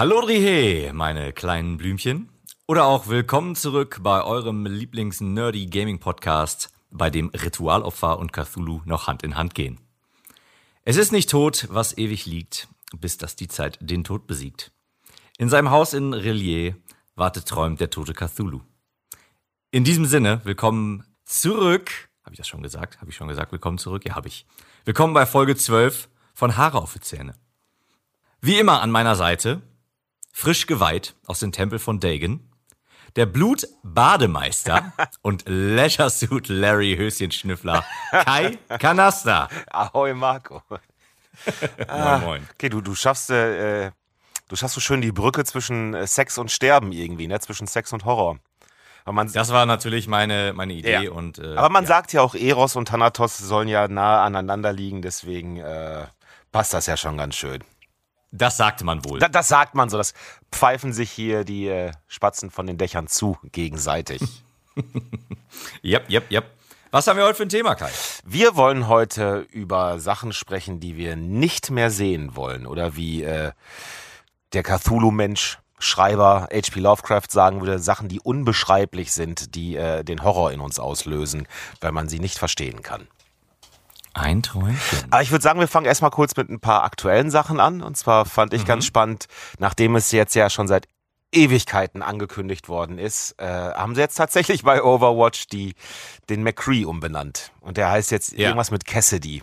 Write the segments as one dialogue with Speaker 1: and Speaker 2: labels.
Speaker 1: Hallo Rihe, meine kleinen Blümchen. Oder auch willkommen zurück bei eurem Lieblings-Nerdy Gaming Podcast, bei dem Ritualopfer und Cthulhu noch Hand in Hand gehen. Es ist nicht tot, was ewig liegt, bis dass die Zeit den Tod besiegt. In seinem Haus in Relier wartet träumt der tote Cthulhu. In diesem Sinne, willkommen zurück. Habe ich das schon gesagt? Habe ich schon gesagt, willkommen zurück? Ja, habe ich. Willkommen bei Folge 12 von Haare auf die Zähne. Wie immer an meiner Seite frisch geweiht aus dem Tempel von Dagon, der Blut-Bademeister und Leisure Suit Larry Höschenschnüffler Kai Kanasta.
Speaker 2: Ahoi Marco.
Speaker 1: Ah, moin, moin.
Speaker 2: Okay, du, du schaffst äh, du schaffst so schön die Brücke zwischen äh, Sex und Sterben irgendwie, ne? Zwischen Sex und Horror.
Speaker 1: Aber man, das war natürlich meine, meine Idee. Ja. Und, äh,
Speaker 2: Aber man
Speaker 1: ja.
Speaker 2: sagt ja auch, Eros und Thanatos sollen ja nah aneinander liegen, deswegen äh, passt das ja schon ganz schön.
Speaker 1: Das sagte man wohl.
Speaker 2: Da, das sagt man so. Das pfeifen sich hier die äh, Spatzen von den Dächern zu, gegenseitig.
Speaker 1: yep, yep, yep. Was haben wir heute für ein Thema, Kai?
Speaker 2: Wir wollen heute über Sachen sprechen, die wir nicht mehr sehen wollen. Oder wie äh, der Cthulhu-Mensch, Schreiber H.P. Lovecraft sagen würde, Sachen, die unbeschreiblich sind, die äh, den Horror in uns auslösen, weil man sie nicht verstehen kann.
Speaker 1: Ein Träumchen.
Speaker 2: Aber ich würde sagen, wir fangen erstmal kurz mit ein paar aktuellen Sachen an. Und zwar fand ich mhm. ganz spannend, nachdem es jetzt ja schon seit Ewigkeiten angekündigt worden ist, äh, haben sie jetzt tatsächlich bei Overwatch die, den McCree umbenannt. Und der heißt jetzt ja. irgendwas mit Cassidy.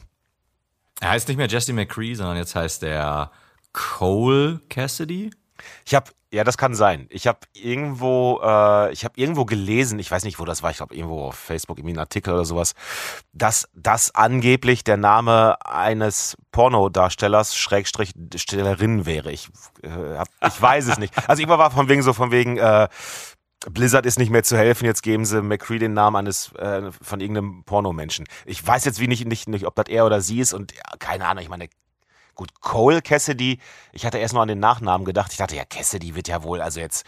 Speaker 1: Er heißt nicht mehr Jesse McCree, sondern jetzt heißt er Cole Cassidy.
Speaker 2: Ich habe ja, das kann sein. Ich habe irgendwo, äh, ich habe irgendwo gelesen, ich weiß nicht, wo das war, ich glaube irgendwo auf Facebook, irgendwie ein Artikel oder sowas, dass das angeblich der Name eines Pornodarstellers, Schrägstrich Stellerin wäre. Ich, äh, hab, ich weiß es nicht. Also irgendwann war von wegen so, von wegen, äh, Blizzard ist nicht mehr zu helfen, jetzt geben sie McCree den Namen eines äh, von irgendeinem Pornomenschen. Ich weiß jetzt wie nicht, nicht, nicht, ob das er oder sie ist und ja, keine Ahnung, ich meine, Gut, Cole Cassidy, ich hatte erst noch an den Nachnamen gedacht. Ich dachte, ja, Cassidy wird ja wohl, also jetzt,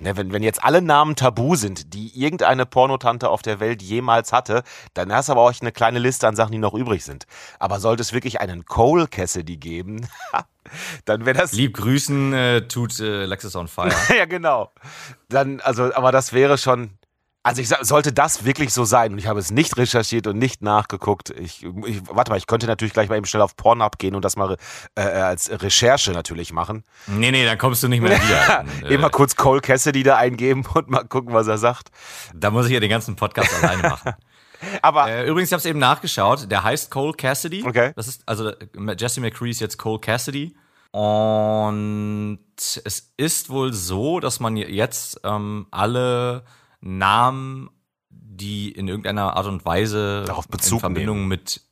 Speaker 2: ne, wenn, wenn jetzt alle Namen tabu sind, die irgendeine Pornotante auf der Welt jemals hatte, dann hast du aber auch eine kleine Liste an Sachen, die noch übrig sind. Aber sollte es wirklich einen Cole Cassidy geben, dann wäre das.
Speaker 1: Lieb grüßen äh, tut äh, Lexus on Fire.
Speaker 2: ja, genau. Dann, also, aber das wäre schon, also ich sollte das wirklich so sein und ich habe es nicht recherchiert und nicht nachgeguckt. Ich, ich warte mal, ich könnte natürlich gleich mal eben schnell auf Pornhub gehen und das mal äh, als Recherche natürlich machen.
Speaker 1: Nee, nee, dann kommst du nicht mehr wieder.
Speaker 2: Äh, eben mal kurz Cole Cassidy da eingeben und mal gucken, was er sagt.
Speaker 1: Da muss ich ja den ganzen Podcast alleine machen. Aber äh, übrigens, ich habe es eben nachgeschaut. Der heißt Cole Cassidy.
Speaker 2: Okay.
Speaker 1: Das ist also Jesse McCree ist jetzt Cole Cassidy. Und es ist wohl so, dass man jetzt ähm, alle Namen, die in irgendeiner Art und Weise
Speaker 2: Darauf Bezug in
Speaker 1: Verbindung
Speaker 2: nehmen.
Speaker 1: mit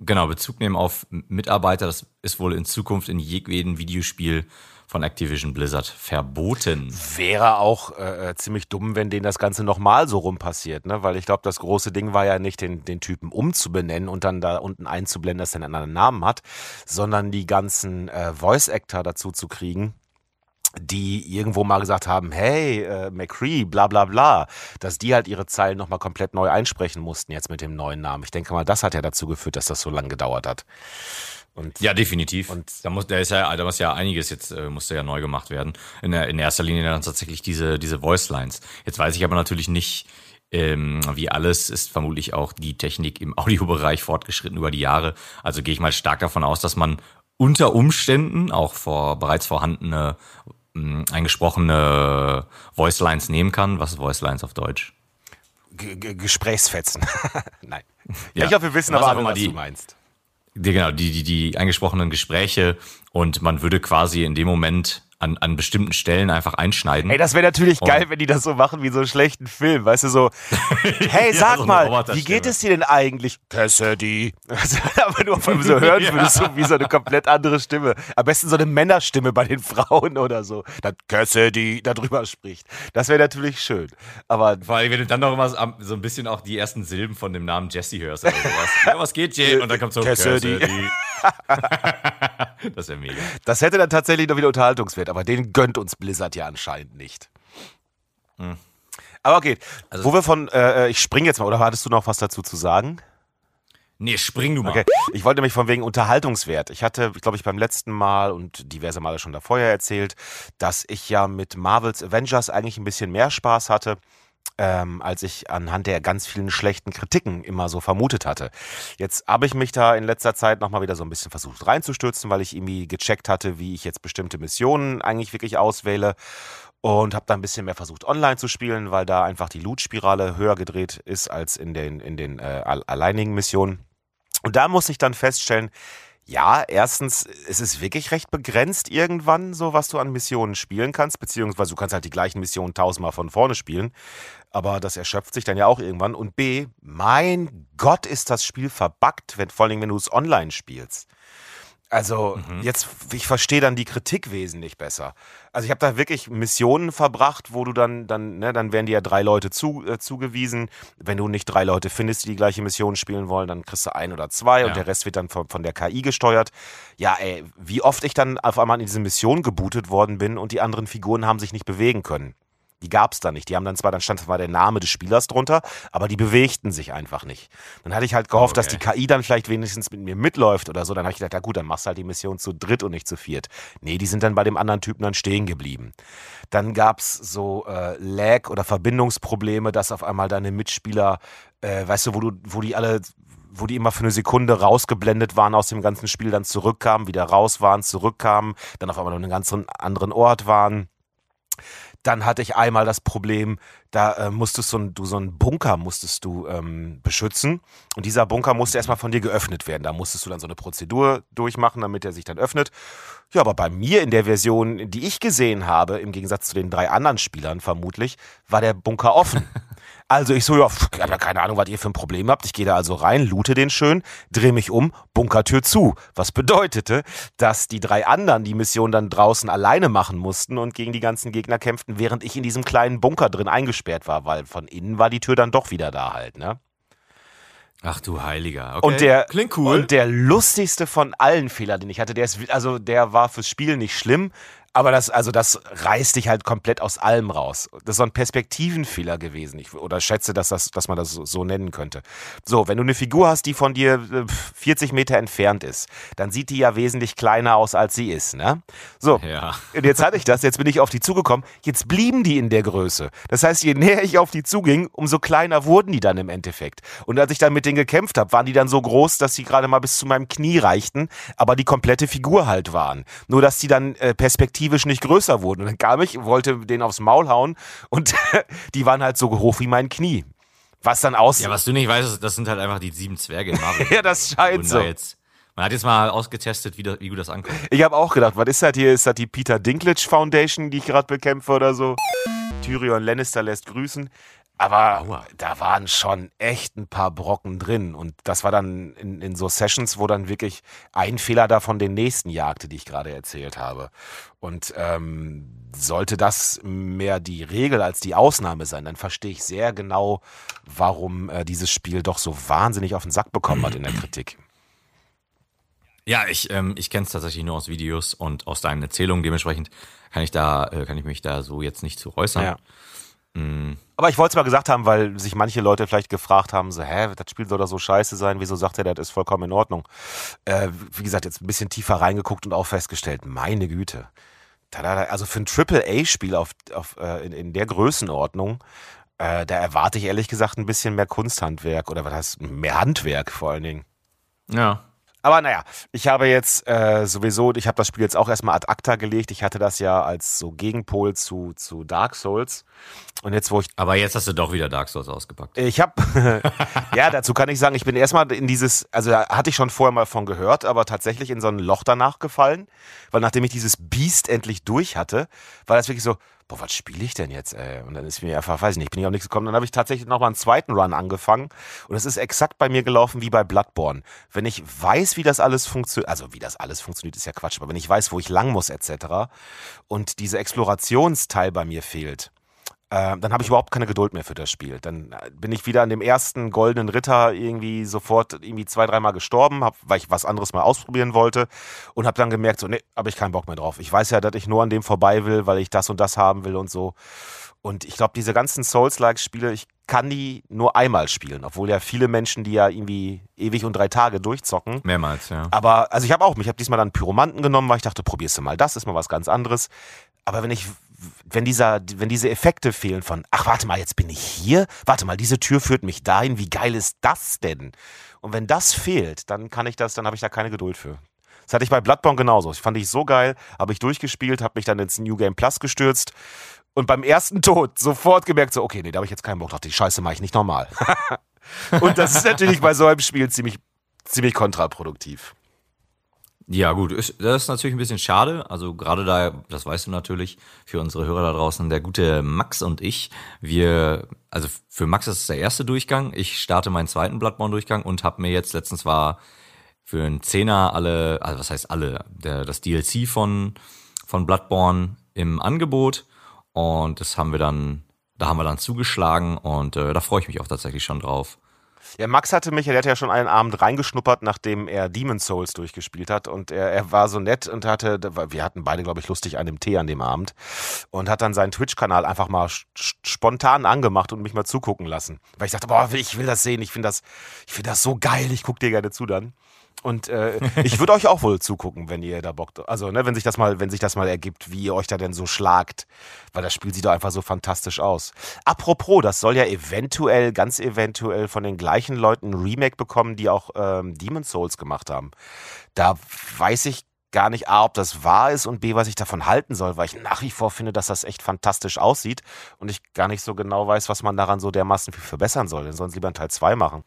Speaker 1: genau Bezug nehmen auf Mitarbeiter, das ist wohl in Zukunft in jedem Videospiel von Activision Blizzard verboten.
Speaker 2: Wäre auch äh, ziemlich dumm, wenn denen das Ganze nochmal so rum passiert, ne? Weil ich glaube, das große Ding war ja nicht, den, den Typen umzubenennen und dann da unten einzublenden, dass er einen anderen Namen hat, sondern die ganzen äh, Voice-Actor dazu zu kriegen, die irgendwo mal gesagt haben, hey, äh, McCree, bla bla bla, dass die halt ihre Zeilen nochmal komplett neu einsprechen mussten jetzt mit dem neuen Namen. Ich denke mal, das hat ja dazu geführt, dass das so lange gedauert hat.
Speaker 1: Und, ja, definitiv. Und da muss, da ist ja, da muss ja einiges jetzt, äh, musste ja neu gemacht werden. In, der, in erster Linie dann tatsächlich diese, diese Voice Lines. Jetzt weiß ich aber natürlich nicht, ähm, wie alles ist vermutlich auch die Technik im Audiobereich fortgeschritten über die Jahre. Also gehe ich mal stark davon aus, dass man unter Umständen auch vor bereits vorhandene eingesprochene Voicelines nehmen kann. Was ist Voicelines auf Deutsch?
Speaker 2: G -G Gesprächsfetzen. Nein. Ja. Ich hoffe, wir wissen aber alle, was
Speaker 1: die,
Speaker 2: du meinst.
Speaker 1: Die, genau, die, die, die eingesprochenen Gespräche und man würde quasi in dem Moment an, an bestimmten Stellen einfach einschneiden.
Speaker 2: Ey, das wäre natürlich geil, wenn die das so machen wie so einen schlechten Film. Weißt du, so, hey, sag ja, so mal, wie geht es dir denn eigentlich? Cassidy. Aber nur von so hören ja. würdest, so wie so eine komplett andere Stimme. Am besten so eine Männerstimme bei den Frauen oder so. Dass Cassidy da drüber spricht. Das wäre natürlich schön. Aber
Speaker 1: Vor allem, wenn du dann noch immer so ein bisschen auch die ersten Silben von dem Namen Jesse hörst oder sowas. ja, was geht, Jane? Und dann kommt so Cassidy. Cassidy. das wäre mega.
Speaker 2: Das hätte dann tatsächlich noch wieder Unterhaltungswert, aber den gönnt uns Blizzard ja anscheinend nicht. Hm. Aber okay, also, wo wir von, äh, ich springe jetzt mal, oder hattest du noch was dazu zu sagen?
Speaker 1: Nee, spring du mal.
Speaker 2: Okay, ich wollte mich von wegen Unterhaltungswert. Ich hatte, glaube ich, beim letzten Mal und diverse Male schon davor erzählt, dass ich ja mit Marvels Avengers eigentlich ein bisschen mehr Spaß hatte. Ähm, als ich anhand der ganz vielen schlechten Kritiken immer so vermutet hatte. Jetzt habe ich mich da in letzter Zeit nochmal wieder so ein bisschen versucht reinzustürzen, weil ich irgendwie gecheckt hatte, wie ich jetzt bestimmte Missionen eigentlich wirklich auswähle und habe da ein bisschen mehr versucht online zu spielen, weil da einfach die Loot-Spirale höher gedreht ist als in den, in den äh, alleinigen Missionen. Und da muss ich dann feststellen, ja, erstens, es ist wirklich recht begrenzt irgendwann, so was du an Missionen spielen kannst, beziehungsweise du kannst halt die gleichen Missionen tausendmal von vorne spielen, aber das erschöpft sich dann ja auch irgendwann. Und B, mein Gott, ist das Spiel verbuggt, wenn, vor allem wenn du es online spielst. Also mhm. jetzt, ich verstehe dann die Kritik wesentlich besser. Also ich habe da wirklich Missionen verbracht, wo du dann, dann, ne, dann werden dir ja drei Leute zu, äh, zugewiesen. Wenn du nicht drei Leute findest, die die gleiche Mission spielen wollen, dann kriegst du ein oder zwei ja. und der Rest wird dann von, von der KI gesteuert. Ja, ey, wie oft ich dann auf einmal in diese Mission gebootet worden bin und die anderen Figuren haben sich nicht bewegen können. Die gab es da nicht. Die haben dann zwar, dann stand zwar der Name des Spielers drunter, aber die bewegten sich einfach nicht. Dann hatte ich halt gehofft, okay. dass die KI dann vielleicht wenigstens mit mir mitläuft oder so. Dann habe ich gedacht, ja gut, dann machst du halt die Mission zu dritt und nicht zu viert. Nee, die sind dann bei dem anderen Typen dann stehen geblieben. Dann gab es so äh, Lag oder Verbindungsprobleme, dass auf einmal deine Mitspieler, äh, weißt du, wo du, wo die alle wo die immer für eine Sekunde rausgeblendet waren aus dem ganzen Spiel, dann zurückkamen, wieder raus waren, zurückkamen, dann auf einmal noch einen ganz anderen Ort waren. Dann hatte ich einmal das Problem, da äh, musstest du, du so einen Bunker musstest du ähm, beschützen und dieser Bunker musste erstmal von dir geöffnet werden. Da musstest du dann so eine Prozedur durchmachen, damit er sich dann öffnet. Ja, aber bei mir in der Version, die ich gesehen habe, im Gegensatz zu den drei anderen Spielern vermutlich, war der Bunker offen. Also ich so, ja, ich habe ja keine Ahnung, was ihr für ein Problem habt. Ich gehe da also rein, loote den schön, drehe mich um, Bunkertür zu. Was bedeutete, dass die drei anderen die Mission dann draußen alleine machen mussten und gegen die ganzen Gegner kämpften, während ich in diesem kleinen Bunker drin eingesperrt war, weil von innen war die Tür dann doch wieder da halt, ne?
Speaker 1: Ach du Heiliger. Okay.
Speaker 2: Und der, Klingt cool. Und der lustigste von allen Fehlern, den ich hatte, der ist, also der war fürs Spiel nicht schlimm, aber das, also das reißt dich halt komplett aus allem raus. Das ist so ein Perspektivenfehler gewesen. Ich, oder schätze, dass, das, dass man das so, so nennen könnte. So, wenn du eine Figur hast, die von dir 40 äh, Meter entfernt ist, dann sieht die ja wesentlich kleiner aus, als sie ist, ne? So. Ja. Und jetzt hatte ich das, jetzt bin ich auf die zugekommen. Jetzt blieben die in der Größe. Das heißt, je näher ich auf die zuging, umso kleiner wurden die dann im Endeffekt. Und als ich dann mit denen gekämpft habe, waren die dann so groß, dass sie gerade mal bis zu meinem Knie reichten, aber die komplette Figur halt waren. Nur, dass die dann äh, perspektivisch perspektivisch nicht größer wurden. Und dann kam ich, wollte den aufs Maul hauen und die waren halt so hoch wie mein Knie. Was dann aus.
Speaker 1: Ja, was du nicht weißt, das sind halt einfach die sieben Zwerge
Speaker 2: in Marvel. ja, das scheint so.
Speaker 1: Jetzt, man hat jetzt mal ausgetestet, wie, das, wie gut das ankommt.
Speaker 2: Ich habe auch gedacht, was ist das hier? Ist das die Peter Dinklage Foundation, die ich gerade bekämpfe oder so? Tyrion Lannister lässt grüßen. Aber Aua. da waren schon echt ein paar Brocken drin. Und das war dann in, in so Sessions, wo dann wirklich ein Fehler davon den nächsten jagte, die ich gerade erzählt habe. Und ähm, sollte das mehr die Regel als die Ausnahme sein, dann verstehe ich sehr genau, warum äh, dieses Spiel doch so wahnsinnig auf den Sack bekommen hat in der Kritik.
Speaker 1: Ja, ich, ähm, ich kenne es tatsächlich nur aus Videos und aus deinen Erzählungen. Dementsprechend kann ich da, äh, kann ich mich da so jetzt nicht zu äußern. Ja.
Speaker 2: Mhm. Aber ich wollte es mal gesagt haben, weil sich manche Leute vielleicht gefragt haben, so, hä, das Spiel soll doch so scheiße sein, wieso sagt er, das ist vollkommen in Ordnung. Äh, wie gesagt, jetzt ein bisschen tiefer reingeguckt und auch festgestellt, meine Güte. Also für ein Triple-A-Spiel auf, auf, äh, in, in der Größenordnung, äh, da erwarte ich ehrlich gesagt ein bisschen mehr Kunsthandwerk oder was heißt mehr Handwerk vor allen Dingen.
Speaker 1: Ja.
Speaker 2: Aber naja, ich habe jetzt äh, sowieso, ich habe das Spiel jetzt auch erstmal ad acta gelegt. Ich hatte das ja als so Gegenpol zu, zu Dark Souls. Und jetzt, wo ich.
Speaker 1: Aber jetzt hast du doch wieder Dark Souls ausgepackt.
Speaker 2: Ich habe, ja, dazu kann ich sagen, ich bin erstmal in dieses, also da hatte ich schon vorher mal von gehört, aber tatsächlich in so ein Loch danach gefallen. Weil nachdem ich dieses Beast endlich durch hatte, war das wirklich so, boah, was spiele ich denn jetzt, ey? Und dann ist mir einfach, weiß ich nicht, bin ich auf nichts gekommen. Dann habe ich tatsächlich nochmal einen zweiten Run angefangen. Und es ist exakt bei mir gelaufen wie bei Bloodborne. Wenn ich weiß, wie das alles funktioniert, also wie das alles funktioniert, ist ja Quatsch, aber wenn ich weiß, wo ich lang muss, etc. und diese Explorationsteil bei mir fehlt, äh, dann habe ich überhaupt keine Geduld mehr für das Spiel. Dann äh, bin ich wieder an dem ersten goldenen Ritter irgendwie sofort irgendwie zwei, dreimal gestorben, hab, weil ich was anderes mal ausprobieren wollte und habe dann gemerkt, so, nee, habe ich keinen Bock mehr drauf. Ich weiß ja, dass ich nur an dem vorbei will, weil ich das und das haben will und so. Und ich glaube, diese ganzen Souls-like-Spiele, ich kann die nur einmal spielen, obwohl ja viele Menschen die ja irgendwie ewig und drei Tage durchzocken.
Speaker 1: Mehrmals, ja.
Speaker 2: Aber, also ich habe auch, ich habe diesmal dann Pyromanten genommen, weil ich dachte, probierst du mal das, ist mal was ganz anderes. Aber wenn ich, wenn dieser, wenn diese Effekte fehlen von, ach warte mal, jetzt bin ich hier, warte mal, diese Tür führt mich dahin, wie geil ist das denn? Und wenn das fehlt, dann kann ich das, dann habe ich da keine Geduld für. Das hatte ich bei Bloodborne genauso. Das fand ich so geil, habe ich durchgespielt, habe mich dann ins New Game Plus gestürzt und beim ersten Tod sofort gemerkt, so, okay, nee, da habe ich jetzt keinen Bock drauf, die Scheiße mache ich nicht normal. und das ist natürlich bei so einem Spiel ziemlich, ziemlich kontraproduktiv.
Speaker 1: Ja, gut, das ist natürlich ein bisschen schade. Also gerade da, das weißt du natürlich, für unsere Hörer da draußen, der gute Max und ich, wir, also für Max ist es der erste Durchgang. Ich starte meinen zweiten Bloodborne-Durchgang und habe mir jetzt letztens war für einen Zehner alle, also was heißt alle, der, das DLC von, von Bloodborne im Angebot. Und das haben wir dann, da haben wir dann zugeschlagen und äh, da freue ich mich auch tatsächlich schon drauf.
Speaker 2: Ja, Max hatte mich, der hatte ja schon einen Abend reingeschnuppert, nachdem er Demon's Souls durchgespielt hat. Und er, er war so nett und hatte, wir hatten beide, glaube ich, lustig an dem Tee an dem Abend. Und hat dann seinen Twitch-Kanal einfach mal spontan angemacht und mich mal zugucken lassen. Weil ich dachte, boah, ich will das sehen, ich finde das, ich finde das so geil, ich gucke dir gerne zu dann. Und äh, ich würde euch auch wohl zugucken, wenn ihr da Bock, also ne, wenn sich das mal, wenn sich das mal ergibt, wie ihr euch da denn so schlagt, weil das Spiel sieht doch einfach so fantastisch aus. Apropos, das soll ja eventuell, ganz eventuell von den gleichen Leuten ein Remake bekommen, die auch ähm, Demon's Souls gemacht haben. Da weiß ich gar nicht A, ob das wahr ist und B, was ich davon halten soll, weil ich nach wie vor finde, dass das echt fantastisch aussieht und ich gar nicht so genau weiß, was man daran so dermaßen viel verbessern soll. Dann sollen sie lieber einen Teil 2 machen.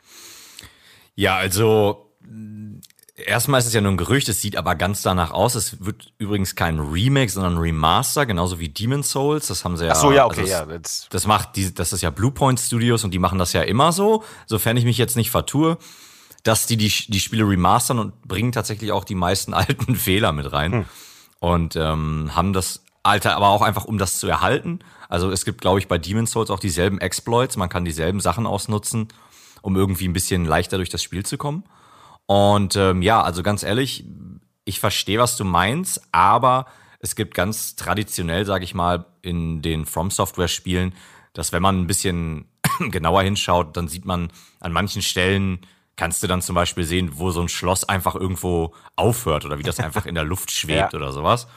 Speaker 1: Ja, also Erstmal ist es ja nur ein Gerücht, es sieht aber ganz danach aus. Es wird übrigens kein Remake, sondern ein Remaster, genauso wie Demon's Souls. Das haben sie ja.
Speaker 2: Ach so, ja, okay,
Speaker 1: also
Speaker 2: ja.
Speaker 1: Das, das macht die, das ist ja Bluepoint Studios und die machen das ja immer so, sofern ich mich jetzt nicht vertue, dass die die, die Spiele remastern und bringen tatsächlich auch die meisten alten Fehler mit rein. Hm. Und ähm, haben das Alter, aber auch einfach, um das zu erhalten. Also es gibt, glaube ich, bei Demon's Souls auch dieselben Exploits. Man kann dieselben Sachen ausnutzen, um irgendwie ein bisschen leichter durch das Spiel zu kommen. Und ähm, ja, also ganz ehrlich, ich verstehe, was du meinst, aber es gibt ganz traditionell, sage ich mal, in den From Software Spielen, dass wenn man ein bisschen genauer hinschaut, dann sieht man an manchen Stellen kannst du dann zum Beispiel sehen, wo so ein Schloss einfach irgendwo aufhört oder wie das einfach in der Luft schwebt ja. oder sowas.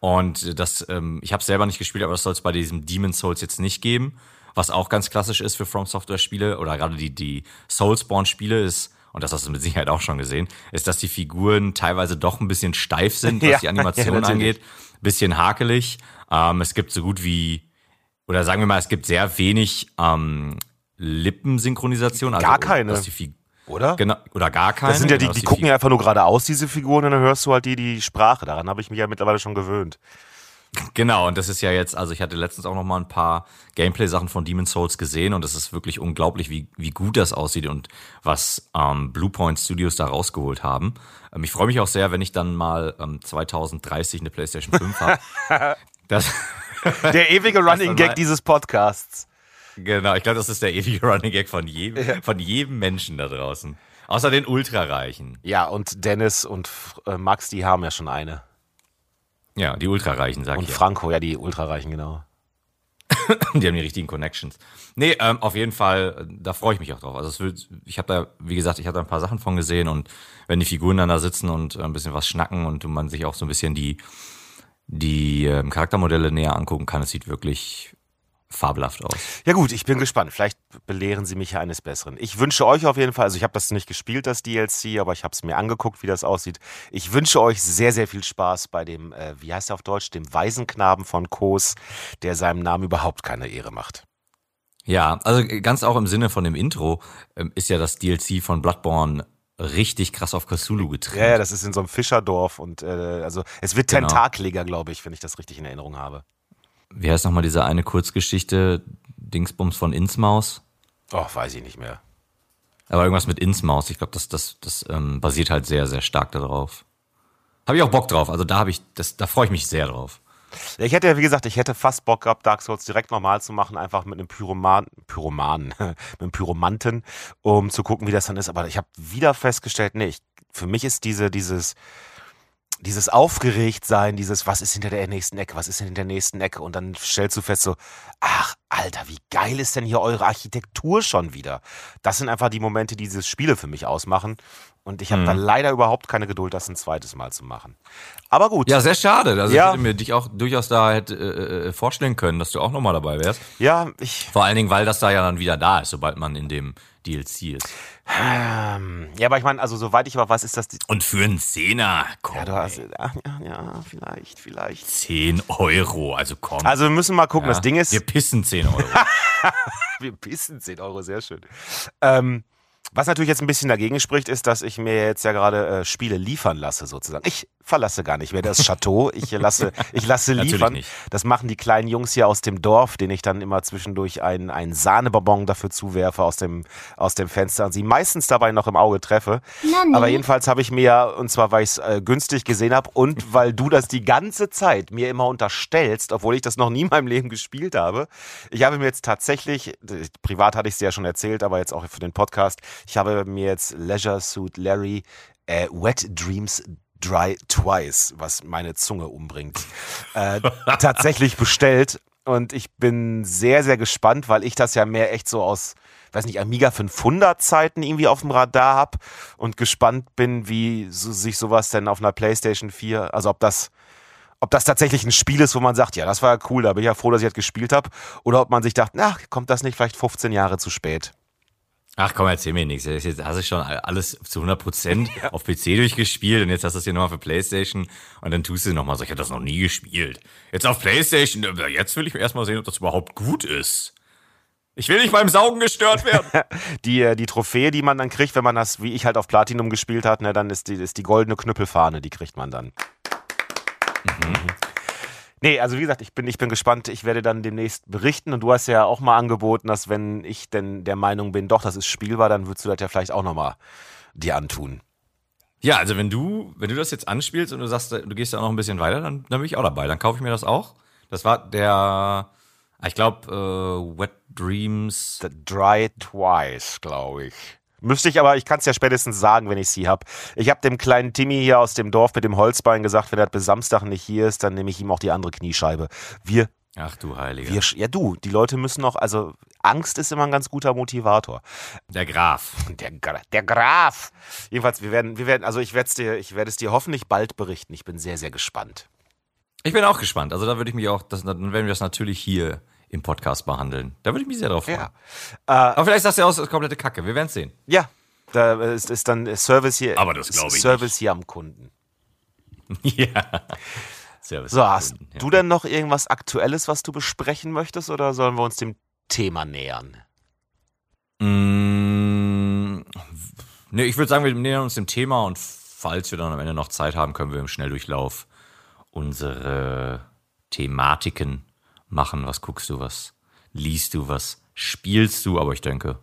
Speaker 1: Und das, ähm, ich habe selber nicht gespielt, aber das soll es bei diesem Demon Souls jetzt nicht geben. Was auch ganz klassisch ist für From Software Spiele oder gerade die, die Soulspawn Spiele ist, und das hast du mit Sicherheit auch schon gesehen, ist, dass die Figuren teilweise doch ein bisschen steif sind, was ja, die Animation ja, angeht. Bisschen hakelig. Ähm, es gibt so gut wie, oder sagen wir mal, es gibt sehr wenig ähm, Lippensynchronisation.
Speaker 2: Also, gar keine.
Speaker 1: Dass die
Speaker 2: oder?
Speaker 1: Genau, oder gar keine.
Speaker 2: Das sind ja die, die, die gucken ja einfach nur geradeaus, diese Figuren, und dann hörst du halt die, die Sprache. Daran habe ich mich ja mittlerweile schon gewöhnt.
Speaker 1: Genau, und das ist ja jetzt, also ich hatte letztens auch noch mal ein paar Gameplay-Sachen von Demon's Souls gesehen und es ist wirklich unglaublich, wie, wie gut das aussieht und was ähm, Bluepoint Studios da rausgeholt haben. Ähm, ich freue mich auch sehr, wenn ich dann mal ähm, 2030 eine PlayStation 5 habe.
Speaker 2: der ewige Running Gag dieses Podcasts.
Speaker 1: Genau, ich glaube, das ist der ewige Running Gag von jedem, ja. von jedem Menschen da draußen. Außer den Ultrareichen.
Speaker 2: Ja, und Dennis und äh, Max, die haben ja schon eine.
Speaker 1: Ja, die Ultrareichen, sag
Speaker 2: Und
Speaker 1: ich.
Speaker 2: Und Franco, ja, die Ultrareichen, genau.
Speaker 1: die haben die richtigen Connections. Nee, ähm, auf jeden Fall, da freue ich mich auch drauf. Also es wird, ich habe da, wie gesagt, ich habe da ein paar Sachen von gesehen und wenn die Figuren dann da sitzen und ein bisschen was schnacken und man sich auch so ein bisschen die, die ähm, Charaktermodelle näher angucken kann, es sieht wirklich fabelhaft aus.
Speaker 2: Ja gut, ich bin gespannt. Vielleicht belehren Sie mich ja eines Besseren. Ich wünsche euch auf jeden Fall, also ich habe das nicht gespielt, das DLC, aber ich habe es mir angeguckt, wie das aussieht. Ich wünsche euch sehr, sehr viel Spaß bei dem, äh, wie heißt er auf Deutsch, dem Waisenknaben von Kos, der seinem Namen überhaupt keine Ehre macht.
Speaker 1: Ja, also ganz auch im Sinne von dem Intro ähm, ist ja das DLC von Bloodborne richtig krass auf Cthulhu getrennt.
Speaker 2: Ja, das ist in so einem Fischerdorf und äh, also es wird genau. tentakliger, glaube ich, wenn ich das richtig in Erinnerung habe
Speaker 1: wie heißt nochmal diese eine Kurzgeschichte, Dingsbums von Innsmaus?
Speaker 2: Oh, weiß ich nicht mehr.
Speaker 1: Aber irgendwas mit Innsmaus. Ich glaube, das, das, das ähm, basiert halt sehr, sehr stark darauf. Habe ich auch Bock drauf. Also da habe ich, das, da freue ich mich sehr drauf.
Speaker 2: Ich hätte ja, wie gesagt, ich hätte fast Bock gehabt, Dark Souls direkt normal zu machen, einfach mit einem Pyroman, Pyroman, mit einem Pyromanten, um zu gucken, wie das dann ist. Aber ich habe wieder festgestellt, nee, ich, für mich ist diese, dieses, dieses Aufgeregtsein, dieses, was ist hinter der nächsten Ecke, was ist hinter der nächsten Ecke? Und dann stellst du fest so, ach, Alter, wie geil ist denn hier eure Architektur schon wieder? Das sind einfach die Momente, die diese Spiele für mich ausmachen. Und ich habe
Speaker 1: Mhm.
Speaker 2: da leider überhaupt keine Geduld, das ein zweites Mal zu machen. Aber gut.
Speaker 1: Ja, sehr schade. Also
Speaker 2: Ja.
Speaker 1: ich hätte mir dich auch durchaus da hätte, äh, äh, vorstellen können, dass du auch nochmal dabei wärst.
Speaker 2: Ja, ich.
Speaker 1: Vor allen Dingen, weil das da ja dann wieder da ist, sobald man in dem DLC ist.
Speaker 2: Ähm, ja, aber ich meine, also soweit ich aber weiß, ist das die.
Speaker 1: Und für einen Zehner, komm,
Speaker 2: Ja, du hast, ja, ja, vielleicht, vielleicht.
Speaker 1: 10 Euro, also komm.
Speaker 2: Also wir müssen mal gucken.
Speaker 1: ja.
Speaker 2: Das Ding ist,
Speaker 1: Wir pissen 10 Euro.
Speaker 2: wir pissen 10 Euro, sehr schön. Ähm, was natürlich jetzt ein bisschen dagegen spricht, ist, dass ich mir jetzt ja gerade äh, Spiele liefern lasse, sozusagen. Ich verlasse gar nicht mehr das Chateau. Ich lasse, ich lasse liefern. Das machen die kleinen Jungs hier aus dem Dorf, denen ich dann immer zwischendurch einen, einen Sahnebonbon dafür zuwerfe aus dem, aus dem Fenster und sie meistens dabei noch im Auge treffe.
Speaker 3: Nani?
Speaker 2: Aber jedenfalls habe ich mir, und zwar weil ich es äh, günstig gesehen habe und weil du das die ganze Zeit mir immer unterstellst, obwohl ich das noch nie in meinem Leben gespielt habe. Ich habe mir jetzt tatsächlich, privat hatte ich es ja schon erzählt, aber jetzt auch für den Podcast, ich habe mir jetzt Leisure Suit Larry äh, Wet Dreams Dry Twice, was meine Zunge umbringt, äh, tatsächlich bestellt. Und ich bin sehr, sehr gespannt, weil ich das ja mehr echt so aus, weiß nicht, Amiga 500 Zeiten irgendwie auf dem Radar hab und gespannt bin, wie so, sich sowas denn auf einer PlayStation 4, also ob das, ob das tatsächlich ein Spiel ist, wo man sagt, ja, das war cool, da bin ich ja froh, dass ich das gespielt habe, oder ob man sich dachte, na, kommt das nicht vielleicht 15 Jahre zu spät?
Speaker 1: Ach komm, erzähl mir nichts. Jetzt hast du schon alles zu 100 Prozent auf PC durchgespielt und jetzt hast du es hier nochmal für Playstation und dann tust du nochmal so, ich habe das noch nie gespielt. Jetzt auf Playstation, äh, jetzt will ich erstmal sehen, ob das überhaupt gut ist. Ich will nicht beim Saugen gestört werden.
Speaker 2: Die, äh, die Trophäe, die man dann kriegt, wenn man das, wie ich halt auf Platinum gespielt hat, ne, dann ist die, ist die goldene Knüppelfahne, die kriegt man dann. Mhm. Nee, also wie gesagt, ich bin, ich bin gespannt. Ich werde dann demnächst berichten. Und du hast ja auch mal angeboten, dass wenn ich denn der Meinung bin, doch, das ist spielbar, dann würdest du das ja vielleicht auch nochmal dir antun.
Speaker 1: ja, also wenn du, wenn du das jetzt anspielst und du sagst, du gehst da noch ein bisschen weiter, dann, dann bin ich auch dabei. Dann kaufe ich mir das auch. Das war der, ich glaube, äh, Wet Dreams.
Speaker 2: The Dry Twice, glaube ich. Müsste ich aber, ich kann es ja spätestens sagen, wenn ich sie habe. Ich habe dem kleinen Timmy hier aus dem Dorf mit dem Holzbein gesagt, wenn er bis Samstag nicht hier ist, dann nehme ich ihm auch die andere Kniescheibe. Wir,
Speaker 1: Ach du Heiliger.
Speaker 2: wir, ja du, die Leute müssen auch, also Angst ist immer ein ganz guter Motivator.
Speaker 1: Der Graf.
Speaker 2: Der, der Graf. Jedenfalls, wir werden, wir werden, also ich werde es dir, ich werde es dir hoffentlich bald berichten. Ich bin sehr, sehr gespannt.
Speaker 1: Ich bin auch gespannt. Also da würde ich mich auch, das, dann werden wir das natürlich hier im Podcast behandeln. Da würde ich mich sehr drauf freuen.
Speaker 2: Ja.
Speaker 1: Aber vielleicht sagst du aus, das ist komplette Kacke. Wir werden sehen.
Speaker 2: Ja, da ist, ist dann Service hier.
Speaker 1: Aber das glaube ich
Speaker 2: Service hier am Kunden.
Speaker 1: ja. Service.
Speaker 2: So, hast
Speaker 1: Ja.
Speaker 2: du denn noch irgendwas Aktuelles, was du besprechen möchtest, oder sollen wir uns dem Thema nähern?
Speaker 1: Mm, nee, ich würde sagen, wir nähern uns dem Thema und falls wir dann am Ende noch Zeit haben, können wir im Schnelldurchlauf unsere Thematiken machen. Was guckst du, was liest du, was spielst du? Aber ich denke,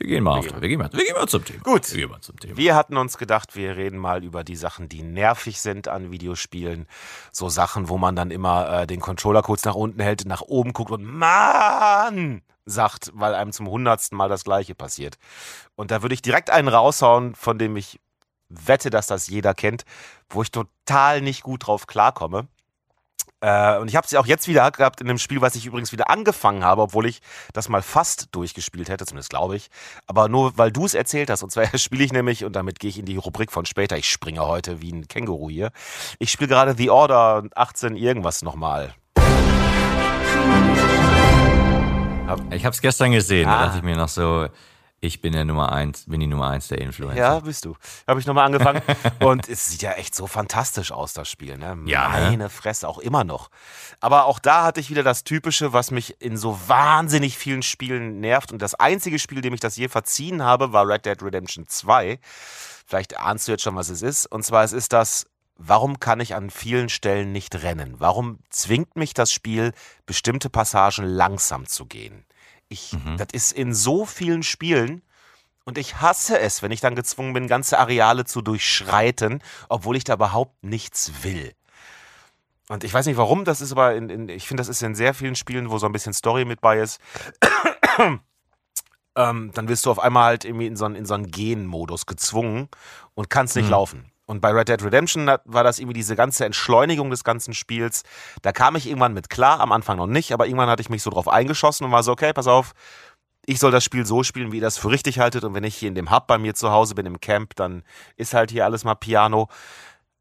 Speaker 1: wir gehen mal, auf, wir gehen mal, wir gehen mal zum Thema.
Speaker 2: Gut.
Speaker 1: Wir gehen mal zum Thema.
Speaker 2: Wir hatten uns gedacht, wir reden mal über die Sachen, die nervig sind an Videospielen. So Sachen, wo man dann immer äh, den Controller kurz nach unten hält, nach oben guckt und Mann sagt, weil einem zum hundertsten Mal das Gleiche passiert. Und da würde ich direkt einen raushauen, von dem ich wette, dass das jeder kennt, wo ich total nicht gut drauf klarkomme. Äh, und ich habe es ja auch jetzt wieder gehabt in einem Spiel, was ich übrigens wieder angefangen habe, obwohl ich das mal fast durchgespielt hätte, zumindest glaube ich. Aber nur weil du es erzählt hast. Und zwar spiele ich nämlich, und damit gehe ich in die Rubrik von später, ich springe heute wie ein Känguru hier. Ich spiele gerade The Order 18 irgendwas nochmal.
Speaker 1: Ich habe es gestern gesehen,
Speaker 2: Ah.
Speaker 1: da dachte ich mir noch so, ich bin der Nummer eins, bin die Nummer eins der Influencer.
Speaker 2: Ja, bist du. Habe ich nochmal angefangen. und es sieht ja echt so fantastisch aus, das Spiel. Ne?
Speaker 1: Ja, ne?
Speaker 2: Meine Fresse, auch immer noch. Aber auch da hatte ich wieder das Typische, was mich in so wahnsinnig vielen Spielen nervt. Und das einzige Spiel, dem ich das je verziehen habe, war Red Dead Redemption 2. Vielleicht ahnst du jetzt schon, was es ist. Und zwar es ist das, warum kann ich an vielen Stellen nicht rennen? Warum zwingt mich das Spiel, bestimmte Passagen langsam zu gehen? Ich, Das ist in so vielen Spielen und ich hasse es, wenn ich dann gezwungen bin, ganze Areale zu durchschreiten, obwohl ich da überhaupt nichts will. Und ich weiß nicht warum, das ist aber, in, in, ich finde, das ist in sehr vielen Spielen, wo so ein bisschen Story mit bei ist. ähm, dann wirst du auf einmal halt irgendwie in so einen, in so einen Gen-Modus gezwungen und kannst nicht laufen. Und bei Red Dead Redemption war das irgendwie diese ganze Entschleunigung des ganzen Spiels. Da kam ich irgendwann mit klar, am Anfang noch nicht, aber irgendwann hatte ich mich so drauf eingeschossen und war so, okay, pass auf, ich soll das Spiel so spielen, wie ihr das für richtig haltet. Und wenn ich hier in dem Hub bei mir zu Hause bin, im Camp, dann ist halt hier alles mal Piano.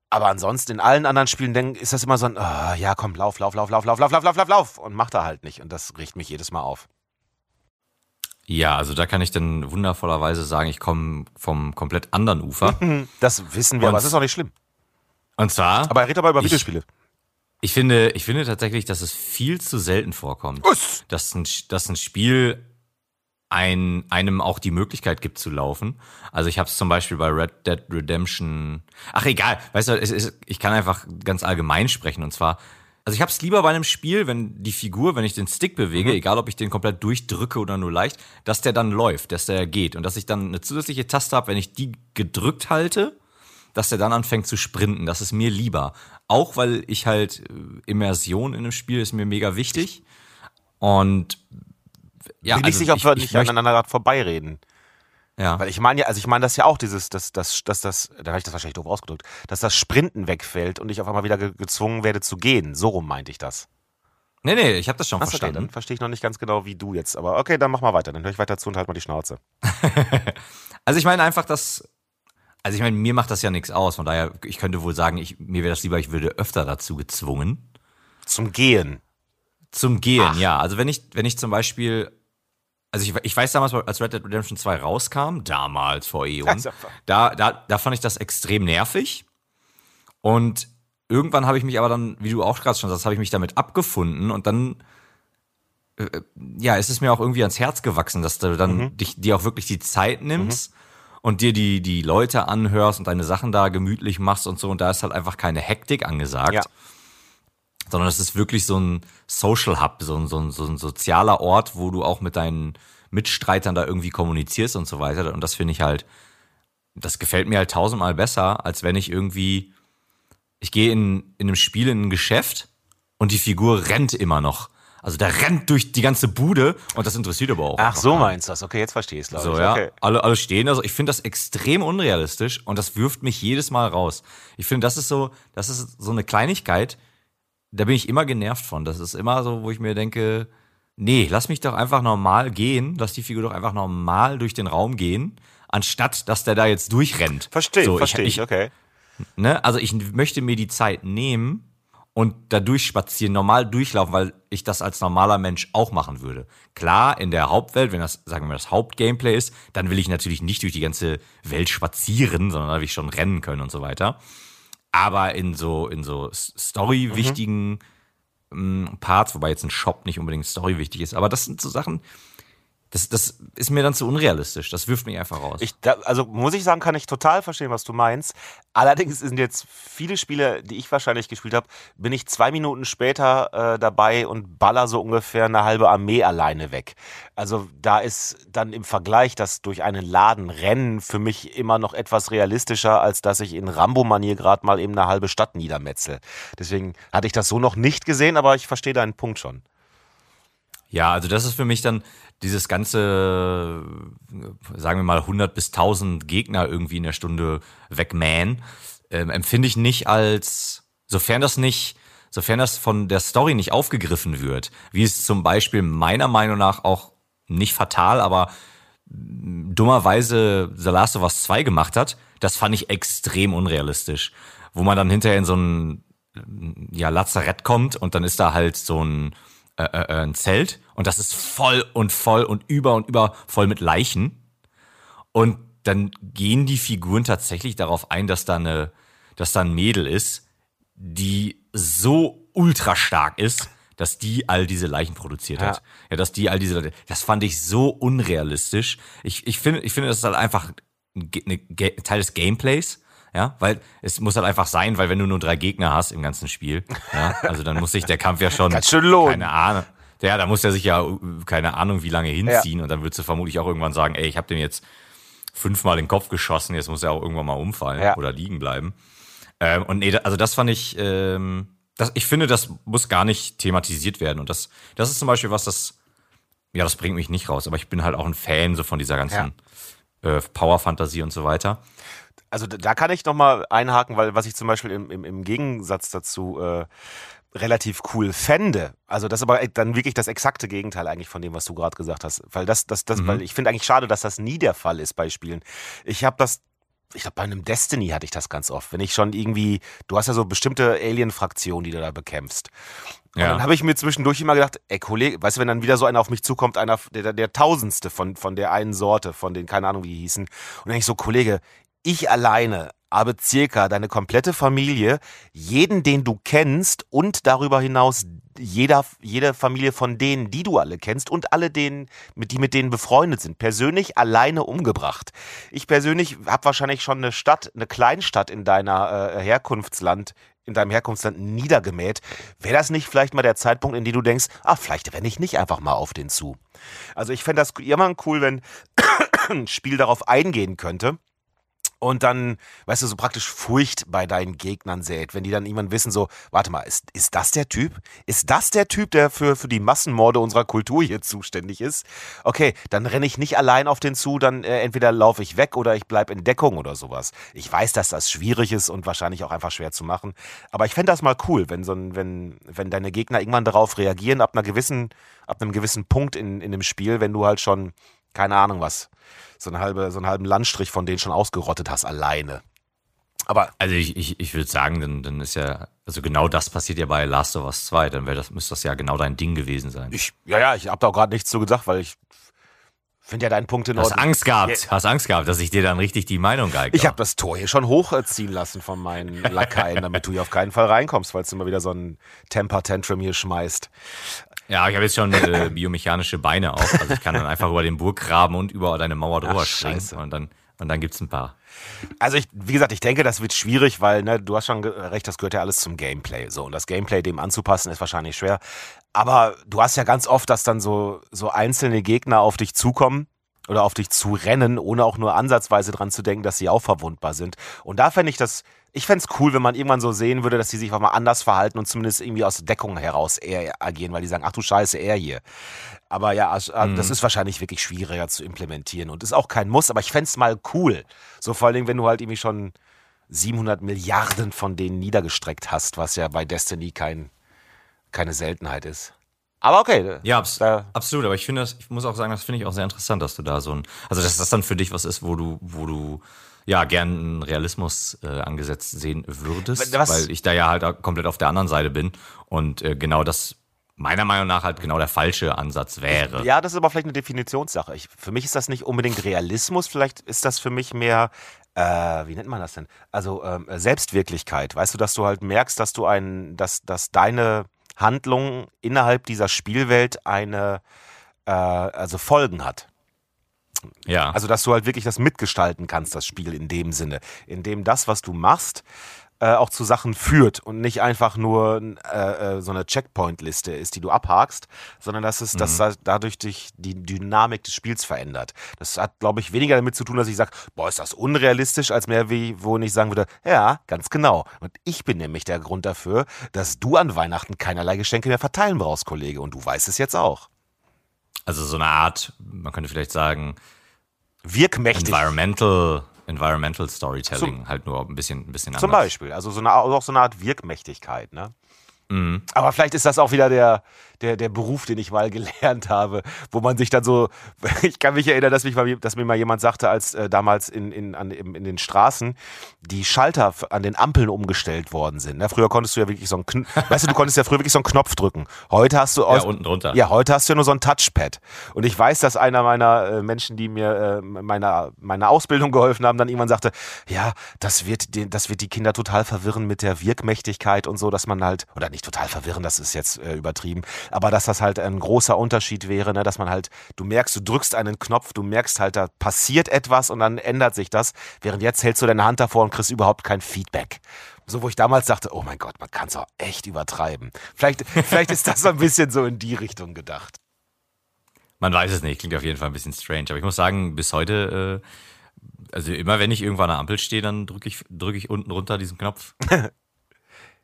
Speaker 2: Aber ansonsten in allen anderen Spielen denk, ist das immer so ein, oh, ja komm, lauf, lauf, lauf, lauf, lauf, lauf, lauf, lauf, lauf, lauf. Und macht er halt nicht. Und das riecht mich jedes Mal auf.
Speaker 1: Ja, also da kann ich dann wundervollerweise sagen, ich komme vom komplett anderen Ufer.
Speaker 2: Das wissen wir, und, aber es ist auch nicht schlimm.
Speaker 1: Und zwar.
Speaker 2: Aber er redet aber über ich, Videospiele.
Speaker 1: Ich finde, ich finde tatsächlich, dass es viel zu selten vorkommt,
Speaker 2: Was?
Speaker 1: dass ein, dass ein Spiel ein, einem auch die Möglichkeit gibt zu laufen. Also ich habe es zum Beispiel bei Red Dead Redemption. Ach egal, weißt du, ist, ich kann einfach ganz allgemein sprechen und zwar also ich habe es lieber bei einem Spiel, wenn die Figur, wenn ich den Stick bewege, mhm. egal ob ich den komplett durchdrücke oder nur leicht, dass der dann läuft, dass der geht und dass ich dann eine zusätzliche Taste habe, wenn ich die gedrückt halte, dass der dann anfängt zu sprinten. Das ist mir lieber. Auch weil ich halt äh, Immersion in einem Spiel ist mir mega wichtig. Und
Speaker 2: ja, bin also ich sicher, ob wir nicht aneinander gerade vorbeireden. Ja. Weil ich meine ja, also ich meine das ja auch, dieses, dass das, dass das, da habe ich das wahrscheinlich doof ausgedrückt, dass das Sprinten wegfällt und ich auf einmal wieder ge gezwungen werde zu gehen. So rum meinte ich das.
Speaker 1: Nee, nee, ich habe das schon Ach, verstanden.
Speaker 2: Okay, dann verstehe ich noch nicht ganz genau wie du jetzt. Aber okay, dann mach mal weiter. Dann höre ich weiter zu und halt mal die Schnauze.
Speaker 1: also ich meine einfach, dass. Also ich meine, mir macht das ja nichts aus. Von daher, ich könnte wohl sagen, ich, mir wäre das lieber, ich würde öfter dazu gezwungen.
Speaker 2: Zum Gehen.
Speaker 1: Zum Gehen, Ach. ja. Also wenn ich, wenn ich zum Beispiel also ich, ich weiß damals, als Red Dead Redemption 2 rauskam, damals vor Eon, da, da, da fand ich das extrem nervig. Und irgendwann habe ich mich aber dann, wie du auch gerade schon sagst, habe ich mich damit abgefunden und dann äh, ja, es ist mir auch irgendwie ans Herz gewachsen, dass du dann mhm. dich, dir auch wirklich die Zeit nimmst mhm. und dir die, die Leute anhörst und deine Sachen da gemütlich machst und so. Und da ist halt einfach keine Hektik angesagt. Ja sondern es ist wirklich so ein Social Hub, so ein, so ein, so ein sozialer Ort, wo du auch mit deinen Mitstreitern da irgendwie kommunizierst und so weiter. Und das finde ich halt, das gefällt mir halt tausendmal besser, als wenn ich irgendwie, ich gehe in, in einem Spiel in ein Geschäft und die Figur rennt immer noch. Also der rennt durch die ganze Bude und das interessiert aber auch.
Speaker 2: Ach, so meinst du das. Okay, jetzt verstehe ich es, glaube
Speaker 1: so,
Speaker 2: ich.
Speaker 1: Ja,
Speaker 2: okay.
Speaker 1: alle, alle stehen. Also ich finde das extrem unrealistisch und das wirft mich jedes Mal raus. Ich finde, das ist so, das ist so eine Kleinigkeit, da bin ich immer genervt von. Das ist immer so, wo ich mir denke, nee, lass mich doch einfach normal gehen, lass die Figur doch einfach normal durch den Raum gehen, anstatt dass der da jetzt durchrennt.
Speaker 2: Verstehe, so, verstehe ich, okay.
Speaker 1: Ne, also ich möchte mir die Zeit nehmen und da durchspazieren, normal durchlaufen, weil ich das als normaler Mensch auch machen würde. Klar, in der Hauptwelt, wenn das, sagen wir, das Hauptgameplay ist, dann will ich natürlich nicht durch die ganze Welt spazieren, sondern da will ich schon rennen können und so weiter. Aber in so, in so Story-wichtigen mhm. Parts, wobei jetzt ein Shop nicht unbedingt Story wichtig ist, aber das sind so Sachen, das, das ist mir dann zu unrealistisch. Das wirft mich einfach raus.
Speaker 2: Ich, da, also muss ich sagen, kann ich total verstehen, was du meinst. Allerdings sind jetzt viele Spiele, die ich wahrscheinlich gespielt habe, bin ich zwei Minuten später äh, dabei und baller so ungefähr eine halbe Armee alleine weg. Also da ist dann im Vergleich das durch einen Laden rennen für mich immer noch etwas realistischer, als dass ich in Rambo-Manier gerade mal eben eine halbe Stadt niedermetzel. Deswegen hatte ich das so noch nicht gesehen, aber ich verstehe deinen Punkt schon.
Speaker 1: Ja, also das ist für mich dann dieses ganze, sagen wir mal 100 bis 1000 Gegner irgendwie in der Stunde wegmähen, ähm, empfinde ich nicht als, sofern das nicht, sofern das von der Story nicht aufgegriffen wird, wie es zum Beispiel meiner Meinung nach auch nicht fatal, aber dummerweise The Last of Us 2 gemacht hat, das fand ich extrem unrealistisch. Wo man dann hinterher in so ein ja, Lazarett kommt und dann ist da halt so ein äh, äh, äh, ein Zelt und das ist voll und voll und über und über voll mit Leichen. Und dann gehen die Figuren tatsächlich darauf ein, dass da eine, dass da ein Mädel ist, die so ultra stark ist, dass die all diese Leichen produziert hat. Ja, dass die all diese, das fand ich so unrealistisch. Ich, ich finde, ich finde, das ist halt einfach ein, ein Teil des Gameplays ja, weil es muss halt einfach sein, weil wenn du nur drei Gegner hast im ganzen Spiel, ja, also dann muss sich der Kampf ja schon,
Speaker 2: Ganz schön lohnen.
Speaker 1: keine Ahnung, ja, da muss er sich ja keine Ahnung wie lange hinziehen ja. und dann würdest du vermutlich auch irgendwann sagen, ey, ich habe dem jetzt fünfmal den Kopf geschossen, jetzt muss er auch irgendwann mal umfallen ja. oder liegen bleiben. Ähm, und nee, also das fand ich, ähm, das, ich finde, das muss gar nicht thematisiert werden und das, das ist zum Beispiel was, das, ja, das bringt mich nicht raus, aber ich bin halt auch ein Fan so von dieser ganzen ja. äh, Power-Fantasie und so weiter.
Speaker 2: Also da kann ich nochmal einhaken, weil was ich zum Beispiel im, im, im Gegensatz dazu äh, relativ cool fände. Also das ist aber dann wirklich das exakte Gegenteil eigentlich von dem, was du gerade gesagt hast. Weil das, das, das, mhm. weil ich finde eigentlich schade, dass das nie der Fall ist bei Spielen. Ich habe das ich glaube, bei einem Destiny hatte ich das ganz oft. Wenn ich schon irgendwie, du hast ja so bestimmte Alien-Fraktionen, die du da bekämpfst. Und ja. dann habe ich mir zwischendurch immer gedacht, ey Kollege, weißt du, wenn dann wieder so einer auf mich zukommt, einer, der, der Tausendste von, von der einen Sorte, von den, keine Ahnung, wie die hießen. Und dann ich so, Kollege, ich alleine habe circa deine komplette Familie, jeden, den du kennst und darüber hinaus jeder, jede Familie von denen, die du alle kennst und alle denen, mit, die mit denen befreundet sind, persönlich alleine umgebracht. Ich persönlich habe wahrscheinlich schon eine Stadt, eine Kleinstadt in deiner äh, Herkunftsland in deinem Herkunftsland niedergemäht. Wäre das nicht vielleicht mal der Zeitpunkt, in dem du denkst, ah, vielleicht renne ich nicht einfach mal auf den zu? Also ich fände das immer cool, wenn ein Spiel darauf eingehen könnte, und dann, weißt du, so praktisch Furcht bei deinen Gegnern sät, wenn die dann irgendwann wissen, so, warte mal, ist, ist das der Typ? Ist das der Typ, der für, für die Massenmorde unserer Kultur hier zuständig ist? Okay, dann renne ich nicht allein auf den zu, dann äh, entweder laufe ich weg oder ich bleibe in Deckung oder sowas. Ich weiß, dass das schwierig ist und wahrscheinlich auch einfach schwer zu machen, aber ich fände das mal cool, wenn so ein, wenn, wenn deine Gegner irgendwann darauf reagieren, ab einer gewissen, ab einem gewissen Punkt in, in dem Spiel, wenn du halt schon, keine Ahnung was, so, eine halbe, so einen halben Landstrich von denen schon ausgerottet hast, alleine.
Speaker 1: Aber also ich, ich, ich würde sagen, dann, dann ist ja, also genau das passiert ja bei Last of Us 2, dann das, müsste das ja genau dein Ding gewesen sein.
Speaker 2: Ich, ja, ja, ich habe da auch gerade nichts zu gesagt, weil ich finde ja deinen Punkt in
Speaker 1: Ordnung. Hast Angst gehabt, ja. hast Angst gehabt, dass ich dir dann richtig die Meinung geige.
Speaker 2: Ich habe das Tor hier schon hochziehen lassen von meinen Lakaien, damit du hier auf keinen Fall reinkommst, falls du mal wieder so ein Temper-Tantrum hier schmeißt.
Speaker 1: Ja, ich habe jetzt schon äh, biomechanische Beine auch. Also ich kann dann einfach über den Burggraben und über deine Mauer drüber Ach, springen. Und dann, und dann gibt's ein paar.
Speaker 2: Also ich, wie gesagt, ich denke, das wird schwierig, weil ne, du hast schon recht, das gehört ja alles zum Gameplay. So und das Gameplay dem anzupassen ist wahrscheinlich schwer. Aber du hast ja ganz oft, dass dann so so einzelne Gegner auf dich zukommen oder auf dich zu rennen, ohne auch nur ansatzweise dran zu denken, dass sie auch verwundbar sind. Und da fände ich das ich fände es cool, wenn man irgendwann so sehen würde, dass die sich mal anders verhalten und zumindest irgendwie aus Deckung heraus eher agieren, weil die sagen, ach du Scheiße, er hier. Aber ja, also, mhm. das ist wahrscheinlich wirklich schwieriger zu implementieren und ist auch kein Muss, aber ich fände es mal cool. So vor allen Dingen, wenn du halt irgendwie schon 700 Milliarden von denen niedergestreckt hast, was ja bei Destiny kein, keine Seltenheit ist. Aber okay.
Speaker 1: Ja, abs äh, absolut. Aber ich finde das, ich muss auch sagen, das finde ich auch sehr interessant, dass du da so ein, also dass das dann für dich was ist, wo du, wo du ja gern einen Realismus äh, angesetzt sehen würdest, Was? weil ich da ja halt komplett auf der anderen Seite bin und äh, genau das meiner Meinung nach halt genau der falsche Ansatz wäre.
Speaker 2: Ja, das ist aber vielleicht eine Definitionssache. Ich, für mich ist das nicht unbedingt Realismus, vielleicht ist das für mich mehr, äh, wie nennt man das denn? Also ähm, Selbstwirklichkeit. Weißt du, dass du halt merkst, dass du ein, dass, dass deine Handlung innerhalb dieser Spielwelt eine, äh, also Folgen hat. Ja. Also, dass du halt wirklich das mitgestalten kannst, das Spiel in dem Sinne. In dem das, was du machst, äh, auch zu Sachen führt und nicht einfach nur äh, äh, so eine Checkpoint-Liste ist, die du abhakst, sondern dass es, mhm. dass dadurch dich die Dynamik des Spiels verändert. Das hat, glaube ich, weniger damit zu tun, dass ich sage, boah, ist das unrealistisch, als mehr wie, wo ich sagen würde, ja, ganz genau. Und ich bin nämlich der Grund dafür, dass du an Weihnachten keinerlei Geschenke mehr verteilen brauchst, Kollege. Und du weißt es jetzt auch.
Speaker 1: Also so eine Art, man könnte vielleicht sagen,
Speaker 2: wirkmächtig.
Speaker 1: Environmental, Environmental Storytelling, zum, halt nur ein bisschen, ein bisschen anders.
Speaker 2: Zum Beispiel, also so eine, auch so eine Art Wirkmächtigkeit, ne? Mhm. Aber vielleicht ist das auch wieder der, der, der Beruf, den ich mal gelernt habe, wo man sich dann so, ich kann mich erinnern, dass, mich mal, dass mir mal jemand sagte, als äh, damals in, in, an, in den Straßen die Schalter an den Ampeln umgestellt worden sind. Ne? Früher konntest du ja wirklich so einen, weißt du, du konntest ja früher wirklich so einen Knopf drücken. Heute hast du
Speaker 1: aus, ja, unten drunter.
Speaker 2: Ja, heute hast du ja nur so ein Touchpad. Und ich weiß, dass einer meiner äh, Menschen, die mir äh, meiner, meiner Ausbildung geholfen haben, dann irgendwann sagte, ja, das wird, den, das wird die Kinder total verwirren mit der Wirkmächtigkeit und so, dass man halt, oder nicht total verwirren, das ist jetzt äh, übertrieben, aber dass das halt ein großer Unterschied wäre, ne? dass man halt, du merkst, du drückst einen Knopf, du merkst halt, da passiert etwas und dann ändert sich das, während jetzt hältst du deine Hand davor und kriegst überhaupt kein Feedback. So, wo ich damals dachte, oh mein Gott, man kann es auch echt übertreiben. Vielleicht, vielleicht ist das so ein bisschen so in die Richtung gedacht.
Speaker 1: Man weiß es nicht, klingt auf jeden Fall ein bisschen strange. Aber ich muss sagen, bis heute, äh, also immer wenn ich irgendwo an der Ampel stehe, dann drücke ich, drück ich unten runter diesen Knopf.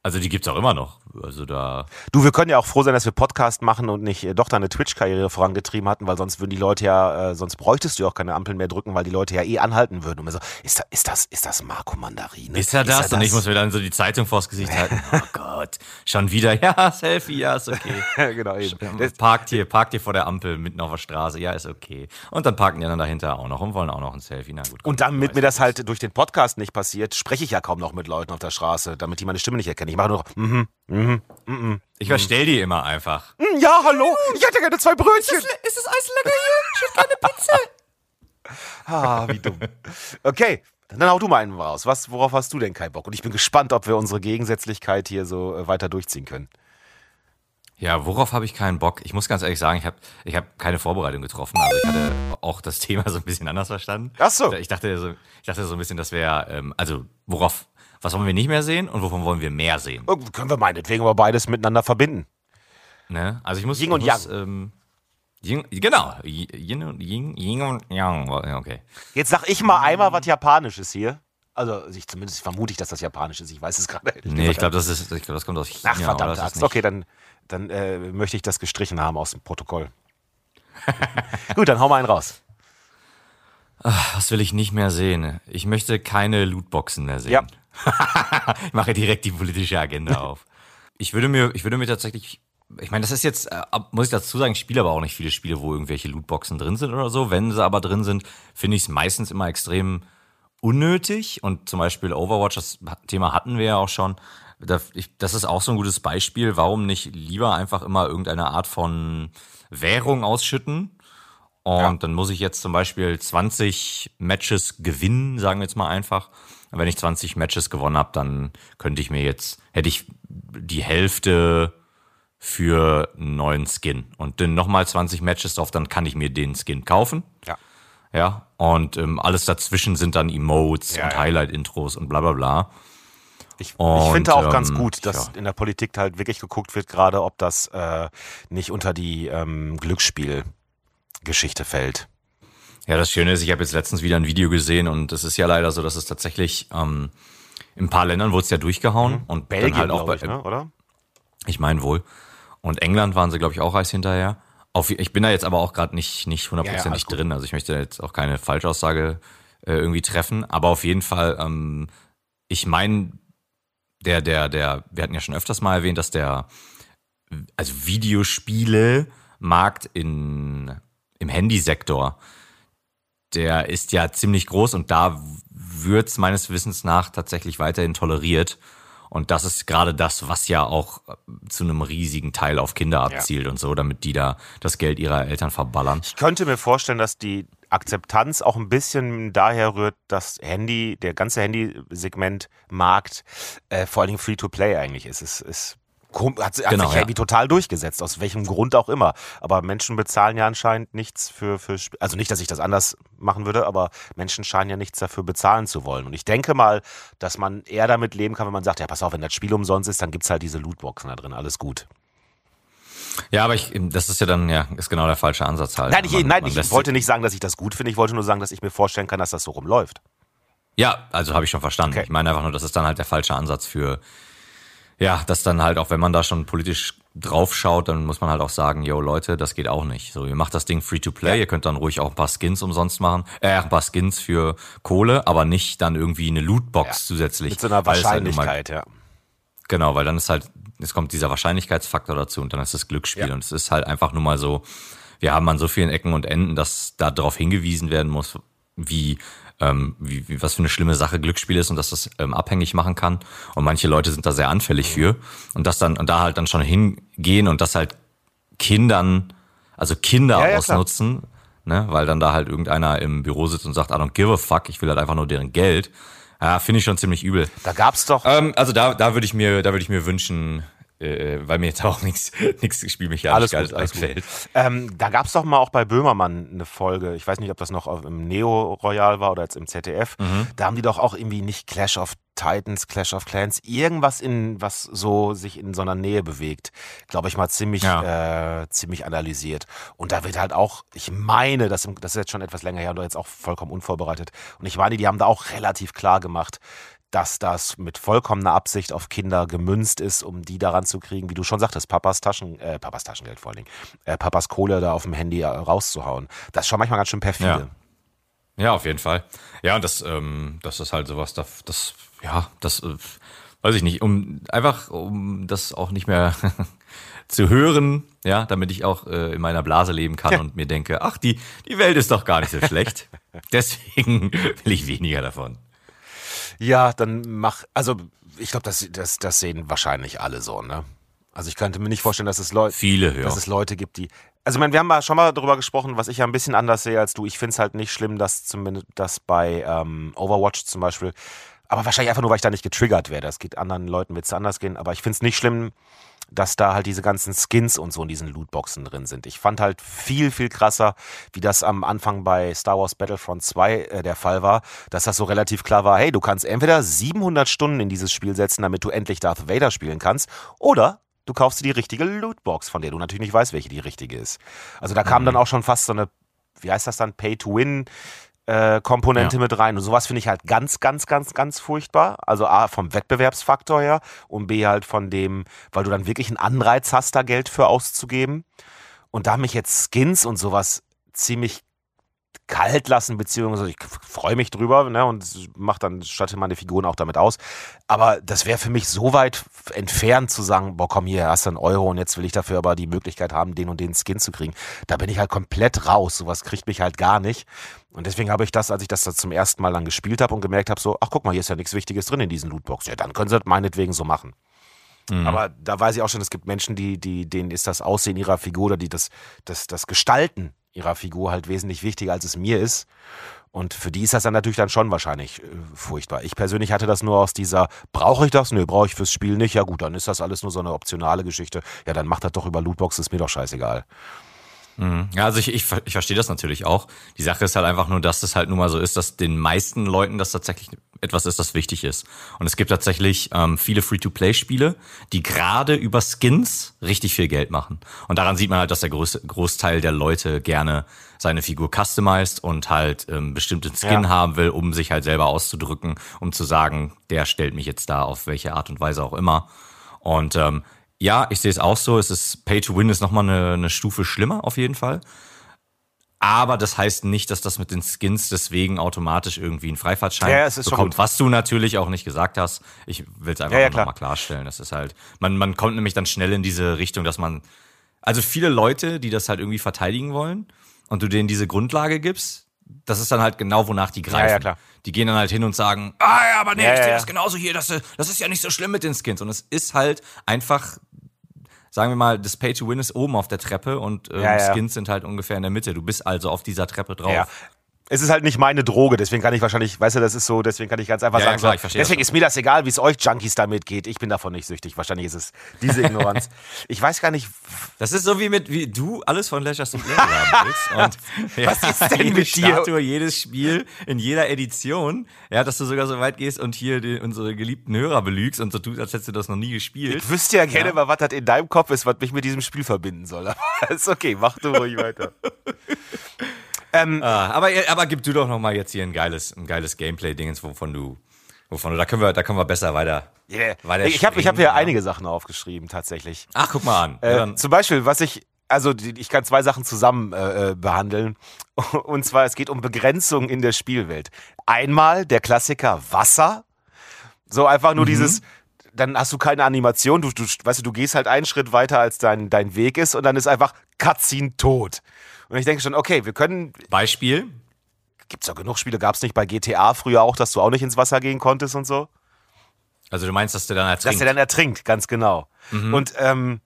Speaker 1: Also die gibt's auch immer noch. Also da.
Speaker 2: Du, wir können ja auch froh sein, dass wir Podcast machen und nicht äh, doch deine Twitch-Karriere vorangetrieben hatten, weil sonst würden die Leute ja, äh, sonst bräuchtest du ja auch keine Ampeln mehr drücken, weil die Leute ja eh anhalten würden. Und so, ist, da, ist das, ist das Marco Mandarine?
Speaker 1: Ist er das? Ist er das? Und ich muss mir dann so die Zeitung vors Gesicht halten. Oh Gott, schon wieder. Ja, Selfie, ja, ist okay. genau, eben. Parkt hier, parkt hier vor der Ampel mitten auf der Straße. Ja, ist okay. Und dann parken die dann dahinter auch noch und wollen auch noch ein Selfie. Na gut.
Speaker 2: Komm, und damit mir das halt durch den Podcast nicht passiert, spreche ich ja kaum noch mit Leuten auf der Straße, damit die meine Stimme nicht erkennen. Ich mache nur noch, mhm, mhm, mhm.
Speaker 1: Ich verstell die immer einfach.
Speaker 2: Hm, ja, hallo, ich hätte gerne zwei Brötchen.
Speaker 3: Ist das, ist das Eis lecker hier? Ich hätte gerne Pizza.
Speaker 2: ah, wie dumm. Okay, dann hau du mal einen raus. Was, worauf hast du denn keinen Bock? Und ich bin gespannt, ob wir unsere Gegensätzlichkeit hier so äh, weiter durchziehen können.
Speaker 1: Ja, worauf habe ich keinen Bock? Ich muss ganz ehrlich sagen, ich habe ich hab keine Vorbereitung getroffen. Also ich hatte auch das Thema so ein bisschen anders verstanden.
Speaker 2: Ach so.
Speaker 1: Ich dachte so, ich dachte so ein bisschen, das wäre, ähm, also worauf, was wollen wir nicht mehr sehen und wovon wollen wir mehr sehen?
Speaker 2: Oh, können wir meinetwegen aber beides miteinander verbinden.
Speaker 1: Ne? Also ich muss.
Speaker 2: Yin und
Speaker 1: muss,
Speaker 2: Yang.
Speaker 1: Ähm, Yin, genau. Yin und Yin, Yin und Yang. Okay.
Speaker 2: Jetzt sag ich mal einmal was Japanisches hier. Also ich zumindest vermute ich, dass das Japanisch ist. Ich weiß es gerade nicht.
Speaker 1: Nee, ich glaube, das ist, ich glaube, das kommt aus China.
Speaker 2: Ach verdammt, Axt. Okay, dann, dann äh, möchte ich das gestrichen haben aus dem Protokoll. Gut, dann hau mal einen raus.
Speaker 1: Ach, was will ich nicht mehr sehen? Ich möchte keine Lootboxen mehr sehen.
Speaker 2: Ja.
Speaker 1: ich mache direkt die politische Agenda auf. Ich würde mir, ich würde mir tatsächlich, ich meine, das ist jetzt, äh, muss ich dazu sagen, ich spiele aber auch nicht viele Spiele, wo irgendwelche Lootboxen drin sind oder so. Wenn sie aber drin sind, finde ich es meistens immer extrem unnötig. Und zum Beispiel Overwatch, das Thema hatten wir ja auch schon. Das ist auch so ein gutes Beispiel. Warum nicht lieber einfach immer irgendeine Art von Währung ausschütten? Und ja. dann muss ich jetzt zum Beispiel 20 Matches gewinnen, sagen wir jetzt mal einfach. Wenn ich 20 Matches gewonnen habe, dann könnte ich mir jetzt, hätte ich die Hälfte für einen neuen Skin. Und dann nochmal 20 Matches drauf, dann kann ich mir den Skin kaufen.
Speaker 2: Ja.
Speaker 1: Ja. Und ähm, alles dazwischen sind dann Emotes
Speaker 2: Ja,
Speaker 1: und
Speaker 2: ja.
Speaker 1: Highlight-Intros und bla bla bla.
Speaker 2: Ich, ich finde auch ganz
Speaker 1: ähm,
Speaker 2: gut, dass
Speaker 1: ja.
Speaker 2: in der Politik halt wirklich geguckt wird, gerade ob das äh, nicht unter die ähm, Glücksspielgeschichte fällt.
Speaker 1: Ja, das Schöne ist, ich habe jetzt letztens wieder ein Video gesehen und es ist ja leider so, dass es tatsächlich ähm, in ein paar Ländern wurde es ja durchgehauen und
Speaker 2: Mhm. Belgien,
Speaker 1: dann halt auch bei,
Speaker 2: ich, ne? oder?
Speaker 1: Ich meine wohl. Und England waren sie, glaube ich, auch heiß hinterher. Auf, ich bin da jetzt aber auch gerade nicht, nicht
Speaker 2: Ja, ja,
Speaker 1: hundertprozentig
Speaker 2: alles gut.
Speaker 1: drin. Also ich möchte jetzt auch keine Falschaussage äh, irgendwie treffen. Aber auf jeden Fall, ähm, ich meine, der, der, der, wir hatten ja schon öfters mal erwähnt, dass der, also Videospiele-Markt in, im Handysektor, der ist ja ziemlich groß und da wird's meines Wissens nach tatsächlich weiterhin toleriert. Und das ist gerade das, was ja auch äh, zu einem riesigen Teil auf Kinder abzielt und so, damit die da das Geld ihrer Eltern verballern.
Speaker 2: Ich könnte mir vorstellen, dass die Akzeptanz auch ein bisschen daher rührt, dass Handy, der ganze Handy-Segment-Markt äh, vor allen Dingen Free-to-Play eigentlich ist. Es ist hat, hat
Speaker 1: Genau,
Speaker 2: sich
Speaker 1: ja.
Speaker 2: irgendwie total durchgesetzt, aus welchem Grund auch immer. Aber Menschen bezahlen ja anscheinend nichts für, für also nicht, dass ich das anders machen würde, aber Menschen scheinen ja nichts dafür bezahlen zu wollen. Und ich denke mal, dass man eher damit leben kann, wenn man sagt, ja, pass auf, wenn das Spiel umsonst ist, dann gibt's halt diese Lootboxen da drin, alles gut.
Speaker 1: Ja, aber ich, das ist ja dann, ja, ist genau der falsche Ansatz halt.
Speaker 2: Nein, ich,
Speaker 1: Man-
Speaker 2: nein,
Speaker 1: man
Speaker 2: ich wollte nicht sagen, dass ich das gut finde, ich wollte nur sagen, dass ich mir vorstellen kann, dass das so rumläuft.
Speaker 1: Ja, also habe ich schon verstanden.
Speaker 2: Okay.
Speaker 1: Ich meine einfach nur, das ist dann halt der falsche Ansatz für, ja, dass dann halt auch, wenn man da schon politisch draufschaut, dann muss man halt auch sagen, yo Leute, das geht auch nicht. So, ihr macht das Ding free to play, ihr könnt dann ruhig auch ein paar Skins umsonst machen, äh, ein paar Skins für Kohle, aber nicht dann irgendwie eine Lootbox
Speaker 2: Ja.
Speaker 1: zusätzlich.
Speaker 2: Mit so einer
Speaker 1: weil es halt mal-
Speaker 2: Wahrscheinlichkeit, ja.
Speaker 1: Genau, weil dann ist halt, es kommt dieser Wahrscheinlichkeitsfaktor dazu und dann ist das Glücksspiel.
Speaker 2: Ja.
Speaker 1: Und es ist halt einfach nur mal so, wir haben an so vielen Ecken und Enden, dass da darauf hingewiesen werden muss, wie, ähm, wie, wie, was für eine schlimme Sache Glücksspiel ist und dass das ähm, abhängig machen kann. Und manche Leute sind da sehr anfällig für. Und das dann, und da halt dann schon hingehen und das halt Kindern, also Kinder
Speaker 2: Ja, ja, klar.
Speaker 1: ausnutzen, ne, weil dann da halt irgendeiner im Büro sitzt und sagt, I don't give a fuck, ich will halt einfach nur deren Geld. Ja, finde ich schon ziemlich übel.
Speaker 2: Da gab's doch,
Speaker 1: Ähm, also da, da würde ich mir, da würde ich mir wünschen, äh, weil mir jetzt auch nichts, nichts Spielmechanisch
Speaker 2: Alles alles gut.
Speaker 1: einfällt.
Speaker 2: ähm, da gab's doch mal auch bei Böhmermann eine Folge, ich weiß nicht, ob das noch auf, im Neo Royal war oder jetzt im ZDF,
Speaker 1: Mhm.
Speaker 2: da haben die doch auch irgendwie nicht Clash of Titans, Clash of Clans, irgendwas in, was so sich in so einer Nähe bewegt, glaube ich mal ziemlich, äh, ziemlich analysiert. Und da wird halt auch, ich meine, das, das ist jetzt schon etwas länger her und jetzt auch vollkommen unvorbereitet. Und ich meine, die haben da auch relativ klar gemacht, dass das mit vollkommener Absicht auf Kinder gemünzt ist, um die daran zu kriegen, wie du schon sagtest, Papas Taschen, äh, Papas Taschengeld vor allen Dingen, äh, Papas Kohle da auf dem Handy äh, rauszuhauen. Das ist schon manchmal ganz schön perfide.
Speaker 1: Ja. ja, auf jeden Fall. Ja, und das, ähm, das ist halt sowas, das, das ja, das, äh, weiß ich nicht, um einfach, um das auch nicht mehr zu hören, ja, damit ich auch äh, in meiner Blase leben kann und mir denke, ach, die, die Welt ist doch gar nicht so schlecht. Deswegen will ich weniger davon.
Speaker 2: Ja, dann mach, also ich glaube, das, das, das sehen wahrscheinlich alle so, ne? Also ich könnte mir nicht vorstellen, dass es Leute,
Speaker 1: Viele, ja.
Speaker 2: dass es Leute gibt, die. Also ich meine, wir haben mal schon mal darüber gesprochen, was ich ja ein bisschen anders sehe als du. Ich finde es halt nicht schlimm, dass zumindest dass bei ähm, Overwatch zum Beispiel, aber wahrscheinlich einfach nur, weil ich da nicht getriggert werde. Das geht anderen Leuten wird es anders gehen, aber ich finde es nicht schlimm, dass da halt diese ganzen Skins und so in diesen Lootboxen drin sind. Ich fand halt viel, viel krasser, wie das am Anfang bei Star Wars Battlefront 2 äh, der Fall war, dass das so relativ klar war, hey, du kannst entweder 700 Stunden in dieses Spiel setzen, damit du endlich Darth Vader spielen kannst, oder du kaufst dir die richtige Lootbox, von der du natürlich nicht weißt, welche die richtige ist. Also da kam
Speaker 1: Mhm.
Speaker 2: dann auch schon fast so eine, wie heißt das dann, Pay-to-Win äh, Komponente
Speaker 1: Ja.
Speaker 2: mit rein. Und sowas finde ich halt ganz, ganz, ganz, ganz furchtbar. Also A, vom Wettbewerbsfaktor her und B, halt von dem, weil du dann wirklich einen Anreiz hast, da Geld für auszugeben. Und da mich jetzt Skins und sowas ziemlich kalt lassen, beziehungsweise ich freue mich drüber ne, und mach dann, statte meine Figuren auch damit aus. Aber das wäre für mich so weit entfernt zu sagen, boah, komm hier, hast du einen Euro und jetzt will ich dafür aber die Möglichkeit haben, den und den Skin zu kriegen. Da bin ich halt komplett raus. Sowas kriegt mich halt gar nicht. Und deswegen habe ich das, als ich das da zum ersten Mal dann gespielt habe und gemerkt habe, so, ach guck mal, hier ist ja nichts Wichtiges drin in diesen Lootbox. Ja, dann können sie das meinetwegen so machen.
Speaker 1: Mhm.
Speaker 2: Aber da weiß ich auch schon, es gibt Menschen, die, die, denen ist das Aussehen ihrer Figur oder die das, das, das Gestalten ihrer Figur halt wesentlich wichtiger, als es mir ist. Und für die ist das dann natürlich dann schon wahrscheinlich äh, furchtbar. Ich persönlich hatte das nur aus dieser, brauche ich das? Nö, brauche ich fürs Spiel nicht. Ja gut, dann ist das alles nur so eine optionale Geschichte. Ja, dann macht das doch über Lootbox, ist mir doch scheißegal.
Speaker 1: Mhm. Ja, also ich, ich, ich verstehe das natürlich auch. Die Sache ist halt einfach nur, dass es halt nun mal so ist, dass den meisten Leuten das tatsächlich etwas ist, das wichtig ist. Und es gibt tatsächlich ähm, viele Free-to-Play-Spiele, die gerade über Skins richtig viel Geld machen. Und daran sieht man halt, dass der Groß, Großteil der Leute gerne seine Figur customized und halt ähm, bestimmten Skin
Speaker 2: Ja.
Speaker 1: haben will, um sich halt selber auszudrücken, um zu sagen, der stellt mich jetzt da auf welche Art und Weise auch immer. Und ähm, ja, ich sehe es auch so. Es ist Pay to Win ist nochmal eine, eine Stufe schlimmer auf jeden Fall. Aber das heißt nicht, dass das mit den Skins deswegen automatisch irgendwie einen Freifahrtschein
Speaker 2: Ja, ja,
Speaker 1: bekommt, was du natürlich auch nicht gesagt hast. Ich will es einfach
Speaker 2: Ja, ja, klar.
Speaker 1: nochmal klarstellen. Das ist halt, man, man kommt nämlich dann schnell in diese Richtung, dass man, also viele Leute, die das halt irgendwie verteidigen wollen und du denen diese Grundlage gibst, das ist dann halt genau, wonach die greifen.
Speaker 2: ja, klar.
Speaker 1: Die gehen dann halt hin und sagen, ah ja, aber nee,
Speaker 2: Ja,
Speaker 1: ich
Speaker 2: ja,
Speaker 1: sehe
Speaker 2: ja.
Speaker 1: das genauso hier, das, das ist ja nicht so schlimm mit den Skins. Und es ist halt einfach, sagen wir mal, das Pay to Win ist oben auf der Treppe und ähm,
Speaker 2: Ja, ja.
Speaker 1: Skins sind halt ungefähr in der Mitte. Du bist also auf dieser Treppe drauf.
Speaker 2: Ja. Es ist halt nicht meine Droge, deswegen kann ich wahrscheinlich, weißt du, das ist so, deswegen kann ich ganz einfach
Speaker 1: Ja, ja,
Speaker 2: sagen,
Speaker 1: klar,
Speaker 2: so,
Speaker 1: ich verstehe das
Speaker 2: deswegen ist mir das egal, wie es euch Junkies damit geht. Ich bin davon nicht süchtig. Wahrscheinlich ist es diese Ignoranz. ich weiß gar nicht,
Speaker 1: Das ist so wie mit, wie du alles von Leisure Suit Larry haben willst. Und ja,
Speaker 2: Was ist denn
Speaker 1: jede
Speaker 2: mit dir?
Speaker 1: Statue, jedes Spiel in jeder Edition, ja, dass du sogar so weit gehst und hier die, unsere geliebten Hörer belügst und so tust, als hättest du das noch nie gespielt.
Speaker 2: ich wüsste ja gerne
Speaker 1: Ja.
Speaker 2: mal, was das in deinem Kopf ist, was mich mit diesem Spiel verbinden soll. Aber ist okay, mach du ruhig weiter. Ähm,
Speaker 1: Ah, aber, aber gib du doch noch mal jetzt hier ein geiles, ein geiles Gameplay-Dingens, wovon du, wovon du, da können wir, da können wir besser weiter.
Speaker 2: yeah.
Speaker 1: weiter
Speaker 2: Ich habe ich hab
Speaker 1: springen,
Speaker 2: hier
Speaker 1: ja.
Speaker 2: einige Sachen aufgeschrieben, tatsächlich.
Speaker 1: Ach, guck mal an. Ja,
Speaker 2: Äh,
Speaker 1: dann-
Speaker 2: zum Beispiel, was ich, also die, ich kann zwei Sachen zusammen äh, äh, behandeln. Und zwar, es geht um Begrenzung in der Spielwelt. Einmal der Klassiker Wasser. So einfach nur dieses, dann hast du keine Animation, du, du, weißt du, du gehst halt einen Schritt weiter, als dein, dein Weg ist und dann ist einfach Cutscene tot. Und ich denke schon, okay, wir können,
Speaker 1: Beispiel.
Speaker 2: gibt's doch genug Spiele, gab's nicht bei GTA früher auch, dass du auch nicht ins Wasser gehen konntest und so?
Speaker 1: Also du meinst, dass der dann
Speaker 2: Dass
Speaker 1: ertrinkt.
Speaker 2: er dann ertrinkt, ganz genau. Und ähm,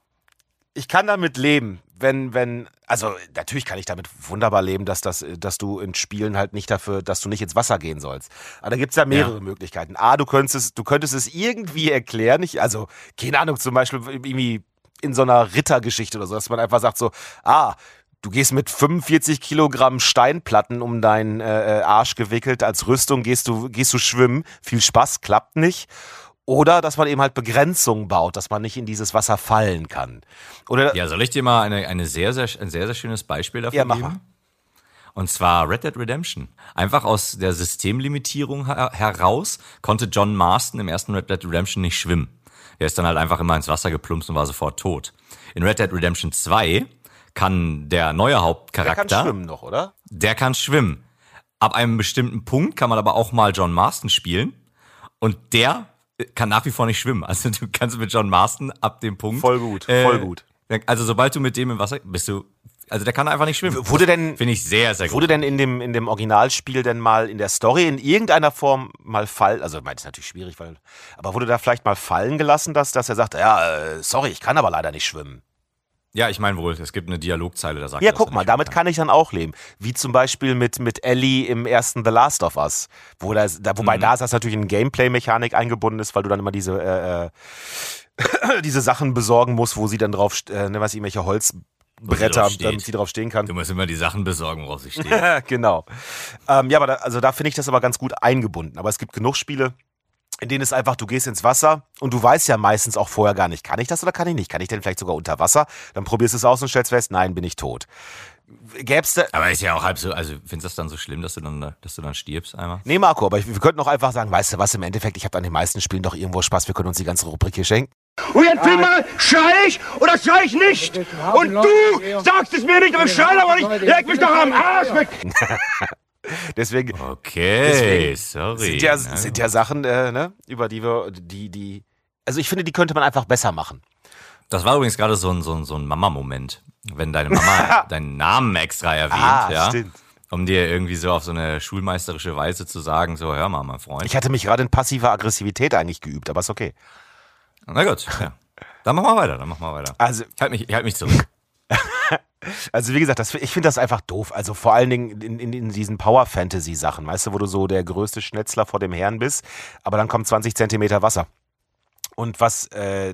Speaker 2: ich kann damit leben, wenn, wenn, also natürlich kann ich damit wunderbar leben, dass, das, dass du in Spielen halt nicht dafür, dass du nicht ins Wasser gehen sollst. Aber da gibt's ja mehrere
Speaker 1: Ja.
Speaker 2: Möglichkeiten. A, du könntest es, du könntest es irgendwie erklären, ich, also, keine Ahnung, zum Beispiel irgendwie in so einer Rittergeschichte oder so, dass man einfach sagt so, ah, Du gehst mit 45 Kilogramm Steinplatten um deinen äh, äh, Arsch gewickelt als Rüstung, gehst du, gehst du schwimmen. Viel Spaß, klappt nicht. Oder dass man eben halt Begrenzungen baut, dass man nicht in dieses Wasser fallen kann. Oder
Speaker 1: Ja, soll ich dir mal eine, eine sehr, sehr, ein sehr, sehr schönes Beispiel dafür
Speaker 2: Ja, mach
Speaker 1: geben?
Speaker 2: mal.
Speaker 1: Und zwar Red Dead Redemption. Einfach aus der Systemlimitierung her heraus konnte John Marston im ersten Red Dead Redemption nicht schwimmen. Der ist dann halt einfach immer ins Wasser geplumpst und war sofort tot. In Red Dead Redemption 2 kann der neue Hauptcharakter.
Speaker 2: Der kann schwimmen noch, oder?
Speaker 1: Der kann schwimmen. Ab einem bestimmten Punkt kann man aber auch mal John Marston spielen. Und der kann nach wie vor nicht schwimmen. Also du kannst mit John Marston ab dem Punkt.
Speaker 2: Voll gut, voll äh, gut.
Speaker 1: Also sobald du mit dem im Wasser bist du. Also der kann einfach nicht schwimmen.
Speaker 2: Wurde denn
Speaker 1: finde ich sehr sehr
Speaker 2: gut. Wurde denn in dem in dem Originalspiel denn mal in der Story in irgendeiner Form mal fall also meint ist natürlich schwierig, weil aber wurde da vielleicht mal fallen gelassen, dass dass er sagt, ja, äh, sorry, ich kann aber leider nicht schwimmen.
Speaker 1: Ja, ich meine wohl, es gibt eine Dialogzeile, da sagt
Speaker 2: Ja, guck mal, damit kann ich dann auch leben. Wie zum Beispiel mit, mit Ellie im ersten The Last of Us. Wo das, da, wobei mhm. da ist das natürlich in Gameplay-Mechanik eingebunden ist, weil du dann immer diese, äh, äh diese Sachen besorgen musst, wo sie dann drauf, äh, ne, was irgendwelche Holzbretter, damit sie drauf stehen kann.
Speaker 1: Du musst immer die Sachen besorgen, worauf sie stehen.
Speaker 2: genau. Ähm, ja, aber da, also da finde ich das aber ganz gut eingebunden. Aber es gibt genug Spiele, in denen es einfach, du gehst ins Wasser und du weißt ja meistens auch vorher gar nicht, kann ich das oder kann ich nicht? Kann ich denn vielleicht sogar unter Wasser? Dann probierst du es aus und stellst fest, nein, bin ich tot. Gäb's da
Speaker 1: aber ist ja auch halb so, also findest du das dann so schlimm, dass du dann, dass du dann stirbst einmal?
Speaker 2: Nee, Marco, aber ich, wir könnten auch einfach sagen, weißt du was, im Endeffekt, ich habe an den meisten Spielen doch irgendwo Spaß, wir können uns die ganze Rubrik hier schenken.
Speaker 3: Und jetzt will mal, schrei ich oder schrei ich nicht? Und du sagst es mir nicht, aber ich schrei aber nicht, leg mich doch am Arsch weg!
Speaker 2: Deswegen.
Speaker 1: Okay, deswegen sorry.
Speaker 2: Sind ja, sind ja Sachen, äh, ne, über die wir, die, die. Also ich finde, die könnte man einfach besser machen.
Speaker 1: Das war übrigens gerade so ein, so ein, so ein Mama-Moment, wenn deine Mama deinen Namen extra erwähnt, ah, ja. Stimmt. Um dir irgendwie so auf so eine schulmeisterische Weise zu sagen, so, hör mal, mein Freund.
Speaker 2: Ich hatte mich gerade in passiver Aggressivität eigentlich geübt, aber ist okay.
Speaker 1: Na gut, ja. Dann mach mal weiter, dann mach mal weiter.
Speaker 2: Also,
Speaker 1: ich halt mich, ich halt mich zurück.
Speaker 2: Also wie gesagt, das, ich finde das einfach doof. Also vor allen Dingen in, in, in diesen Power-Fantasy-Sachen, weißt du, wo du so der größte Schnetzler vor dem Herrn bist, aber dann kommt 20 Zentimeter Wasser. Und was äh,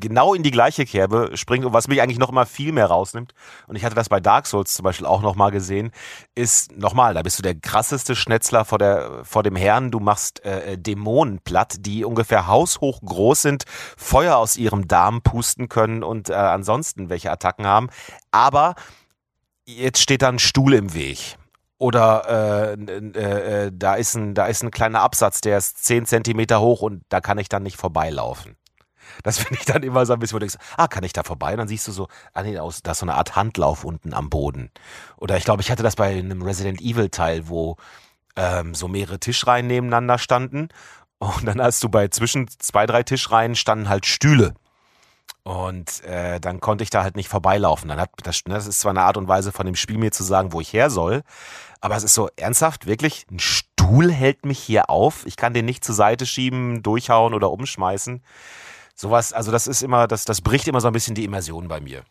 Speaker 2: genau in die gleiche Kerbe springt und was mich eigentlich noch immer viel mehr rausnimmt, und ich hatte das bei Dark Souls zum Beispiel auch nochmal gesehen, ist nochmal, da bist du der krasseste Schnetzler vor, der, vor dem Herrn. Du machst äh, Dämonen platt, die ungefähr haushoch groß sind, Feuer aus ihrem Darm pusten können und äh, ansonsten welche Attacken haben. Aber jetzt steht da ein Stuhl im Weg oder äh, äh, äh, da, ist ein, da ist ein kleiner Absatz, der ist 10 Zentimeter hoch und da kann ich dann nicht vorbeilaufen. Das finde ich dann immer so ein bisschen, wo du denkst, ah, kann ich da vorbei? Und dann siehst du so, ah nee, da ist so eine Art Handlauf unten am Boden. Oder ich glaube, ich hatte das bei einem Resident Evil Teil, wo ähm, so mehrere Tischreihen nebeneinander standen. Und dann hast du bei zwischen zwei, drei Tischreihen standen halt Stühle. Und äh, dann konnte ich da halt nicht vorbeilaufen. Dann hat das, ne, das ist zwar eine Art und Weise von dem Spiel mir zu sagen, wo ich her soll, aber es ist so ernsthaft, wirklich, ein Stuhl hält mich hier auf. Ich kann den nicht zur Seite schieben, durchhauen oder umschmeißen. Sowas, also das ist immer, das, das bricht immer so ein bisschen die Immersion bei mir.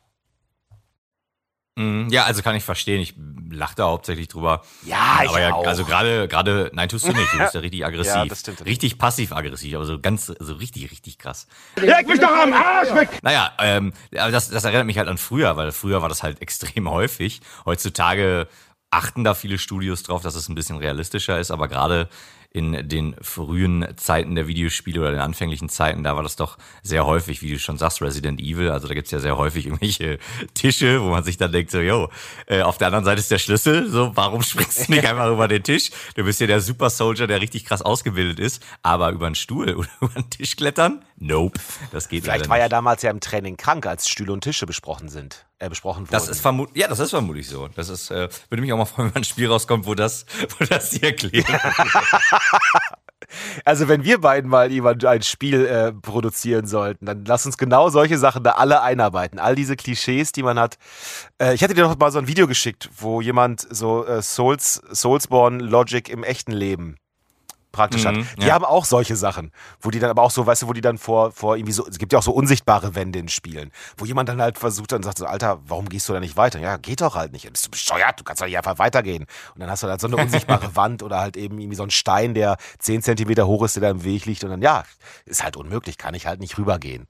Speaker 1: Mhm, ja, also kann ich verstehen. Ich lache da hauptsächlich drüber.
Speaker 2: Ja, ich
Speaker 1: aber ja,
Speaker 2: auch.
Speaker 1: also gerade, gerade, nein, tust du nicht. Du bist ja richtig aggressiv. ja, das stimmt. Richtig passiv-aggressiv, aber so ganz, so richtig, richtig krass.
Speaker 3: Leg mich doch am Arsch weg!
Speaker 1: Naja, ähm, aber das, das erinnert mich halt an früher, weil früher war das halt extrem häufig. Heutzutage achten da viele Studios drauf, dass es ein bisschen realistischer ist, aber gerade in den frühen Zeiten der Videospiele oder den anfänglichen Zeiten, da war das doch sehr häufig, wie du schon sagst, Resident Evil. Also da gibt's ja sehr häufig irgendwelche Tische, wo man sich dann denkt, so, yo, äh, auf der anderen Seite ist der Schlüssel, so, warum springst du nicht einfach über den Tisch? Du bist ja der Super Soldier, der richtig krass ausgebildet ist, aber über einen Stuhl oder über einen Tisch klettern? Nope, das geht
Speaker 2: Vielleicht war ja damals ja im Training krank, als Stühle und Tische besprochen sind äh, besprochen
Speaker 1: wurde. Das ist vermutlich, ja, das ist vermutlich so. Das ist, äh, würde mich auch mal freuen, wenn ein Spiel rauskommt, wo das, wo das hier erklärt.
Speaker 2: also wenn wir beiden mal jemand ein Spiel äh, produzieren sollten, dann lass uns genau solche Sachen da alle einarbeiten. All diese Klischees, die man hat. Äh, ich hatte dir noch mal so ein Video geschickt, wo jemand so äh, Souls, Soulsborne Logic im echten Leben praktisch mhm, hat. Die ja. haben auch solche Sachen, wo die dann aber auch so, weißt du, wo die dann vor, vor irgendwie so, es gibt ja auch so unsichtbare Wände in Spielen, wo jemand dann halt versucht und sagt so, Alter, warum gehst du da nicht weiter? Ja, geht doch halt nicht. Bist du bescheuert? Du kannst doch nicht einfach weitergehen. Und dann hast du halt so eine unsichtbare Wand oder halt eben irgendwie so einen Stein, der zehn Zentimeter hoch ist, der da im Weg liegt und dann, ja, ist halt unmöglich, kann ich halt nicht rübergehen.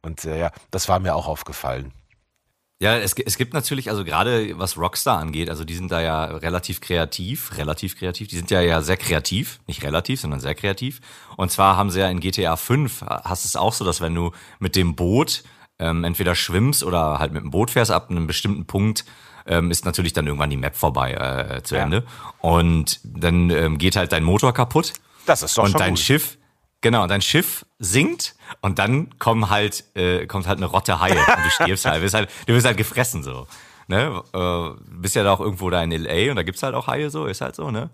Speaker 2: Und äh, ja, das war mir auch aufgefallen.
Speaker 1: Ja, es, es gibt natürlich, also gerade was Rockstar angeht, also die sind da ja relativ kreativ, relativ kreativ, die sind ja ja sehr kreativ, nicht relativ, sondern sehr kreativ. Und zwar haben sie ja in GTA 5, hast es auch so, dass wenn du mit dem Boot ähm, entweder schwimmst oder halt mit dem Boot fährst, ab einem bestimmten Punkt ähm, ist natürlich dann irgendwann die Map vorbei äh, zu Ende. Und dann ähm, geht halt dein Motor kaputt.
Speaker 2: Das ist doch
Speaker 1: und
Speaker 2: schon
Speaker 1: dein
Speaker 2: gut.
Speaker 1: Schiff, genau, dein Schiff sinkt und dann kommen halt, äh, kommt halt eine Rotte Haie und du stirbst halt, bist halt, du wirst halt gefressen so. Ne? Äh, bist ja da auch irgendwo da in LA und da gibt's halt auch Haie so, ist halt so, ne?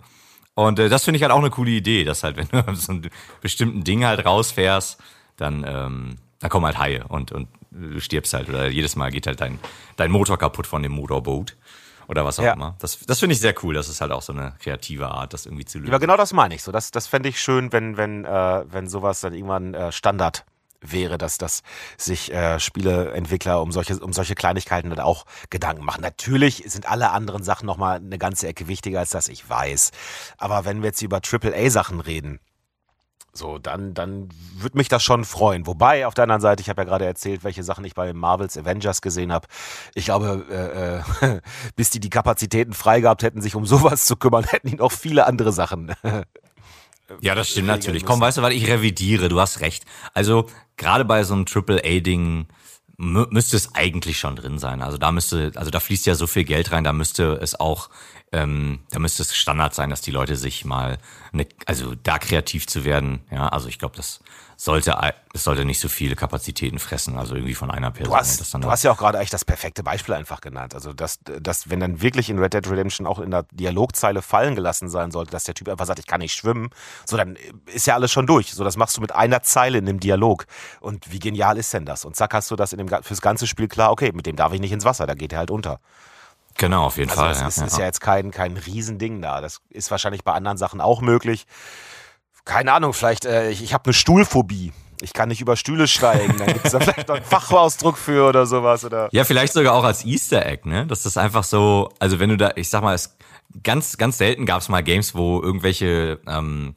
Speaker 1: Und äh, das finde ich halt auch eine coole Idee, dass halt, wenn du so einem bestimmten Ding halt rausfährst, dann, ähm, dann kommen halt Haie und, und du stirbst halt oder jedes Mal geht halt dein, dein Motor kaputt von dem Motorboot oder was auch
Speaker 2: Ja.
Speaker 1: immer. Das, das finde ich sehr cool. Das ist halt auch so eine kreative Art, das irgendwie zu lösen.
Speaker 2: Aber genau das meine ich so. Das, das fände ich schön, wenn, wenn, äh, wenn sowas dann irgendwann äh, Standard wäre, dass, dass sich äh, Spieleentwickler um solche, um solche Kleinigkeiten dann auch Gedanken machen. Natürlich sind alle anderen Sachen nochmal eine ganze Ecke wichtiger als das, ich weiß. Aber wenn wir jetzt über AAA-Sachen reden, so, dann, dann würde mich das schon freuen. Wobei, auf der anderen Seite, ich habe ja gerade erzählt, welche Sachen ich bei Marvels Avengers gesehen habe. Ich glaube, äh, äh, bis die die Kapazitäten frei gehabt hätten, sich um sowas zu kümmern, hätten die noch viele andere Sachen.
Speaker 1: Ja, das stimmt natürlich. Komm, weißt du, weil ich revidiere, du hast recht. Also, gerade bei so einem Triple-A-Ding mü- müsste es eigentlich schon drin sein. Also da müsste, also da fließt ja so viel Geld rein, da müsste es auch, ähm, da müsste es Standard sein, dass die Leute sich mal, eine, also da kreativ zu werden. Ja, also ich glaube, das sollte, es sollte nicht so viele Kapazitäten fressen, also irgendwie von einer Person.
Speaker 2: Du hast, du hast ja auch gerade echt das perfekte Beispiel einfach genannt. Also, dass, dass, wenn dann wirklich in Red Dead Redemption auch in der Dialogzeile fallen gelassen sein sollte, dass der Typ einfach sagt, ich kann nicht schwimmen, so dann ist ja alles schon durch. So, das machst du mit einer Zeile in dem Dialog. Und wie genial ist denn das? Und zack, hast du das in dem, fürs ganze Spiel klar, okay, mit dem darf ich nicht ins Wasser, da geht er halt unter.
Speaker 1: Genau, auf jeden
Speaker 2: Also
Speaker 1: Fall.
Speaker 2: das
Speaker 1: ja,
Speaker 2: ist,
Speaker 1: ja.
Speaker 2: ist ja jetzt kein, kein Riesending da. Das ist wahrscheinlich bei anderen Sachen auch möglich. Keine Ahnung, vielleicht, äh, ich, ich habe eine Stuhlphobie. Ich kann nicht über Stühle steigen. Dann gibt es da vielleicht noch einen Fachausdruck für oder sowas. Oder
Speaker 1: Ja, vielleicht sogar auch als Easter Egg, ne? Dass das einfach so, also wenn du da, ich sag mal, es ganz, ganz selten gab es mal Games, wo irgendwelche ähm,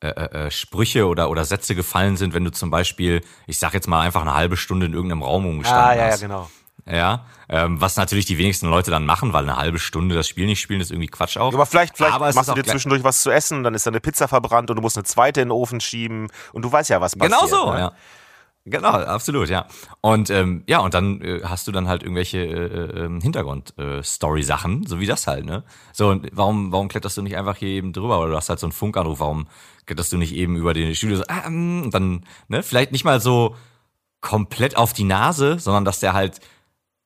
Speaker 1: äh, äh, Sprüche oder, oder Sätze gefallen sind, wenn du zum Beispiel, ich sag jetzt mal einfach eine halbe Stunde in irgendeinem Raum umgestanden
Speaker 2: ah, ja, ja,
Speaker 1: hast.
Speaker 2: genau.
Speaker 1: Ja, ähm, was natürlich die wenigsten Leute dann machen, weil eine halbe Stunde das Spiel nicht spielen, ist irgendwie Quatsch auch.
Speaker 2: Aber vielleicht, vielleicht
Speaker 1: Aber
Speaker 2: machst du dir zwischendurch was zu essen, dann ist da eine Pizza verbrannt und du musst eine zweite in den Ofen schieben und du weißt ja, was passiert.
Speaker 1: Genau so,
Speaker 2: ne?
Speaker 1: ja. Genau, absolut, ja. Und ähm, ja, und dann äh, hast du dann halt irgendwelche äh, äh, Hintergrund-Story-Sachen, so wie das halt, ne? So, und warum, warum kletterst du nicht einfach hier eben drüber? Oder du hast halt so einen Funkanruf, warum kletterst du nicht eben über den Studio so, ah, mm, und dann, ne, vielleicht nicht mal so komplett auf die Nase, sondern dass der halt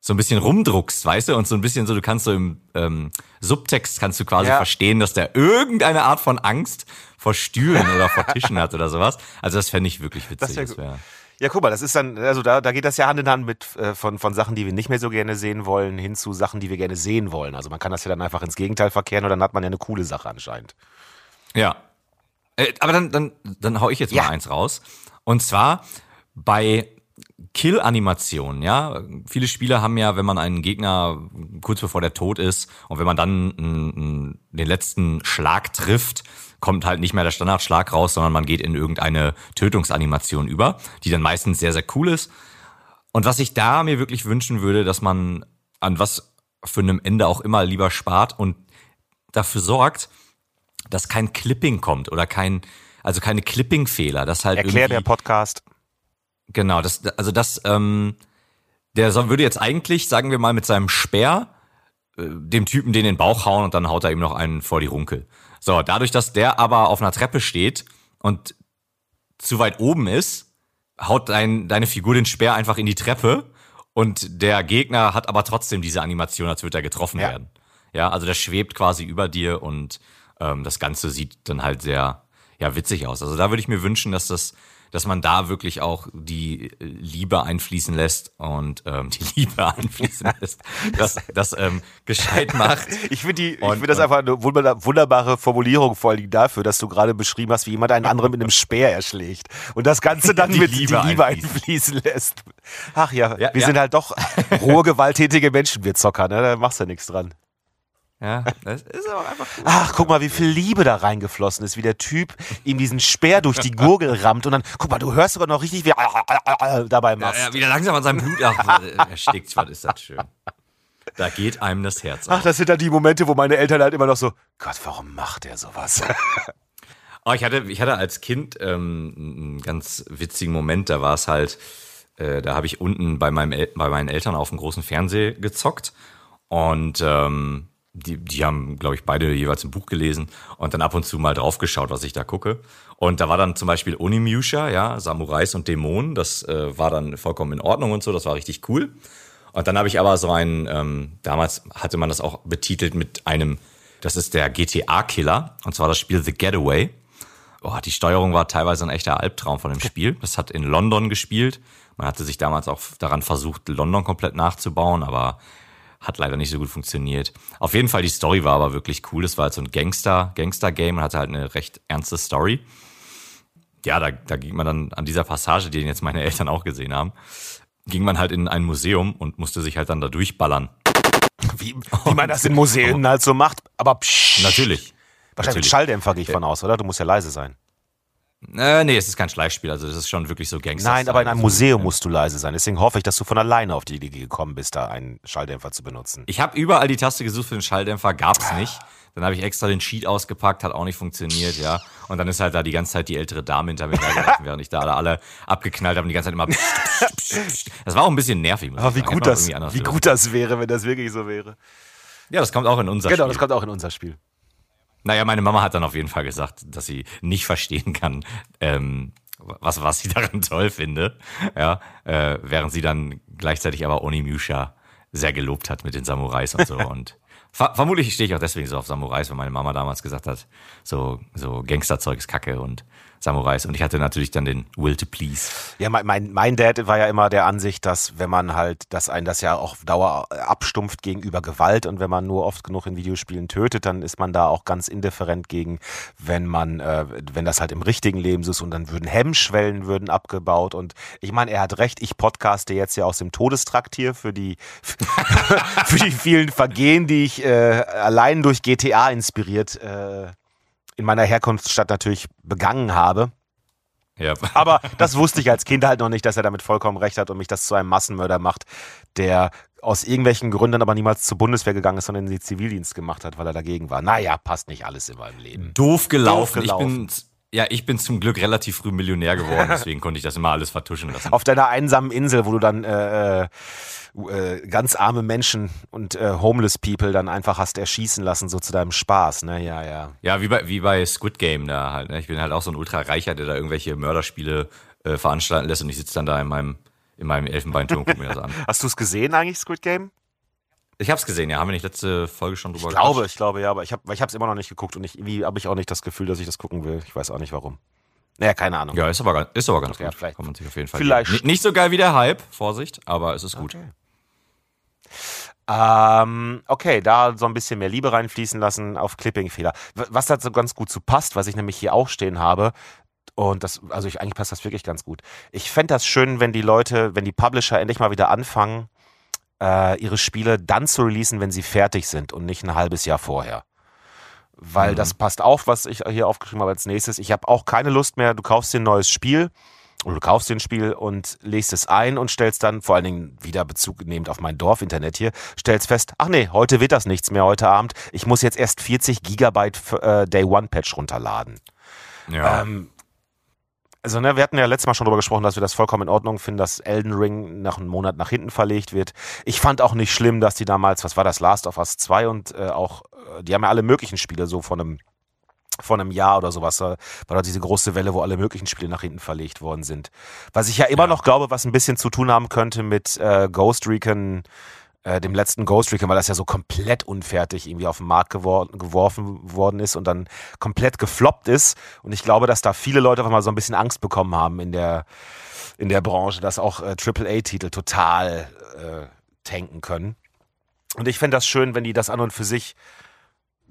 Speaker 1: so ein bisschen rumdruckst, weißt du, und so ein bisschen so, du kannst so im ähm, Subtext kannst du quasi
Speaker 2: Ja.
Speaker 1: verstehen, dass der irgendeine Art von Angst vor Stühlen oder vor Tischen hat oder sowas. Also das fände ich wirklich witzig.
Speaker 2: wär
Speaker 1: Das wär,
Speaker 2: Ja, guck mal, das ist dann, also da, da geht das ja Hand in Hand mit äh, von, von Sachen, die wir nicht mehr so gerne sehen wollen, hin zu Sachen, die wir gerne sehen wollen. Also man kann das ja dann einfach ins Gegenteil verkehren und dann hat man ja eine coole Sache anscheinend.
Speaker 1: Ja. Äh, aber dann, dann, dann hau ich jetzt
Speaker 2: Ja.
Speaker 1: mal eins raus. Und zwar bei Kill-Animationen, ja. Viele Spieler haben ja, wenn man einen Gegner kurz bevor der tot ist und wenn man dann n, n, den letzten Schlag trifft, kommt halt nicht mehr der Standardschlag raus, sondern man geht in irgendeine Tötungsanimation über, die dann meistens sehr, sehr cool ist. Und was ich da mir wirklich wünschen würde, dass man an was für einem Ende auch immer lieber spart und dafür sorgt, dass kein Clipping kommt oder kein, also keine Clipping-Fehler. Das halt
Speaker 2: Erklär der Podcast.
Speaker 1: Genau, das, also das, ähm, der würde jetzt eigentlich, sagen wir mal, mit seinem Speer äh, dem Typen den in den Bauch hauen und dann haut er ihm noch einen vor die Runkel. So, dadurch, dass der aber auf einer Treppe steht und zu weit oben ist, haut dein, deine Figur den Speer einfach in die Treppe und der Gegner hat aber trotzdem diese Animation, als würde er getroffen
Speaker 2: Ja.
Speaker 1: werden. Ja, also der schwebt quasi über dir und ähm, das Ganze sieht dann halt sehr ja, witzig aus. Also da würde ich mir wünschen, dass das, dass man da wirklich auch die äh, Liebe einfließen lässt und ähm, die Liebe einfließen lässt, dass das ähm, gescheit macht.
Speaker 2: Ich finde die, ich
Speaker 1: Und-
Speaker 2: finde das
Speaker 1: und-
Speaker 2: einfach eine wunder- wunderbare Formulierung vor allem dafür, dass du gerade beschrieben hast, wie jemand einen anderen mit einem Speer erschlägt und das Ganze dann
Speaker 1: Die
Speaker 2: mit
Speaker 1: Liebe
Speaker 2: die Liebe
Speaker 1: einfließen.
Speaker 2: einfließen lässt. Ach ja,
Speaker 1: Ja,
Speaker 2: wir
Speaker 1: ja.
Speaker 2: sind halt doch rohe, gewalttätige Menschen, wir Zocker, ne? Da machst du ja nichts dran.
Speaker 1: Ja, das ist aber einfach cool.
Speaker 2: Ach, guck mal, wie viel Liebe da reingeflossen ist, wie der Typ ihm diesen Speer durch die Gurgel rammt und dann, guck mal, du hörst sogar noch richtig, wie er dabei
Speaker 1: Ja,
Speaker 2: machst.
Speaker 1: ja, wieder langsam an seinem Blut ach, äh, erstickt, was ist das schön. Da geht einem das Herz auf.
Speaker 2: Ach, das sind dann die Momente, wo meine Eltern halt immer noch so, Gott, warum macht er sowas?
Speaker 1: Oh, ich hatte, ich hatte als Kind ähm, einen ganz witzigen Moment. Da war es halt, äh, da habe ich unten bei, meinem El bei meinen Eltern auf dem großen Fernseher gezockt. Und ähm, die, die haben, glaube ich, beide jeweils ein Buch gelesen und dann ab und zu mal draufgeschaut, was ich da gucke. Und da war dann zum Beispiel Onimusha, ja, Samurais und Dämonen. Das äh, war dann vollkommen in Ordnung und so, das war richtig cool. Und dann habe ich aber so einen, ähm, damals hatte man das auch betitelt mit einem, das ist der GTA-Killer, und zwar das Spiel The Getaway. Oh, die Steuerung war teilweise ein echter Albtraum von dem Spiel. Das hat in London gespielt. Man hatte sich damals auch daran versucht, London komplett nachzubauen, aber hat leider nicht so gut funktioniert. Auf jeden Fall, die Story war aber wirklich cool. Das war halt so ein Gangster, Gangster-Game und hatte halt eine recht ernste Story. Ja, da, da ging man dann an dieser Passage, die jetzt meine Eltern auch gesehen haben, ging man halt in ein Museum und musste sich halt dann da durchballern.
Speaker 2: Wie, wie man das in Museen halt so macht, aber psch,
Speaker 1: Natürlich.
Speaker 2: Wahrscheinlich mit
Speaker 1: Natürlich.
Speaker 2: Schalldämpfer gehe ich von aus, oder? Du musst ja leise sein.
Speaker 1: Äh, nee, es ist kein Schleichspiel, also das ist schon wirklich so Gangster.
Speaker 2: Nein, aber in einem
Speaker 1: Also,
Speaker 2: Museum musst du leise sein. Deswegen hoffe ich, dass du von alleine auf die Idee gekommen bist, da einen Schalldämpfer zu benutzen.
Speaker 1: Ich habe überall die Taste gesucht für den Schalldämpfer, gab's nicht. Dann habe ich extra den Sheet ausgepackt, hat auch nicht funktioniert, ja. Und dann ist halt da die ganze Zeit die ältere Dame hinter mir hergelaufen, während ich da alle, alle abgeknallt habe und die ganze Zeit immer. Das war auch ein bisschen nervig. Muss
Speaker 2: Aber wie
Speaker 1: sagen.
Speaker 2: gut, das, wie gut das wäre, wenn das wirklich so wäre.
Speaker 1: Ja, das kommt auch in unser
Speaker 2: Genau,
Speaker 1: Spiel.
Speaker 2: das kommt auch in unser Spiel.
Speaker 1: Naja, meine Mama hat dann auf jeden Fall gesagt, dass sie nicht verstehen kann, ähm, was, was sie daran toll finde. Ja, äh, während sie dann gleichzeitig aber Onimusha sehr gelobt hat mit den Samurais und so. und ver vermutlich stehe ich auch deswegen so auf Samurais, weil meine Mama damals gesagt hat, so, so Gangsterzeug ist Kacke und Samurais. Und ich hatte natürlich dann den Will to Please.
Speaker 2: Ja, mein, mein, mein Dad war ja immer der Ansicht, dass wenn man halt, dass einen das ja auch Dauer abstumpft gegenüber Gewalt und wenn man nur oft genug in Videospielen tötet, dann ist man da auch ganz indifferent gegen, wenn man, äh, wenn das halt im richtigen Leben so ist und dann würden Hemmschwellen würden abgebaut und ich meine, er hat recht, ich podcaste jetzt ja aus dem Todestrakt hier für die, für die vielen Vergehen, die ich äh, allein durch GTA inspiriert äh, in meiner Herkunftsstadt natürlich begangen habe.
Speaker 1: Ja.
Speaker 2: Aber das wusste ich als Kind halt noch nicht, dass er damit vollkommen recht hat und mich das zu einem Massenmörder macht, der aus irgendwelchen Gründen aber niemals zur Bundeswehr gegangen ist, sondern in den Zivildienst gemacht hat, weil er dagegen war. Naja, passt nicht alles in meinem Leben.
Speaker 1: Doof gelaufen.
Speaker 2: Doof gelaufen.
Speaker 1: Ich bin, ja, ich bin zum Glück relativ früh Millionär geworden, deswegen konnte ich das immer alles vertuschen lassen.
Speaker 2: Auf deiner einsamen Insel, wo du dann äh, äh, ganz arme Menschen und äh, homeless people dann einfach hast erschießen lassen, so zu deinem Spaß, ne? Ja, ja.
Speaker 1: Ja, wie bei, wie bei Squid Game da halt. Ne? Ich bin halt auch so ein Ultra-Reicher, der da irgendwelche Mörderspiele äh, veranstalten lässt und ich sitze dann da in meinem, in meinem Elfenbeinturm und guck mir das an.
Speaker 2: Hast du es gesehen eigentlich, Squid Game?
Speaker 1: Ich hab's gesehen, ja. Haben wir nicht letzte Folge schon drüber
Speaker 2: Ich glaube, ich glaube, ja, aber ich habe ich es immer noch nicht geguckt und ich, irgendwie habe ich auch nicht das Gefühl, dass ich das gucken will. Ich weiß auch nicht warum. Naja, keine Ahnung.
Speaker 1: Ja, ist aber, ganz- ist aber ganz
Speaker 2: Ja,
Speaker 1: gut.
Speaker 2: vielleicht-
Speaker 1: Kann man sich auf jeden Fall
Speaker 2: vielleicht-.
Speaker 1: Nicht, nicht so geil wie der Hype, Vorsicht, aber es ist gut.
Speaker 2: Okay. Ähm, okay, da so ein bisschen mehr Liebe reinfließen lassen auf Clipping-Fehler. Was da so ganz gut zu passt, was ich nämlich hier auch stehen habe, und das, also ich, eigentlich passt das wirklich ganz gut. Ich fände das schön, wenn die Leute, wenn die Publisher endlich mal wieder anfangen, äh, ihre Spiele dann zu releasen, wenn sie fertig sind und nicht ein halbes Jahr vorher. Weil
Speaker 1: Mhm.
Speaker 2: das passt auf, was ich hier aufgeschrieben habe als nächstes. Ich habe auch keine Lust mehr, du kaufst dir ein neues Spiel oder du kaufst dir ein Spiel und legst es ein und stellst dann, vor allen Dingen wieder Bezug nehmend auf mein Dorf-Internet hier, stellst fest, ach nee, heute wird das nichts mehr heute Abend. Ich muss jetzt erst 40 Gigabyte äh, Day-One-Patch runterladen.
Speaker 1: Ja.
Speaker 2: Ähm, also, ne, wir hatten ja letztes Mal schon darüber gesprochen, dass wir das vollkommen in Ordnung finden, dass Elden Ring nach einem Monat nach hinten verlegt wird. Ich fand auch nicht schlimm, dass die damals, was war das, Last of Us 2 und äh, auch, äh, die haben ja alle möglichen Spiele so von einem von einem Jahr oder sowas, da war da diese große Welle, wo alle möglichen Spiele nach hinten verlegt worden sind. Was ich ja immer
Speaker 1: Ja.
Speaker 2: noch glaube, was ein bisschen zu tun haben könnte mit äh, Ghost Recon, äh, dem letzten Ghost Recon, weil das ja so komplett unfertig irgendwie auf den Markt gewor geworfen worden ist und dann komplett gefloppt ist. Und ich glaube, dass da viele Leute einfach mal so ein bisschen Angst bekommen haben in der, in der Branche, dass auch äh, AAA-Titel total äh, tanken können. Und ich fände das schön, wenn die das an und für sich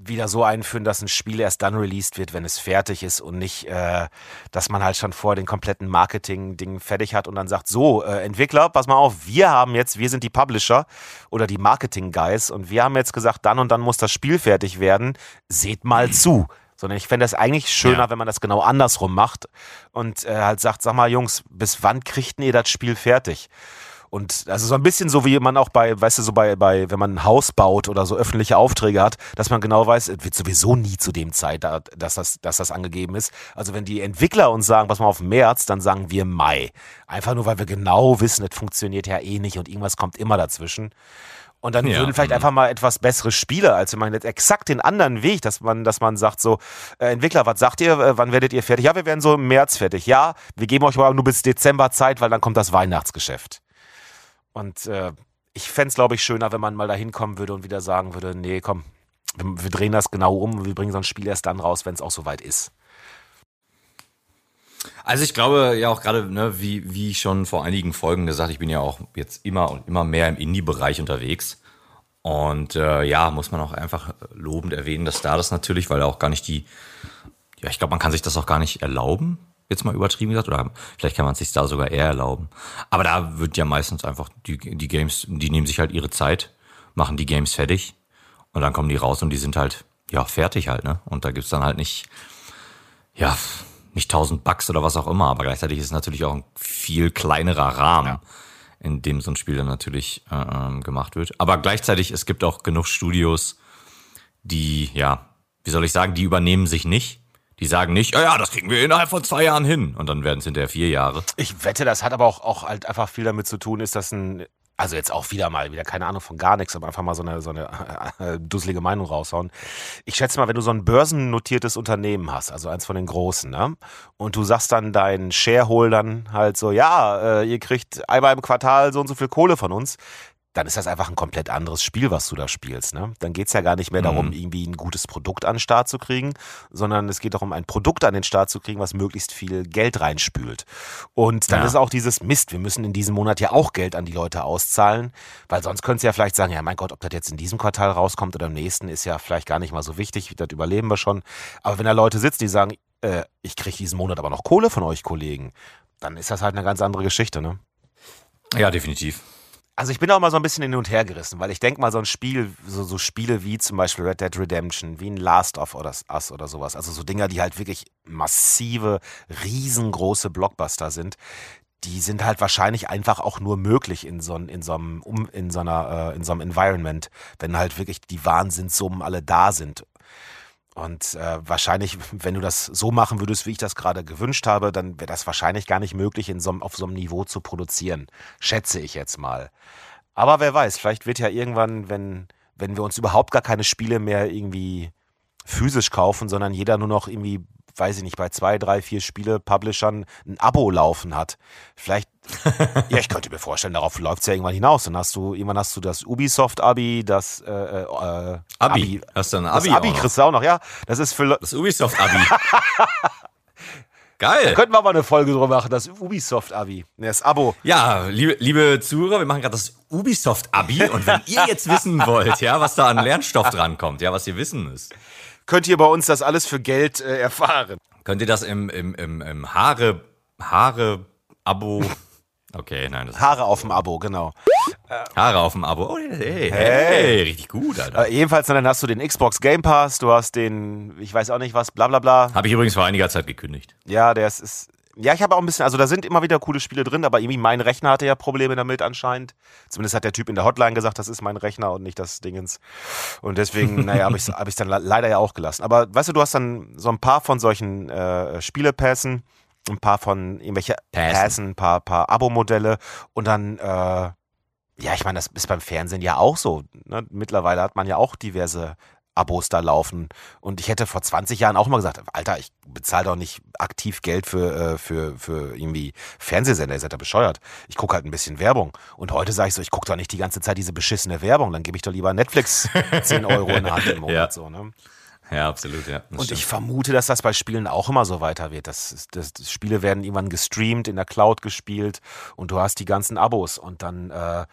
Speaker 2: wieder so einführen, dass ein Spiel erst dann released wird, wenn es fertig ist und nicht, äh, dass man halt schon vor den kompletten Marketing-Ding fertig hat und dann sagt, so, äh, Entwickler, pass mal auf, wir haben jetzt, wir sind die Publisher oder die Marketing-Guys und wir haben jetzt gesagt, dann und dann muss das Spiel fertig werden, seht mal zu. Sondern ich fände das eigentlich schöner,
Speaker 1: Ja.
Speaker 2: wenn man das genau andersrum macht und äh, halt sagt, sag mal, Jungs, bis wann kriegt ihr das Spiel fertig? Und also so ein bisschen so wie man auch bei, weißt du, so bei, bei, wenn man ein Haus baut oder so öffentliche Aufträge hat, dass man genau weiß, es wird sowieso nie zu dem Zeit, da- dass das, dass das angegeben ist. Also wenn die Entwickler uns sagen, pass mal auf März, dann sagen wir Mai. Einfach nur, weil wir genau wissen, es funktioniert ja eh nicht und irgendwas kommt immer dazwischen. Und dann
Speaker 1: Ja,
Speaker 2: würden vielleicht
Speaker 1: mhm.
Speaker 2: einfach mal etwas bessere Spiele, als wenn man jetzt exakt den anderen Weg, dass man, dass man sagt so, äh, Entwickler, was sagt ihr, äh, wann werdet ihr fertig? Ja, wir werden so im März fertig. Ja, wir geben euch aber nur bis Dezember Zeit, weil dann kommt das Weihnachtsgeschäft. Und äh, ich fände es, glaube ich, schöner, wenn man mal da hinkommen würde und wieder sagen würde, nee, komm, wir, wir drehen das genau um, wir bringen so ein Spiel erst dann raus, wenn es auch soweit ist.
Speaker 1: Also ich glaube ja auch gerade, ne, wie, wie schon vor einigen Folgen gesagt, ich bin ja auch jetzt immer und immer mehr im Indie-Bereich unterwegs. Und äh, ja, muss man auch einfach lobend erwähnen, dass da das natürlich, weil auch gar nicht die, ja, ich glaube, man kann sich das auch gar nicht erlauben, jetzt mal übertrieben gesagt, oder vielleicht kann man es sich da sogar eher erlauben. Aber da wird ja meistens einfach die, die Games, die nehmen sich halt ihre Zeit, machen die Games fertig und dann kommen die raus und die sind halt, ja, fertig halt, ne? Und da gibt's dann halt nicht, ja, nicht tausend Bucks oder was auch immer, aber gleichzeitig ist es natürlich auch ein viel kleinerer Rahmen, in dem so ein Spiel dann natürlich äh, ähm, gemacht wird. Aber gleichzeitig, es gibt auch genug Studios, die, ja, wie soll ich sagen, die übernehmen sich nicht. Die sagen nicht, ja, ja, das kriegen wir innerhalb von zwei Jahren hin. Und dann werden es hinterher vier Jahre.
Speaker 2: Ich wette, das hat aber auch, auch halt einfach viel damit zu tun, ist das ein, also jetzt auch wieder mal, wieder keine Ahnung von gar nichts, aber einfach mal so eine, so eine äh, dusselige Meinung raushauen. Ich schätze mal, wenn du so ein börsennotiertes Unternehmen hast, also eins von den großen, ne? Und du sagst dann deinen Shareholdern halt so, ja, äh, ihr kriegt einmal im Quartal so und so viel Kohle von uns, dann ist das einfach ein komplett anderes Spiel, was du da spielst. Ne? Dann geht's ja gar nicht mehr darum, irgendwie ein gutes Produkt an den Start zu kriegen, sondern es geht darum, ein Produkt an den Start zu kriegen, was möglichst viel Geld reinspült. Und dann
Speaker 1: Ja.
Speaker 2: ist auch dieses Mist, wir müssen in diesem Monat ja auch Geld an die Leute auszahlen, weil sonst könntest du ja vielleicht sagen, ja mein Gott, ob das jetzt in diesem Quartal rauskommt oder im nächsten, ist ja vielleicht gar nicht mal so wichtig, das überleben wir schon. Aber wenn da Leute sitzen, die sagen, äh, ich kriege diesen Monat aber noch Kohle von euch Kollegen, dann ist das halt eine ganz andere Geschichte, ne?
Speaker 1: Ja, definitiv.
Speaker 2: Also ich bin auch mal so ein bisschen hin und her gerissen, weil ich denke mal so ein Spiel, so, so Spiele wie zum Beispiel Red Dead Redemption, wie ein Last of Us oder sowas, also so Dinger, die halt wirklich massive, riesengroße Blockbuster sind, die sind halt wahrscheinlich einfach auch nur möglich in so, in so einem, in so einer, äh, in so einem Environment, wenn halt wirklich die Wahnsinnssummen alle da sind. Und äh, wahrscheinlich, wenn du das so machen würdest, wie ich das gerade gewünscht habe, dann wäre das wahrscheinlich gar nicht möglich, in so, auf so einem Niveau zu produzieren. Schätze ich jetzt mal. Aber wer weiß, vielleicht wird ja irgendwann, wenn, wenn wir uns überhaupt gar keine Spiele mehr irgendwie physisch kaufen, sondern jeder nur noch irgendwie, weiß ich nicht, bei zwei, drei, vier Spiele-Publishern ein Abo laufen hat. Vielleicht, ja, ich könnte mir vorstellen, darauf läuft es ja irgendwann hinaus. Dann hast du, irgendwann hast du das Ubisoft-Abi, das äh, äh,
Speaker 1: Abi. Hast du ein
Speaker 2: Das
Speaker 1: Abi?
Speaker 2: Abi
Speaker 1: auch noch?
Speaker 2: kriegst du auch noch, ja. Das ist für, Le-
Speaker 1: Das Ubisoft-Abi. Geil.
Speaker 2: Könnten wir mal eine Folge drüber machen, das Ubisoft-Abi. Das Abo.
Speaker 1: Ja, liebe, liebe Zuhörer, wir machen gerade das Ubisoft-Abi und wenn ihr jetzt wissen wollt, ja, was da an Lernstoff drankommt, ja, was ihr wissen müsst,
Speaker 2: Könnt ihr bei uns das alles für Geld äh, erfahren.
Speaker 1: könnt ihr das im, im, im, im Haare, Haare-Abo, okay, nein, das
Speaker 2: Haare auf dem Abo, genau.
Speaker 1: Haare auf dem Abo. Oh, hey, hey, hey, richtig gut, Alter.
Speaker 2: Äh, jedenfalls, dann hast du den Xbox Game Pass, du hast den, ich weiß auch nicht was, bla bla bla.
Speaker 1: Habe ich übrigens vor einiger Zeit gekündigt.
Speaker 2: Ja, der ist, ist. Ja, ich habe auch ein bisschen, also da sind immer wieder coole Spiele drin, aber irgendwie mein Rechner hatte ja Probleme damit anscheinend. Zumindest hat der Typ in der Hotline gesagt, das ist mein Rechner und nicht das Dingens. Und deswegen, naja, habe ich es hab ich's dann le- leider ja auch gelassen. Aber weißt du, du hast dann so ein paar von solchen äh, Spielepässen, ein paar von irgendwelche
Speaker 1: Pässen.
Speaker 2: Ein paar, paar Abo-Modelle und dann, äh, ja, ich meine, das ist beim Fernsehen ja auch so. Ne? Mittlerweile hat man ja auch diverse Abos da laufen. Und ich hätte vor 20 Jahren auch mal gesagt, Alter, ich bezahle doch nicht aktiv Geld für, äh, für, für irgendwie Fernsehsender, ihr seid da bescheuert. Ich gucke halt ein bisschen Werbung. Und heute sage ich so, ich gucke doch nicht die ganze Zeit diese beschissene Werbung, dann gebe ich doch lieber Netflix 10 Euro in der Hand im Monat.
Speaker 1: Ja.
Speaker 2: So, ne?
Speaker 1: Ja, absolut, ja.
Speaker 2: Und
Speaker 1: stimmt.
Speaker 2: ich vermute, dass das bei Spielen auch immer so weiter wird. Das, das, das Spiele werden irgendwann gestreamt, in der Cloud gespielt und du hast die ganzen Abos und dann äh,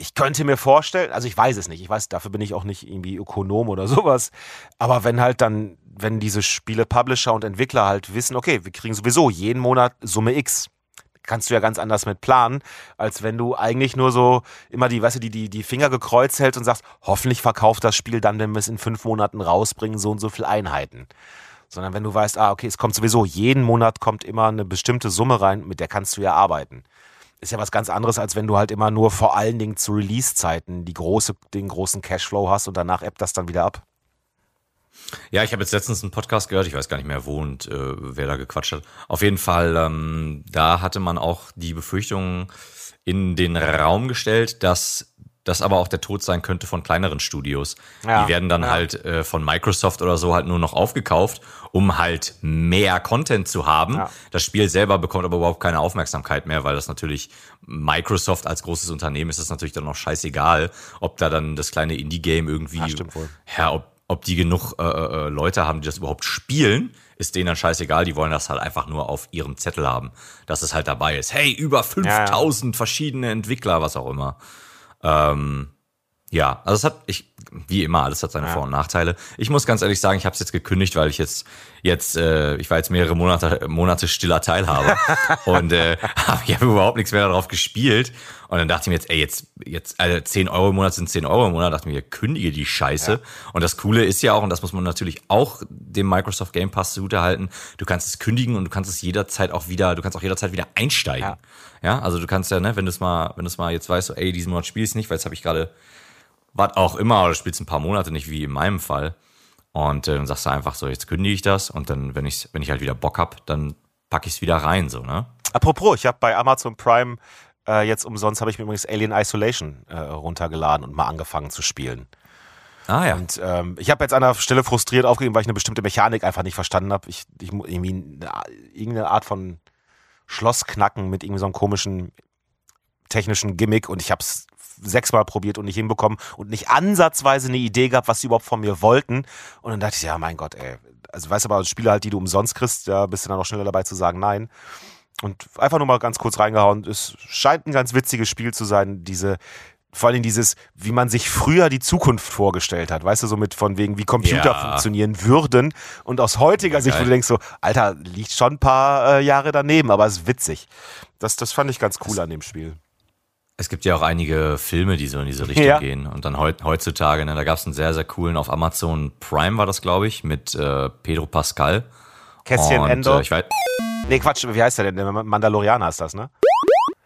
Speaker 2: ich könnte mir vorstellen, also ich weiß es nicht, ich weiß, dafür bin ich auch nicht irgendwie Ökonom oder sowas, aber wenn halt dann, wenn diese Spiele Publisher und Entwickler halt wissen, okay, wir kriegen sowieso jeden Monat Summe X, kannst du ja ganz anders mit planen, als wenn du eigentlich nur so immer die, weißt du, die, die, die Finger gekreuzt hältst und sagst, hoffentlich verkauft das Spiel dann, wenn wir es in fünf Monaten rausbringen, so und so viel Einheiten. Sondern wenn du weißt, ah, okay, es kommt sowieso, jeden Monat kommt immer eine bestimmte Summe rein, mit der kannst du ja arbeiten. Ist ja was ganz anderes, als wenn du halt immer nur vor allen Dingen zu Release-Zeiten die große, den großen Cashflow hast und danach ebbt das dann wieder ab.
Speaker 1: Ja, ich habe jetzt letztens einen Podcast gehört, ich weiß gar nicht mehr wo und äh, wer da gequatscht hat. Auf jeden Fall, ähm, da hatte man auch die Befürchtung in den Raum gestellt, dass das aber auch der Tod sein könnte von kleineren Studios.
Speaker 2: Ja,
Speaker 1: die werden dann
Speaker 2: ja.
Speaker 1: halt äh, von Microsoft oder so halt nur noch aufgekauft, um halt mehr Content zu haben.
Speaker 2: Ja.
Speaker 1: Das Spiel selber bekommt aber überhaupt keine Aufmerksamkeit mehr, weil das natürlich Microsoft als großes Unternehmen ist es natürlich dann noch scheißegal, ob da dann das kleine Indie-Game irgendwie,
Speaker 2: Ja, stimmt wohl.
Speaker 1: ja, ob, ob die genug äh, äh, Leute haben, die das überhaupt spielen, ist denen dann scheißegal. Die wollen das halt einfach nur auf ihrem Zettel haben, dass es halt dabei ist. Hey, über 5000 verschiedene Entwickler, was auch immer. Ähm, ja, also es hat, ich, wie immer, alles hat seine Vor- und Nachteile. Ich muss ganz ehrlich sagen, ich habe es jetzt gekündigt, weil ich jetzt, jetzt, äh, ich war jetzt mehrere Monate, Monate stiller Teilhabe und äh, hab, ich habe überhaupt nichts mehr darauf gespielt. Und dann dachte ich mir jetzt, ey, jetzt, jetzt, also 10 Euro im Monat sind 10 Euro im Monat, dachte ich mir, kündige die Scheiße. Und das Coole ist ja auch, und das muss man natürlich auch dem Microsoft Game Pass zugute halten, du kannst es kündigen und du kannst es jederzeit auch wieder, du kannst auch jederzeit wieder einsteigen.
Speaker 2: Ja.
Speaker 1: Ja, also du kannst ja, ne, wenn du es mal, wenn du es mal jetzt weißt, so, ey, diesen Monat spielst nicht, weil jetzt habe ich gerade was auch immer, oder spielst ein paar Monate nicht, wie in meinem Fall. Und äh, dann sagst du einfach so, jetzt kündige ich das und dann, wenn ich, wenn ich halt wieder Bock hab, dann packe ich es wieder rein, so, ne?
Speaker 2: Apropos, ich habe bei Amazon Prime äh, jetzt umsonst habe ich mir übrigens Alien Isolation äh, runtergeladen und mal angefangen zu spielen.
Speaker 1: Ah ja.
Speaker 2: Und ähm, ich habe jetzt an der Stelle frustriert aufgegeben, weil ich eine bestimmte Mechanik einfach nicht verstanden habe. Ich, ich irgendwie eine, irgendeine Art von Schlossknacken mit irgendwie so einem komischen technischen Gimmick und ich habe es sechsmal probiert und nicht hinbekommen und nicht ansatzweise eine Idee gehabt, was sie überhaupt von mir wollten. Und dann dachte ich, ja, mein Gott, ey. Also weißt du aber, Spiele halt, die du umsonst kriegst, da bist du dann auch schneller dabei zu sagen, nein. Und einfach nur mal ganz kurz reingehauen. Es scheint ein ganz witziges Spiel zu sein, diese, vor allem dieses, wie man sich früher die Zukunft vorgestellt hat. Weißt du, so mit von wegen, wie Computer
Speaker 1: Ja.
Speaker 2: funktionieren würden. Und aus heutiger Sicht, wo du denkst so, Alter, liegt schon ein paar äh, Jahre daneben, aber es ist witzig. Das, das fand ich ganz cool an dem Spiel.
Speaker 1: Es gibt ja auch einige Filme, die so in diese Richtung
Speaker 2: Ja.
Speaker 1: gehen. Und dann heut, heutzutage, ne, da gab es einen sehr, sehr coolen auf Amazon Prime war das, glaube ich, mit äh, Pedro Pascal.
Speaker 2: Kästchen
Speaker 1: und,
Speaker 2: Endor.
Speaker 1: Äh, ich weiß,
Speaker 2: nee, Quatsch, wie heißt der denn? Der Mandalorianer ist das, ne?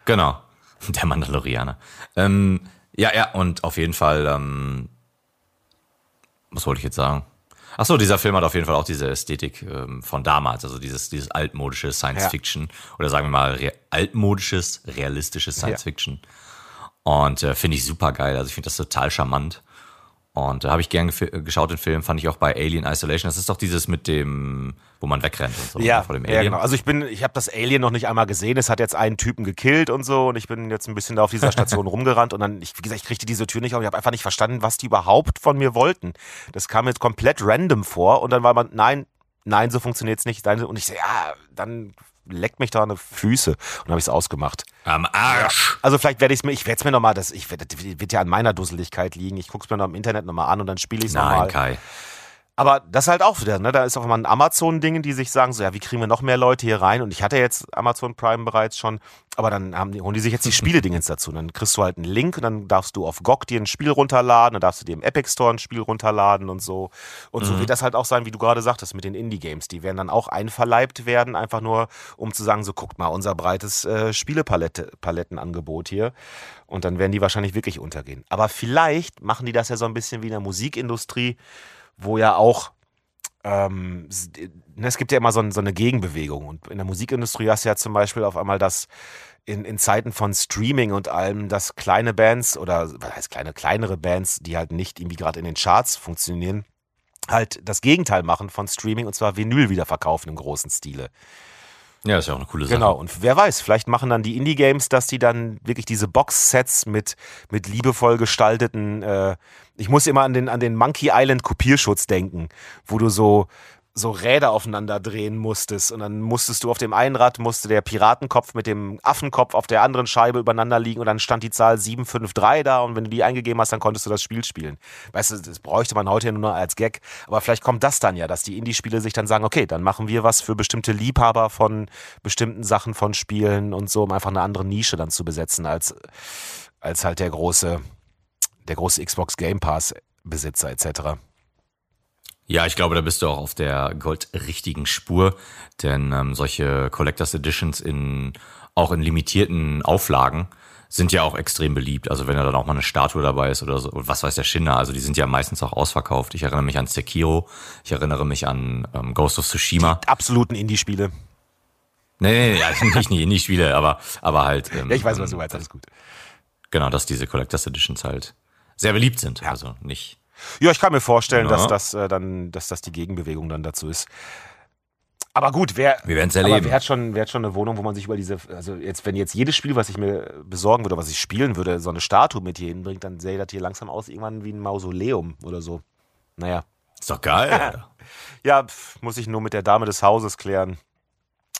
Speaker 1: Genau, der Mandalorianer. Ähm, ja, ja, und auf jeden Fall, ähm, was wollte ich jetzt sagen? Ach so, dieser Film hat auf jeden Fall auch diese Ästhetik ähm, von damals, also dieses, dieses altmodische Science
Speaker 2: Ja.
Speaker 1: Fiction oder sagen wir mal re altmodisches, realistisches Science
Speaker 2: Ja.
Speaker 1: Fiction. Und äh, finde ich super geil. Also ich finde das total charmant. Und da habe ich gern äh, geschaut den Film, fand ich auch bei Alien Isolation. Das ist doch dieses mit dem, wo man wegrennt und so
Speaker 2: Ja,
Speaker 1: ne, vor dem
Speaker 2: ja,
Speaker 1: Alien.
Speaker 2: genau. Also ich bin, ich habe das Alien noch nicht einmal gesehen. Es hat jetzt einen Typen gekillt und so und ich bin jetzt ein bisschen da auf dieser Station rumgerannt und dann, ich, wie gesagt, ich kriegte diese Tür nicht auf. Ich habe einfach nicht verstanden, was die überhaupt von mir wollten. Das kam jetzt komplett random vor und dann war man, nein, nein, so funktioniert's nicht. Nein, Und ich so, ja, dann leckt mich da eine Füße und habe ich es ausgemacht.
Speaker 1: Am Arsch!
Speaker 2: Also vielleicht werde ich es mir, ich werde es mir nochmal, das, ich werd, das wird ja an meiner Dusseligkeit liegen. Ich gucke es mir noch im Internet nochmal an und dann spiele ich es
Speaker 1: Nein,
Speaker 2: nochmal.
Speaker 1: Kai.
Speaker 2: Aber das halt auch wieder, ne? Da ist auch mal ein Amazon-Ding, die sich sagen, so, ja, wie kriegen wir noch mehr Leute hier rein? Und ich hatte jetzt Amazon Prime bereits schon, aber dann haben die, holen die sich jetzt die Spiele-Dingens dazu. Und dann kriegst du halt einen Link und dann darfst du auf GOG dir ein Spiel runterladen, dann darfst du dir im Epic Store ein Spiel runterladen und so. Und so wird das halt auch sein, wie du gerade sagtest, mit den Indie-Games. Die werden dann auch einverleibt werden, einfach nur, um zu sagen, so, guckt mal, unser breites äh, Spielepalettenangebot hier. Und dann werden die wahrscheinlich wirklich untergehen. Aber vielleicht machen die das ja so ein bisschen wie in der Musikindustrie, wo ja auch ähm, ne, es gibt ja immer so, so eine Gegenbewegung. Und in der Musikindustrie hast du ja zum Beispiel auf einmal das in, in Zeiten von Streaming und allem, dass kleine Bands oder was heißt kleine, kleinere Bands, die halt nicht irgendwie gerade in den Charts funktionieren, halt das Gegenteil machen von Streaming und zwar Vinyl wieder verkaufen im großen Stile.
Speaker 1: Ja, ist ja auch eine coole Sache.
Speaker 2: Genau, und wer weiß, vielleicht machen dann die Indie-Games, dass die dann wirklich diese Box-Sets mit, mit liebevoll gestalteten, äh, ich muss immer an den, an den Monkey Island Kopierschutz denken, wo du so, so Räder aufeinander drehen musstest und dann musstest du auf dem einen Rad, musste der Piratenkopf mit dem Affenkopf auf der anderen Scheibe übereinander liegen und dann stand die Zahl 753 da und wenn du die eingegeben hast, dann konntest du das Spiel spielen. Weißt du, das bräuchte man heute ja nur noch als Gag, aber vielleicht kommt das dann ja, dass die Indie-Spiele sich dann sagen, okay, dann machen wir was für bestimmte Liebhaber von bestimmten Sachen von Spielen und so, um einfach eine andere Nische dann zu besetzen als, als halt der große, der große Xbox Game Pass Besitzer etc.
Speaker 1: Ja, ich glaube, da bist du auch auf der goldrichtigen Spur, denn ähm, solche Collectors Editions in auch in limitierten Auflagen sind ja auch extrem beliebt. Also wenn da dann auch mal eine Statue dabei ist oder so, was weiß der Schinder, also die sind ja meistens auch ausverkauft. Ich erinnere mich an Sekiro, ich erinnere mich an ähm, Ghost of Tsushima.
Speaker 2: Absoluten Indie-Spiele.
Speaker 1: Nee, nee, nee, also nicht, nicht, nicht Spiele, aber, aber halt. Ähm,
Speaker 2: Ja, ich weiß, was du
Speaker 1: ähm,
Speaker 2: meinst, alles gut.
Speaker 1: genau, dass diese Collectors Editions halt sehr beliebt sind.
Speaker 2: Ja.
Speaker 1: Also nicht.
Speaker 2: Ja, ich kann mir vorstellen,
Speaker 1: Ja.
Speaker 2: dass das äh, dann, dass das die Gegenbewegung dann dazu ist. Aber gut, wer,
Speaker 1: Wir werden's erleben.
Speaker 2: wer hat schon, wer hat schon eine Wohnung, wo man sich über diese, also jetzt, wenn jetzt jedes Spiel, was ich mir besorgen würde, was ich spielen würde, so eine Statue mit hier hinbringt, dann sähe das hier langsam aus irgendwann wie ein Mausoleum oder so. Naja.
Speaker 1: Ist doch geil.
Speaker 2: Ja, pf, muss ich nur mit der Dame des Hauses klären.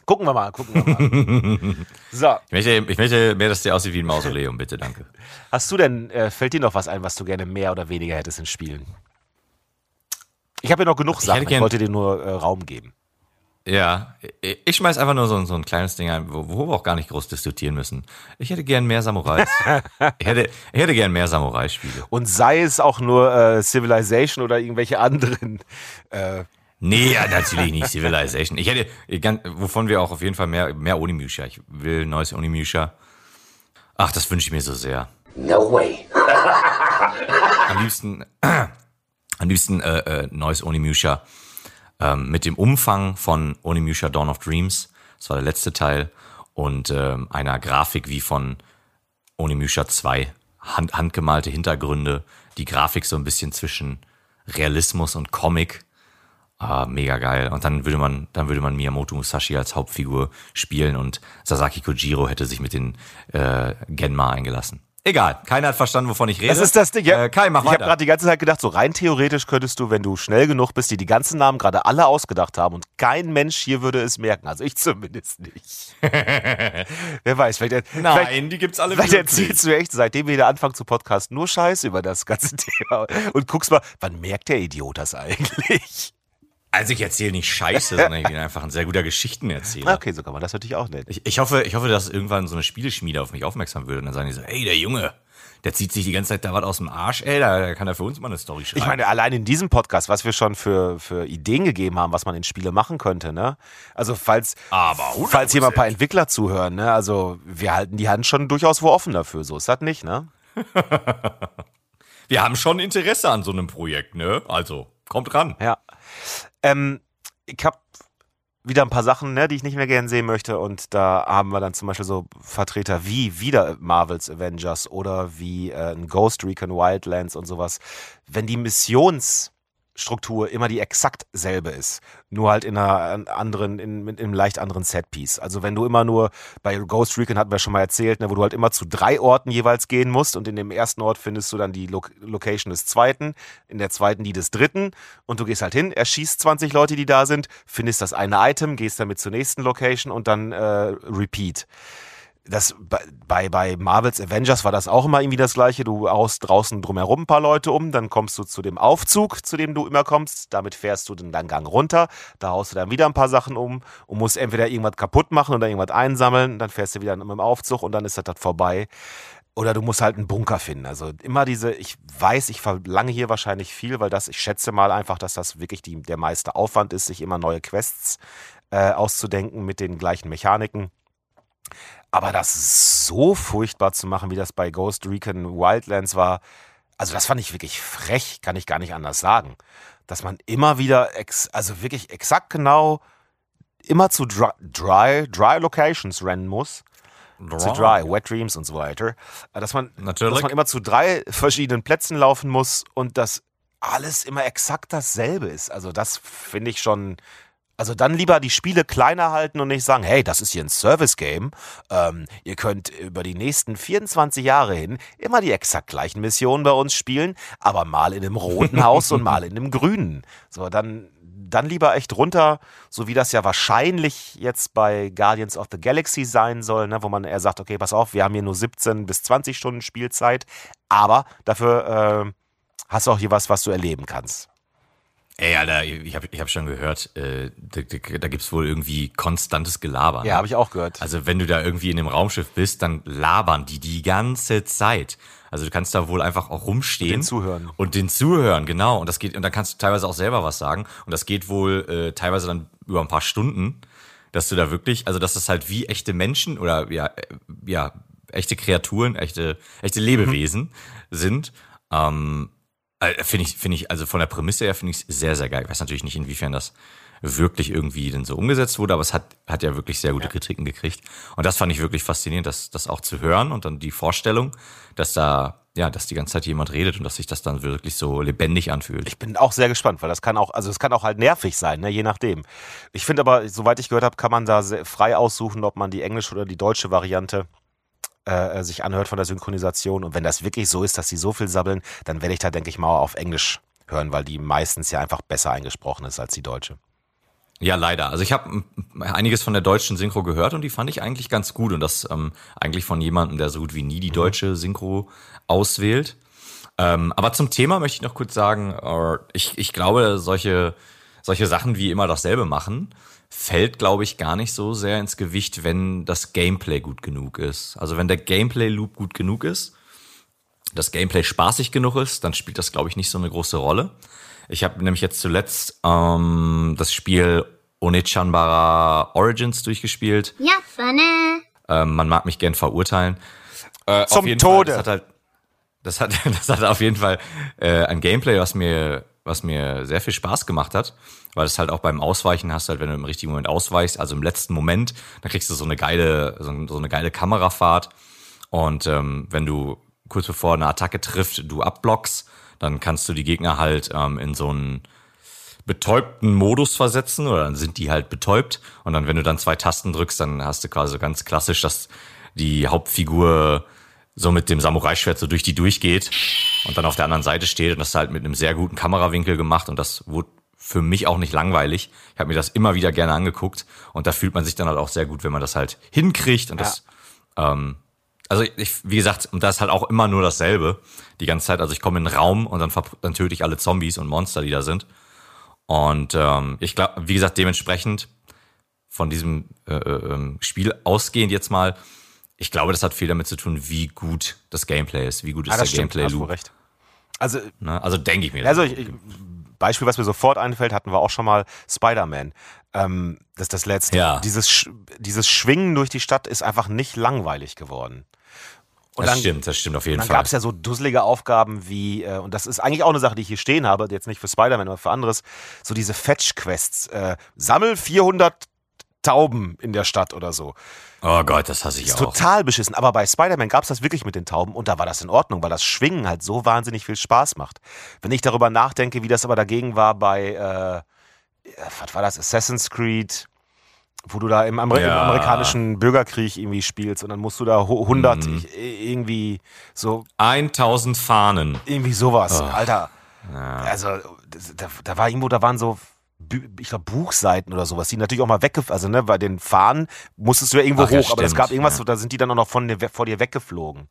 Speaker 2: Gucken wir mal, gucken wir mal. so,
Speaker 1: Ich möchte, ich möchte mehr, dass der aussieht wie ein Mausoleum, bitte, danke.
Speaker 2: hast du denn, äh, fällt dir noch was ein, was du gerne mehr oder weniger hättest in Spielen? Ich habe ja noch genug Sachen, ich
Speaker 1: gern-
Speaker 2: wollte dir nur äh, Raum geben.
Speaker 1: Ja, ich schmeiß einfach nur so, so ein kleines Ding ein, wo, wo wir auch gar nicht groß diskutieren müssen. Ich hätte gern mehr Samurais. ich, hätte, ich hätte gern mehr Samurai-Spiele.
Speaker 2: Und sei es auch nur äh, Civilization oder irgendwelche anderen. Äh,
Speaker 1: Nee, ja, natürlich nicht Civilization. Ich hätte, wovon wir auch auf jeden Fall mehr, mehr Onimusha. Ich will neues Onimusha. Ach, das wünsche ich mir so sehr.
Speaker 3: No way.
Speaker 1: Am liebsten, am liebsten äh, äh, neues Onimusha ähm, mit dem Umfang von Onimusha Dawn of Dreams. Das war der letzte Teil. Und ähm, einer Grafik wie von Onimusha 2. Hand, handgemalte Hintergründe. Die Grafik so ein bisschen zwischen Realismus und Comic. Ah, mega geil. Und dann würde man, dann würde man Miyamoto Musashi als Hauptfigur spielen und Sasaki Kojiro hätte sich mit den äh, Genma eingelassen. Egal, keiner hat verstanden, wovon ich rede.
Speaker 2: das ist das Ding. Ja,
Speaker 1: Äh, Kai, mach
Speaker 2: ich habe gerade die ganze Zeit gedacht, so rein theoretisch könntest du, wenn du schnell genug bist, die die ganzen Namen gerade alle ausgedacht haben und kein Mensch hier würde es merken. Also ich zumindest nicht. Wer weiß, vielleicht, vielleicht,
Speaker 1: Nein, die gibt's alle
Speaker 2: vielleicht erzählst du echt, seitdem wir wieder anfangen zu Podcast, nur Scheiße über das ganze Thema und guckst mal, wann merkt der Idiot das eigentlich?
Speaker 1: Also ich erzähle nicht Scheiße, sondern ich bin einfach ein sehr guter Geschichtenerzähler.
Speaker 2: Okay, so kann man das natürlich auch nennen.
Speaker 1: Ich, ich, hoffe, ich hoffe, dass irgendwann so eine Spieleschmiede auf mich aufmerksam würde und dann sagen die so, hey, der Junge, der zieht sich die ganze Zeit da was aus dem Arsch, ey, da kann er für uns mal eine Story schreiben.
Speaker 2: Ich meine, allein in diesem Podcast, was wir schon für, für Ideen gegeben haben, was man in Spiele machen könnte, ne? Also falls, falls hier mal ein paar
Speaker 1: 100%.
Speaker 2: Entwickler zuhören, ne? Also wir halten die Hand schon durchaus wo offen dafür. So ist das nicht, ne?
Speaker 1: wir haben schon Interesse an so einem Projekt, ne? Also, kommt ran.
Speaker 2: Ja. Ähm, ich habe wieder ein paar Sachen, ne, die ich nicht mehr gern sehen möchte. Und da haben wir dann zum Beispiel so Vertreter wie wieder Marvels Avengers oder wie äh, ein Ghost Recon Wildlands und sowas. Wenn die Missionsstruktur immer die exakt selbe ist, nur halt in einer anderen, in, mit einem leicht anderen Setpiece. Also wenn du immer nur, bei Ghost Recon hatten wir schon mal erzählt, ne, wo du halt immer zu drei Orten jeweils gehen musst und in dem ersten Ort findest du dann die Lo Location des zweiten, in der zweiten die des dritten und du gehst halt hin, erschießt 20 Leute, die da sind, findest das eine Item, gehst damit zur nächsten Location und dann äh, repeat. Das bei, bei, Marvels Avengers war das auch immer irgendwie das gleiche. Du haust draußen drumherum ein paar Leute um, dann kommst du zu dem Aufzug, zu dem du immer kommst. Damit fährst du dann Gang runter. Da haust du dann wieder ein paar Sachen um und musst entweder irgendwas kaputt machen oder irgendwas einsammeln. Dann fährst du wieder mit dem Aufzug und dann ist das, das vorbei. Oder du musst halt einen Bunker finden. Also immer diese, ich weiß, ich verlange hier wahrscheinlich viel, weil das, ich schätze mal einfach, dass das wirklich die, der meiste Aufwand ist, sich immer neue Quests äh, auszudenken mit den gleichen Mechaniken. Aber das so furchtbar zu machen, wie das bei Ghost Recon Wildlands war, also das fand ich wirklich frech, kann ich gar nicht anders sagen. Dass man immer wieder, also wirklich exakt genau immer zu dry, dry, dry Locations rennen muss. Zu dry, Wet Dreams und so weiter. Dass man,
Speaker 1: Natürlich.
Speaker 2: dass man immer zu drei verschiedenen Plätzen laufen muss und das alles immer exakt dasselbe ist. Also das finde ich schon. Also dann lieber die Spiele kleiner halten und nicht sagen, hey, das ist hier ein Service-Game. Ähm, ihr könnt über die nächsten 24 Jahre hin immer die exakt gleichen Missionen bei uns spielen, aber mal in einem roten Haus und mal in einem grünen. So, dann, dann lieber echt runter, so wie das ja wahrscheinlich jetzt bei Guardians of the Galaxy sein soll, ne, wo man eher sagt, okay, pass auf, wir haben hier nur 17 bis 20 Stunden Spielzeit, aber dafür äh, hast du auch hier was, was du erleben kannst.
Speaker 1: Ey, Alter, ich habe ich hab schon gehört, äh, da, da, gibt's wohl irgendwie konstantes Gelaber. ne?
Speaker 2: Ja, habe ich auch gehört.
Speaker 1: Also wenn du da irgendwie in einem Raumschiff bist, dann labern die die ganze Zeit. Also du kannst da wohl einfach auch rumstehen.
Speaker 2: Und den zuhören.
Speaker 1: Und den zuhören, genau. Und das geht, und dann kannst du teilweise auch selber was sagen. Und das geht wohl äh, teilweise dann über ein paar Stunden, dass du da wirklich, also dass das halt wie echte Menschen oder ja, äh, ja, echte Kreaturen, echte, echte Lebewesen sind. Ähm, äh, finde ich, finde ich, also von der Prämisse her finde ich es sehr, sehr geil. Ich weiß natürlich nicht, inwiefern das wirklich irgendwie denn so umgesetzt wurde, aber es hat, hat ja wirklich sehr gute Kritiken gekriegt. Und das fand ich wirklich faszinierend, das, das auch zu hören und dann die Vorstellung, dass da, ja, dass die ganze Zeit jemand redet und dass sich das dann wirklich so lebendig anfühlt.
Speaker 2: Ich bin auch sehr gespannt, weil das kann auch, also es kann auch halt nervig sein, ne, je nachdem. Ich finde aber, soweit ich gehört habe, kann man da frei aussuchen, ob man die englische oder die deutsche Variante äh, sich anhört von der Synchronisation. Und wenn das wirklich so ist, dass sie so viel sabbeln, dann werde ich da, denke ich mal, auf Englisch hören, weil die meistens ja einfach besser eingesprochen ist als die deutsche.
Speaker 1: Ja, leider. Also ich habe einiges von der deutschen Synchro gehört und die fand ich eigentlich ganz gut und das ähm, eigentlich von jemandem, der so gut wie nie die mhm. deutsche Synchro auswählt. Ähm, aber zum Thema möchte ich noch kurz sagen, äh, ich, ich glaube, solche, solche Sachen wie immer dasselbe machen, fällt, glaube ich, gar nicht so sehr ins Gewicht, wenn das Gameplay gut genug ist. Also wenn der Gameplay-Loop gut genug ist, das Gameplay spaßig genug ist, dann spielt das, glaube ich, nicht so eine große Rolle. Ich habe nämlich jetzt zuletzt ähm, das Spiel Onechanbara Origins durchgespielt.
Speaker 4: Ja, Fanne.
Speaker 1: Ähm, man mag mich gern verurteilen.
Speaker 2: Äh, Zum Tode.
Speaker 1: Fall, das hat halt, das hat, das hat auf jeden Fall äh, ein Gameplay, was mir, was mir sehr viel Spaß gemacht hat, weil es halt auch beim Ausweichen hast halt, wenn du im richtigen Moment ausweichst, also im letzten Moment, dann kriegst du so eine geile, so, so eine geile Kamerafahrt. Und ähm, wenn du kurz bevor eine Attacke trifft, du abblockst, dann kannst du die Gegner halt ähm, in so einen betäubten Modus versetzen oder dann sind die halt betäubt und dann, wenn du dann zwei Tasten drückst, dann hast du quasi ganz klassisch, dass die Hauptfigur so mit dem Samurai-Schwert so durch die durchgeht und dann auf der anderen Seite steht und das ist halt mit einem sehr guten Kamerawinkel gemacht und das wurde für mich auch nicht langweilig. Ich habe mir das immer wieder gerne angeguckt und da fühlt man sich dann halt auch sehr gut, wenn man das halt hinkriegt und ja. das ähm, also ich, wie gesagt, und das ist halt auch immer nur dasselbe die ganze Zeit. Also ich komme in einen Raum und dann, dann töte ich alle Zombies und Monster, die da sind. Und ähm, ich glaube, wie gesagt, dementsprechend von diesem äh, äh, ähm, Spiel ausgehend jetzt mal, ich glaube, das hat viel damit zu tun, wie gut das Gameplay ist, wie gut ist ah, der stimmt, Gameplay Loop.
Speaker 2: recht. Also,
Speaker 1: ne? also denke ich mir.
Speaker 2: Also ich, Beispiel, was mir sofort einfällt, hatten wir auch schon mal Spider-Man. Ähm, das ist das letzte.
Speaker 1: Ja.
Speaker 2: Dieses, dieses Schwingen durch die Stadt ist einfach nicht langweilig geworden.
Speaker 1: Und das dann, stimmt, das stimmt auf jeden
Speaker 2: dann
Speaker 1: Fall.
Speaker 2: Dann gab es ja so dusselige Aufgaben wie, äh, und das ist eigentlich auch eine Sache, die ich hier stehen habe, jetzt nicht für Spider-Man, aber für anderes, so diese Fetch-Quests. Äh, sammel 400 Tauben in der Stadt oder so.
Speaker 1: Oh Gott, das hasse ich ist
Speaker 2: auch. Total beschissen. Aber bei Spider-Man gab es das wirklich mit den Tauben und da war das in Ordnung, weil das Schwingen halt so wahnsinnig viel Spaß macht. Wenn ich darüber nachdenke, wie das aber dagegen war bei, äh, was war das, Assassin's Creed, wo du da im, Amer ja. im, amerikanischen Bürgerkrieg irgendwie spielst und dann musst du da 100 mhm. irgendwie so
Speaker 1: 1000 Fahnen
Speaker 2: irgendwie sowas oh. Alter ja. also da, da war irgendwo da waren so ich glaube, Buchseiten oder sowas, die natürlich auch mal weggeflogen, also ne, bei den Fahnen musstest du ja irgendwo Ach, hoch, ja, aber es gab irgendwas, ja. da sind die dann auch noch von dir, vor dir weggeflogen.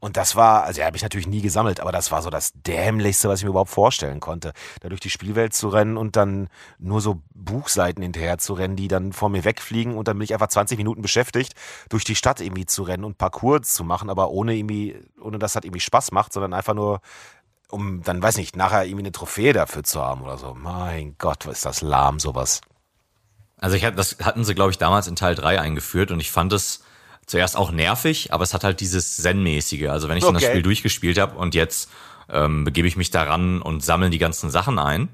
Speaker 2: Und das war, also ja, habe ich natürlich nie gesammelt, aber das war so das Dämlichste, was ich mir überhaupt vorstellen konnte. Da durch die Spielwelt zu rennen und dann nur so Buchseiten hinterher zu rennen, die dann vor mir wegfliegen und dann bin ich einfach 20 Minuten beschäftigt, durch die Stadt irgendwie zu rennen und Parcours zu machen, aber ohne irgendwie, ohne dass das irgendwie Spaß macht, sondern einfach nur um dann, weiß nicht, nachher irgendwie eine Trophäe dafür zu haben oder so. Mein Gott, was ist das lahm, sowas.
Speaker 1: Also ich hatte, das hatten sie, glaube ich, damals in Teil 3 eingeführt und ich fand es zuerst auch nervig, aber es hat halt dieses Zen-mäßige. Also wenn ich okay. dann das Spiel durchgespielt habe und jetzt ähm, begebe ich mich daran und sammle die ganzen Sachen ein.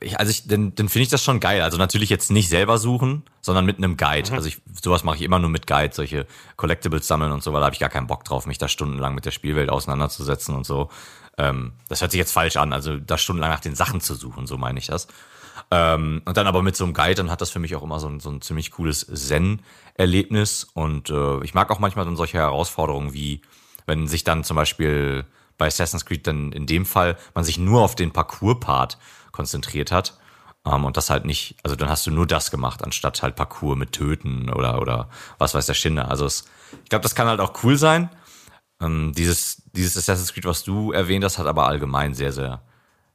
Speaker 1: Ich, also ich, dann, dann finde ich das schon geil. Also natürlich jetzt nicht selber suchen, sondern mit einem Guide. Mhm. Also ich, sowas mache ich immer nur mit Guide, solche Collectibles sammeln und so, weil da habe ich gar keinen Bock drauf, mich da stundenlang mit der Spielwelt auseinanderzusetzen und so. Ähm, das hört sich jetzt falsch an, also da stundenlang nach den Sachen zu suchen, so meine ich das. Ähm, und dann aber mit so einem Guide, dann hat das für mich auch immer so ein, so ein ziemlich cooles Zen-Erlebnis. Und äh, ich mag auch manchmal dann solche Herausforderungen wie, wenn sich dann zum Beispiel bei Assassin's Creed dann in dem Fall man sich nur auf den Parcours-Part konzentriert hat. Um, ähm, und das halt nicht, also dann hast du nur das gemacht, anstatt halt Parcours mit Töten oder, oder was weiß der Schinder. Also es, ich glaube, das kann halt auch cool sein. Um, ähm, dieses, dieses Assassin's Creed, was du erwähnt hast, hat aber allgemein sehr, sehr,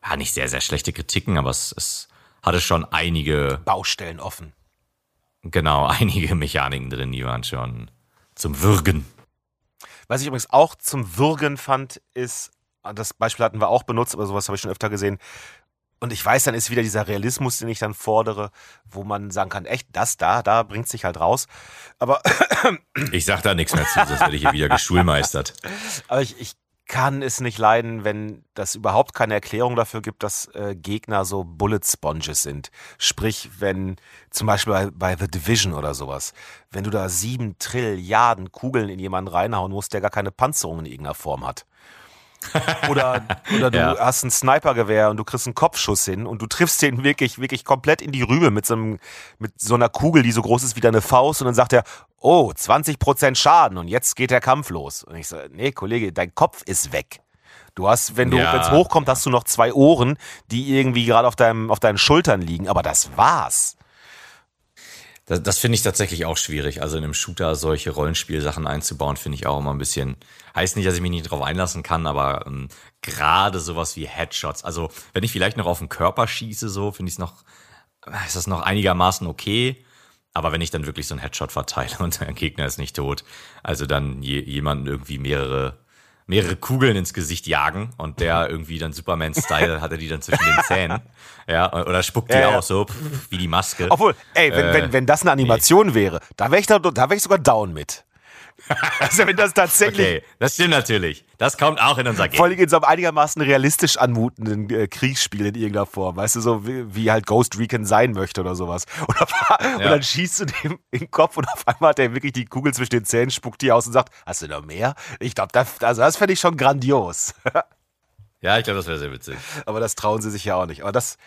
Speaker 1: ja, nicht sehr, sehr schlechte Kritiken, aber es, es hatte schon einige
Speaker 2: Baustellen offen.
Speaker 1: Genau, einige Mechaniken drin, die waren schon zum Würgen.
Speaker 2: Was ich übrigens auch zum Würgen fand, ist, das Beispiel hatten wir auch benutzt, aber sowas habe ich schon öfter gesehen, und ich weiß, dann ist wieder dieser Realismus, den ich dann fordere, wo man sagen kann, echt, das da, da bringt sich halt raus. Aber
Speaker 1: ich sag da nichts mehr zu, das werde ich hier wieder geschulmeistert.
Speaker 2: Aber ich, ich kann es nicht leiden, wenn das überhaupt keine Erklärung dafür gibt, dass äh, Gegner so Bullet Sponges sind. Sprich, wenn zum Beispiel bei, bei The Division oder sowas, wenn du da sieben Trilliarden Kugeln in jemanden reinhauen musst, der gar keine Panzerung in irgendeiner Form hat. Oder, oder du ja. hast ein Snipergewehr und du kriegst einen Kopfschuss hin und du triffst den wirklich, wirklich komplett in die Rübe mit so, einem, mit so einer Kugel, die so groß ist wie deine Faust und dann sagt er, oh, 20 Prozent Schaden und jetzt geht der Kampf los. Und ich so, nee, Kollege, dein Kopf ist weg. Du hast, wenn du, ja. wenn es hochkommt, hast du noch zwei Ohren, die irgendwie gerade auf deinem, auf deinen Schultern liegen, aber das war's.
Speaker 1: Das, das finde ich tatsächlich auch schwierig. Also in einem Shooter solche Rollenspielsachen einzubauen, finde ich auch immer ein bisschen. Heißt nicht, dass ich mich nicht drauf einlassen kann, aber ähm, gerade sowas wie Headshots. Also wenn ich vielleicht noch auf den Körper schieße, so finde ich es noch, ist das noch einigermaßen okay. Aber wenn ich dann wirklich so einen Headshot verteile und der Gegner ist nicht tot, also dann je, jemanden irgendwie mehrere mehrere Kugeln ins Gesicht jagen und der irgendwie dann Superman-Style hat er die dann zwischen den Zähnen. Ja, oder spuckt die ja, aus, so pff, wie die Maske.
Speaker 2: Obwohl, ey, wenn, äh, wenn, wenn das eine Animation nee. wäre, da wäre ich, da, da wär ich sogar down mit.
Speaker 1: Also wenn das tatsächlich. Okay, das stimmt natürlich. Das kommt auch in unser Game.
Speaker 2: Vor allem in so einem einigermaßen realistisch anmutenden äh, Kriegsspiel in irgendeiner Form. Weißt du, so wie, wie, halt Ghost Recon sein möchte oder sowas. Und, auf, ja. und, dann schießt du dem in den Kopf und auf einmal hat er wirklich die Kugel zwischen den Zähnen, spuckt die aus und sagt, hast du noch mehr? Ich glaube, das, also das fände ich schon grandios.
Speaker 1: ja, ich glaube, das wäre sehr witzig.
Speaker 2: Aber das trauen sie sich ja auch nicht. Aber das,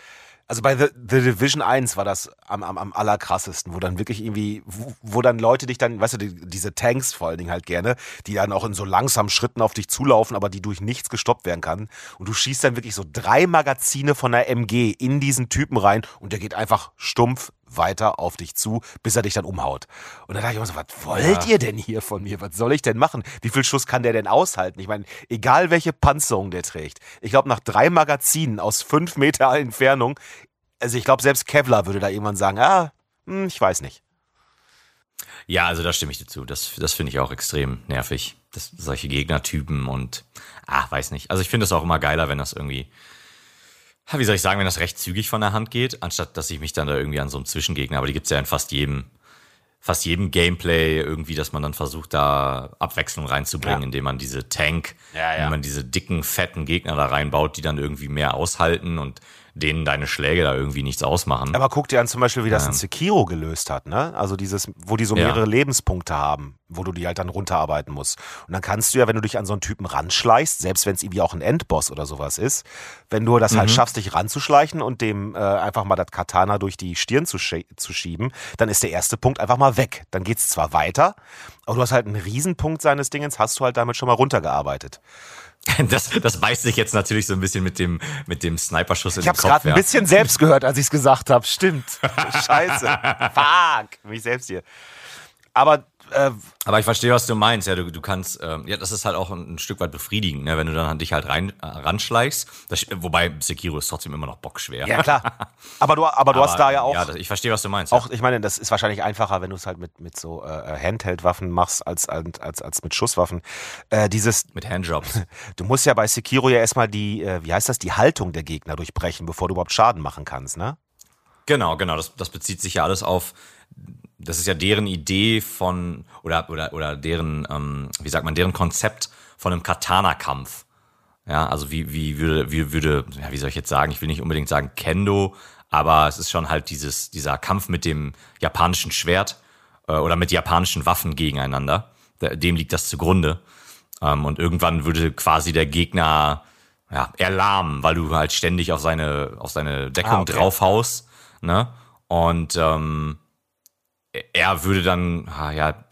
Speaker 2: also bei The, The, Division 1 war das am, am, am allerkrassesten, wo dann wirklich irgendwie, wo, wo, dann Leute dich dann, weißt du, die, diese Tanks vor allen Dingen halt gerne, die dann auch in so langsamen Schritten auf dich zulaufen, aber die durch nichts gestoppt werden kann. Und du schießt dann wirklich so drei Magazine von der MG in diesen Typen rein und der geht einfach stumpf weiter auf dich zu, bis er dich dann umhaut. Und dann dachte ich immer so, was wollt ja. ihr denn hier von mir? Was soll ich denn machen? Wie viel Schuss kann der denn aushalten? Ich meine, egal welche Panzerung der trägt. Ich glaube, nach drei Magazinen aus fünf Meter Entfernung, also ich glaube, selbst Kevlar würde da irgendwann sagen, ah, hm, ich weiß nicht.
Speaker 1: Ja, also da stimme ich dir zu. Das, das finde ich auch extrem nervig. Das, solche Gegnertypen und, ah, weiß nicht. Also ich finde es auch immer geiler, wenn das irgendwie wie soll ich sagen, wenn das recht zügig von der Hand geht, anstatt dass ich mich dann da irgendwie an so einem Zwischengegner, aber die gibt's ja in fast jedem, fast jedem Gameplay irgendwie, dass man dann versucht, da Abwechslung reinzubringen, ja. indem man diese Tank, ja, ja. indem man diese dicken, fetten Gegner da reinbaut, die dann irgendwie mehr aushalten und denen deine Schläge da irgendwie nichts ausmachen.
Speaker 2: Aber guck dir an zum Beispiel, wie das ja. ein Sekiro gelöst hat, ne? Also dieses, wo die so mehrere ja. Lebenspunkte haben, wo du die halt dann runterarbeiten musst. Und dann kannst du ja, wenn du dich an so einen Typen ranschleichst, selbst wenn es irgendwie auch ein Endboss oder sowas ist, wenn du das halt mhm. halt schaffst, dich ranzuschleichen und dem äh, einfach mal das Katana durch die Stirn zu, zu schieben, dann ist der erste Punkt einfach mal weg. Dann geht's zwar weiter, aber du hast halt einen Riesenpunkt seines Dingens, hast du halt damit schon mal runtergearbeitet.
Speaker 1: Das, das beißt sich jetzt natürlich so ein bisschen mit dem, mit dem Sniperschuss
Speaker 2: in ich den Kopf. Ich habe gerade ein bisschen selbst gehört, als ich es gesagt habe. Stimmt. Scheiße. Fuck. Mich selbst hier. Aber
Speaker 1: äh, aber ich verstehe, was du meinst. Ja, du, du kannst, ähm, ja, das ist halt auch ein, ein Stück weit befriedigend, ne? wenn du dann dich halt rein äh, ranschleichst. Das, wobei Sekiro ist trotzdem immer noch bockschwer.
Speaker 2: Ja klar. Aber du, aber du aber, hast da ja auch. Ja,
Speaker 1: das, ich verstehe, was du meinst.
Speaker 2: Auch, ja. ich meine, das ist wahrscheinlich einfacher, wenn du es halt mit mit so äh, Handheld-Waffen machst als als als mit Schusswaffen. Äh, dieses
Speaker 1: mit Handjobs.
Speaker 2: Du musst ja bei Sekiro ja erstmal die, äh, wie heißt das, die Haltung der Gegner durchbrechen, bevor du überhaupt Schaden machen kannst, ne?
Speaker 1: Genau, genau. Das, das bezieht sich ja alles auf das ist ja deren Idee von, oder, oder, oder deren, ähm, wie sagt man, deren Konzept von einem Katana-Kampf. Ja, also wie, wie würde, wie würde, ja, wie soll ich jetzt sagen, ich will nicht unbedingt sagen Kendo, aber es ist schon halt dieses, dieser Kampf mit dem japanischen Schwert äh, oder mit japanischen Waffen gegeneinander. Dem liegt das zugrunde. Ähm, und irgendwann würde quasi der Gegner ja, erlahmen, weil du halt ständig auf seine, auf seine Deckung ah, okay. draufhaust. Ne? Und ähm, er würde dann, ja,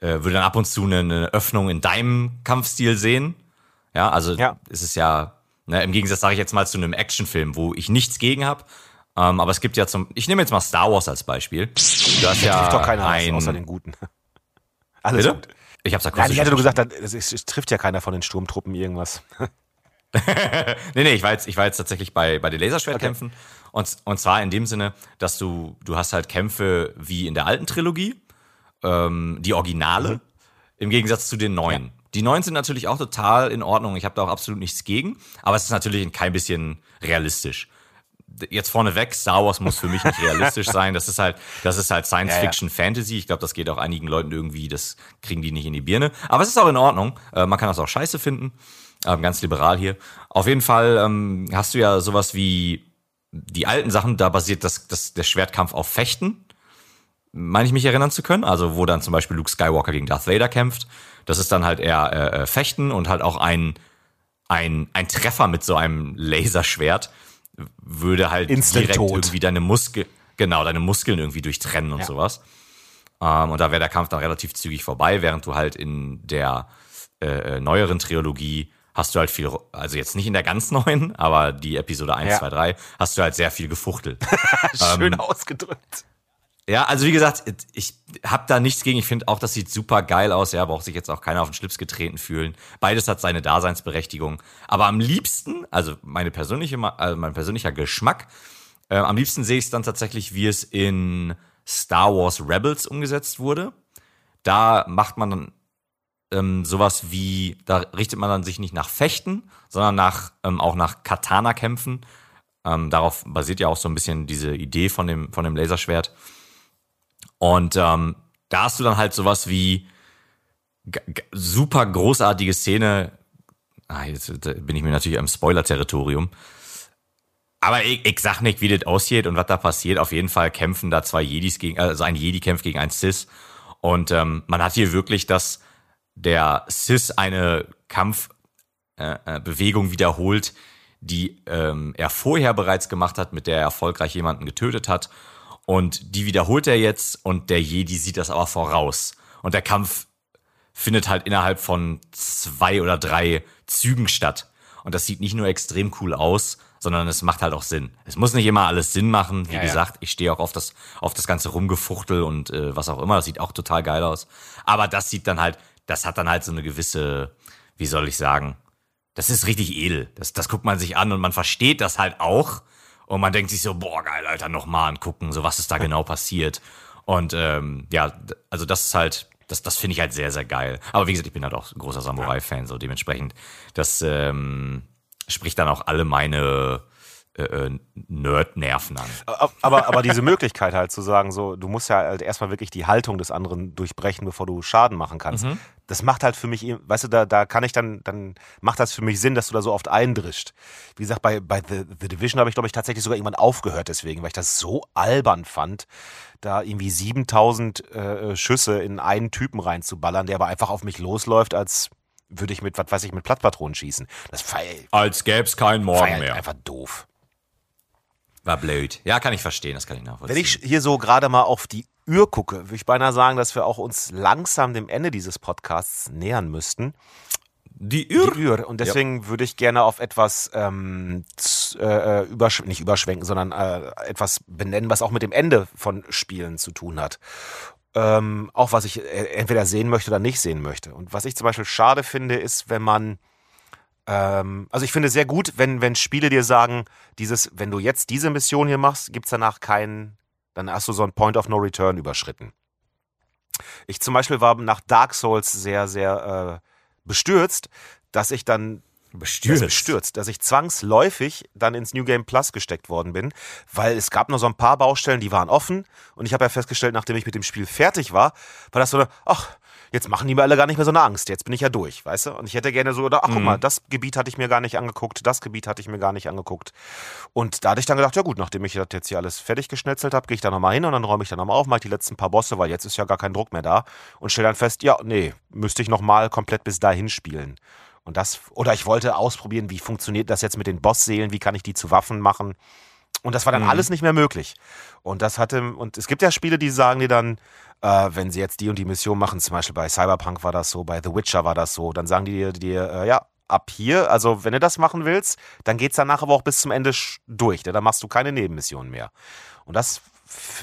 Speaker 1: äh, würde dann ab und zu eine, Öffnung in deinem Kampfstil sehen. Ja, also ja. es ist ja, ne, im Gegensatz sage ich jetzt mal zu einem Actionfilm, wo ich nichts gegen habe. Ähm, aber es gibt ja zum, ich nehme jetzt mal Star Wars als Beispiel. Du
Speaker 2: hast ja trifft doch keiner ein, außer den Guten.
Speaker 1: Alles Bitte? gut. Ich hab's.
Speaker 2: Ja, ich hatte nur gesagt, es, es, es trifft ja keiner von den Sturmtruppen irgendwas.
Speaker 1: nee, nee, ich war jetzt, ich war jetzt tatsächlich bei, bei den Laserschwertkämpfen. Okay. Und, und zwar in dem Sinne, dass du, du hast halt Kämpfe wie in der alten Trilogie, ähm, die Originale, mhm. im Gegensatz zu den neuen. Ja. Die neuen sind natürlich auch total in Ordnung. Ich habe da auch absolut nichts gegen. Aber es ist natürlich kein bisschen realistisch. Jetzt vorneweg, Star Wars muss für mich nicht realistisch sein. Das ist halt, das ist halt Science Fiction, ja, ja. Fantasy. Ich glaube, das geht auch einigen Leuten irgendwie, das kriegen die nicht in die Birne. Aber es ist auch in Ordnung. Äh, man kann das auch scheiße finden. Ähm, ganz liberal hier. Auf jeden Fall ähm, hast du ja sowas wie die alten Sachen, da basiert das, das, der Schwertkampf auf Fechten. Meine ich mich erinnern zu können. Also wo dann zum Beispiel Luke Skywalker gegen Darth Vader kämpft. Das ist dann halt eher äh, äh Fechten und halt auch ein, ein, ein Treffer mit so einem Laserschwert würde halt
Speaker 2: Instant
Speaker 1: direkt
Speaker 2: tot.
Speaker 1: irgendwie deine Muskel, genau, deine Muskeln irgendwie durchtrennen und
Speaker 2: Ja.
Speaker 1: sowas. Ähm, und da wäre der Kampf dann relativ zügig vorbei, während du halt in der äh, äh, neueren Trilogie hast du halt viel, also jetzt nicht in der ganz neuen, aber die Episode 1,
Speaker 2: Ja.
Speaker 1: 2, 3, hast du halt sehr viel gefuchtelt.
Speaker 2: Schön
Speaker 1: Ähm,
Speaker 2: ausgedrückt.
Speaker 1: Ja, also wie gesagt, ich habe da nichts gegen. Ich finde auch, das sieht super geil aus. Ja, braucht sich jetzt auch keiner auf den Schlips getreten fühlen. Beides hat seine Daseinsberechtigung. Aber am liebsten, also meine persönliche, also mein persönlicher Geschmack, äh, am liebsten sehe ich es dann tatsächlich, wie es in Star Wars Rebels umgesetzt wurde. Da macht man dann ähm, sowas wie, da richtet man dann sich nicht nach Fechten, sondern nach ähm, auch nach Katana-Kämpfen. Ähm, darauf basiert ja auch so ein bisschen diese Idee von dem, von dem Laserschwert. Und ähm, da hast du dann halt sowas wie super großartige Szene. Ah, jetzt da bin ich mir natürlich im Spoiler-Territorium. Aber ich, ich sag nicht, wie das aussieht und was da passiert. Auf jeden Fall kämpfen da zwei Jedis gegen, also ein Jedi kämpft gegen ein Sis. Und ähm, man hat hier wirklich, dass der Sis eine Kampfbewegung äh, äh, wiederholt, die ähm, er vorher bereits gemacht hat, mit der er erfolgreich jemanden getötet hat. Und die wiederholt er jetzt und der Jedi sieht das aber voraus. Und der Kampf findet halt innerhalb von zwei oder drei Zügen statt. Und das sieht nicht nur extrem cool aus, sondern es macht halt auch Sinn. Es muss nicht immer alles Sinn machen. Wie
Speaker 2: Ja, ja.
Speaker 1: gesagt, ich stehe auch auf das, auf das ganze Rumgefuchtel und äh, was auch immer. Das sieht auch total geil aus. Aber das sieht dann halt, das hat dann halt so eine gewisse, wie soll ich sagen, das ist richtig edel. Das, das guckt man sich an und man versteht das halt auch. Und man denkt sich so, boah, geil, Alter, nochmal angucken, so was ist da genau passiert. Und ähm, ja, also das ist halt, das, das finde ich halt sehr, sehr geil. Aber wie gesagt, ich bin halt auch ein großer Samurai-Fan, so dementsprechend, das ähm, spricht dann auch alle meine äh, äh, Nerd-Nerven an.
Speaker 2: Aber, aber diese Möglichkeit halt zu sagen, so, du musst ja halt erstmal wirklich die Haltung des anderen durchbrechen, bevor du Schaden machen kannst. Das macht halt für mich, weißt du, da, da kann ich dann, dann macht das für mich Sinn, dass du da so oft eindrischst. Wie gesagt, bei, bei The, The Division habe ich, glaube ich, tatsächlich sogar irgendwann aufgehört deswegen, weil ich das so albern fand, da irgendwie 7000 äh, Schüsse in einen Typen reinzuballern, der aber einfach auf mich losläuft, als würde ich mit, was weiß ich, mit Plattpatronen schießen. Das feier
Speaker 1: Als gäb's keinen Morgen
Speaker 2: feier
Speaker 1: mehr.
Speaker 2: einfach doof.
Speaker 1: War blöd. Ja, kann ich verstehen, das kann ich nachvollziehen.
Speaker 2: Wenn ich hier so gerade mal auf die Uhr gucke, würde ich beinahe sagen, dass wir auch uns langsam dem Ende dieses Podcasts nähern müssten.
Speaker 1: die
Speaker 2: Die
Speaker 1: Uhr.
Speaker 2: Uhr. Und deswegen würde ich gerne auf etwas ähm, äh, übersch nicht überschwenken, sondern äh, etwas benennen, was auch mit dem Ende von Spielen zu tun hat. Ähm, auch was ich äh, entweder sehen möchte oder nicht sehen möchte. Und was ich zum Beispiel schade finde, ist, wenn man ähm, also ich finde sehr gut, wenn, wenn Spiele dir sagen, dieses, wenn du jetzt diese Mission hier machst, gibt's danach keinen, dann hast du so ein Point of No Return überschritten. Ich zum Beispiel war nach Dark Souls sehr, sehr äh, bestürzt, dass ich dann
Speaker 1: Bestürzt.
Speaker 2: bestürzt, dass ich zwangsläufig dann ins New Game Plus gesteckt worden bin, weil es gab nur so ein paar Baustellen, die waren offen und ich habe ja festgestellt, nachdem ich mit dem Spiel fertig war, war das so, eine, ach, jetzt machen die mir alle gar nicht mehr so eine Angst, jetzt bin ich ja durch, weißt du? Und ich hätte gerne so, oder, ach guck mal, das Gebiet hatte ich mir gar nicht angeguckt, das Gebiet hatte ich mir gar nicht angeguckt. Und da hatte ich dann gedacht, ja gut, nachdem ich das jetzt hier alles fertig geschnetzelt habe, gehe ich da nochmal hin und dann räume ich dann nochmal auf, mache die letzten paar Bosse, weil jetzt ist ja gar kein Druck mehr da und stelle dann fest, ja, nee, müsste ich nochmal komplett bis dahin spielen. Und das, oder ich wollte ausprobieren, wie funktioniert das jetzt mit den Bossseelen, wie kann ich die zu Waffen machen. Und das war dann alles nicht mehr möglich. Und das hatte, und es gibt ja Spiele, die sagen dir dann, äh, wenn sie jetzt die und die Mission machen, zum Beispiel bei Cyberpunk war das so, bei The Witcher war das so, dann sagen die dir, dir äh, ja, ab hier, also wenn du das machen willst, dann geht's danach aber auch bis zum Ende durch. Denn dann machst du keine Nebenmissionen mehr. Und das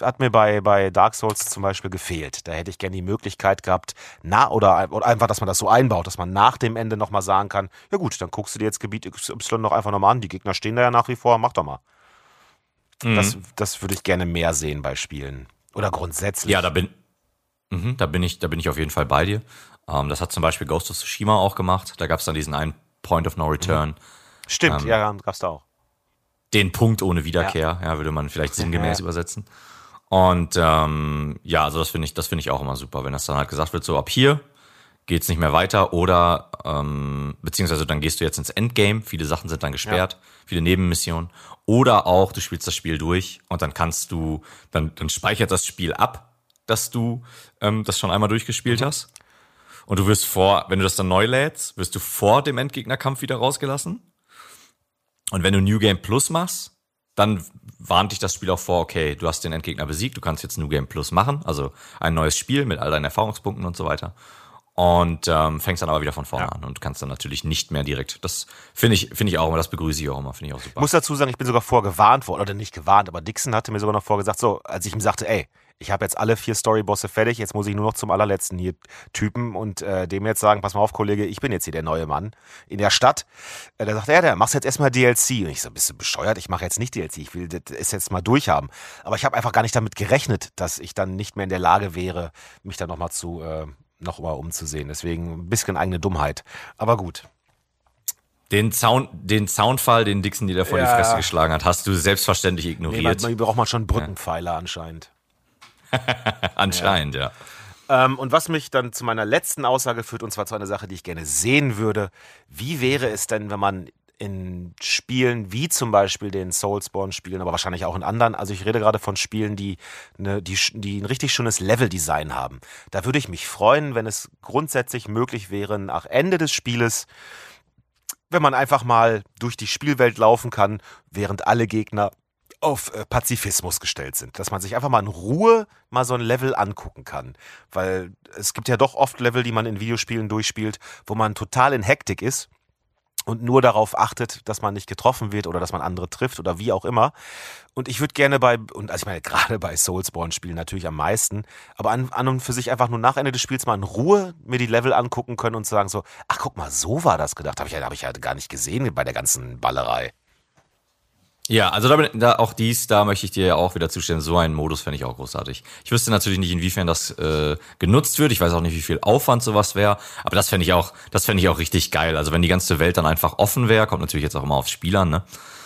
Speaker 2: hat mir bei, bei Dark Souls zum Beispiel gefehlt. Da hätte ich gerne die Möglichkeit gehabt, na, oder, oder einfach, dass man das so einbaut, dass man nach dem Ende nochmal sagen kann, ja gut, dann guckst du dir jetzt Gebiet XY noch einfach nochmal an, die Gegner stehen da ja nach wie vor, mach doch mal.
Speaker 1: Mhm.
Speaker 2: Das, das würde ich gerne mehr sehen bei Spielen. Oder grundsätzlich.
Speaker 1: Ja, da bin, mhm, da bin ich, da bin ich auf jeden Fall bei dir. Ähm, das hat zum Beispiel Ghost of Tsushima auch gemacht. Da gab es dann diesen einen Point of No Return.
Speaker 2: Stimmt,
Speaker 1: ähm,
Speaker 2: ja, gab's da auch.
Speaker 1: Den Punkt ohne Wiederkehr, ja, würde man vielleicht sinngemäß übersetzen. Und ähm, ja, also das finde ich, das finde ich auch immer super, wenn das dann halt gesagt wird, so ab hier geht's nicht mehr weiter oder ähm, beziehungsweise dann gehst du jetzt ins Endgame, viele Sachen sind dann gesperrt, ja. viele Nebenmissionen. Oder auch du spielst das Spiel durch und dann kannst du, dann, dann speichert das Spiel ab, dass du ähm, das schon einmal durchgespielt mhm. hast. Und du wirst vor, wenn du das dann neu lädst, wirst du vor dem Endgegnerkampf wieder rausgelassen. Und wenn du New Game Plus machst, dann warnt dich das Spiel auch vor, okay, du hast den Endgegner besiegt, du kannst jetzt New Game Plus machen, also ein neues Spiel mit all deinen Erfahrungspunkten und so weiter und ähm, fängst dann aber wieder von vorne ja. an und kannst dann natürlich nicht mehr direkt. Das finde ich, finde ich auch immer, das begrüße ich auch immer, finde ich auch super.
Speaker 2: Ich muss dazu sagen, ich bin sogar vorgewarnt worden, oder nicht gewarnt, aber Dixon hatte mir sogar noch vorgesagt, so, als ich ihm sagte, ey, ich habe jetzt alle vier Storybosse fertig, jetzt muss ich nur noch zum allerletzten hier Typen und äh, dem jetzt sagen, pass mal auf, Kollege, ich bin jetzt hier der neue Mann in der Stadt. Äh, da sagt er, ja, der machst jetzt erstmal DLC. Und ich so, bist du bescheuert? Ich mache jetzt nicht DLC, ich will das jetzt mal durchhaben. Aber ich habe einfach gar nicht damit gerechnet, dass ich dann nicht mehr in der Lage wäre, mich dann nochmal zu äh, noch mal umzusehen. Deswegen ein bisschen eigene Dummheit. Aber gut.
Speaker 1: Den, Zaun, den Zaunfall, den Dixon dir da vor ja. die Fresse geschlagen hat, hast du selbstverständlich ignoriert.
Speaker 2: Nee, braucht man schon Brückenpfeiler ja. anscheinend.
Speaker 1: anscheinend, ja.
Speaker 2: ja. Ähm, und was mich dann zu meiner letzten Aussage führt, und zwar zu einer Sache, die ich gerne sehen würde. Wie wäre es denn, wenn man in Spielen wie zum Beispiel den Soulspawn-Spielen, aber wahrscheinlich auch in anderen. Also ich rede gerade von Spielen, die, eine, die, die ein richtig schönes Leveldesign haben. Da würde ich mich freuen, wenn es grundsätzlich möglich wäre, nach Ende des Spieles, wenn man einfach mal durch die Spielwelt laufen kann, während alle Gegner auf äh, Pazifismus gestellt sind. Dass man sich einfach mal in Ruhe mal so ein Level angucken kann. Weil es gibt ja doch oft Level, die man in Videospielen durchspielt, wo man total in Hektik ist und nur darauf achtet, dass man nicht getroffen wird oder dass man andere trifft oder wie auch immer. Und ich würde gerne bei, und also ich meine, gerade bei Soulsborne-Spielen natürlich am meisten, aber an, an und für sich einfach nur nach Ende des Spiels mal in Ruhe mir die Level angucken können und sagen so, ach guck mal, so war das gedacht. Habe ich, hab ich ja gar nicht gesehen bei der ganzen Ballerei.
Speaker 1: Ja, also da, da auch dies, da möchte ich dir ja auch wieder zustimmen. So einen Modus fände ich auch großartig. Ich wüsste natürlich nicht, inwiefern das äh, genutzt wird. Ich weiß auch nicht, wie viel Aufwand sowas wäre. Aber das fände ich auch, das fände ich auch richtig geil. Also wenn die ganze Welt dann einfach offen wäre, kommt natürlich jetzt auch immer aufs Spiel an, ne?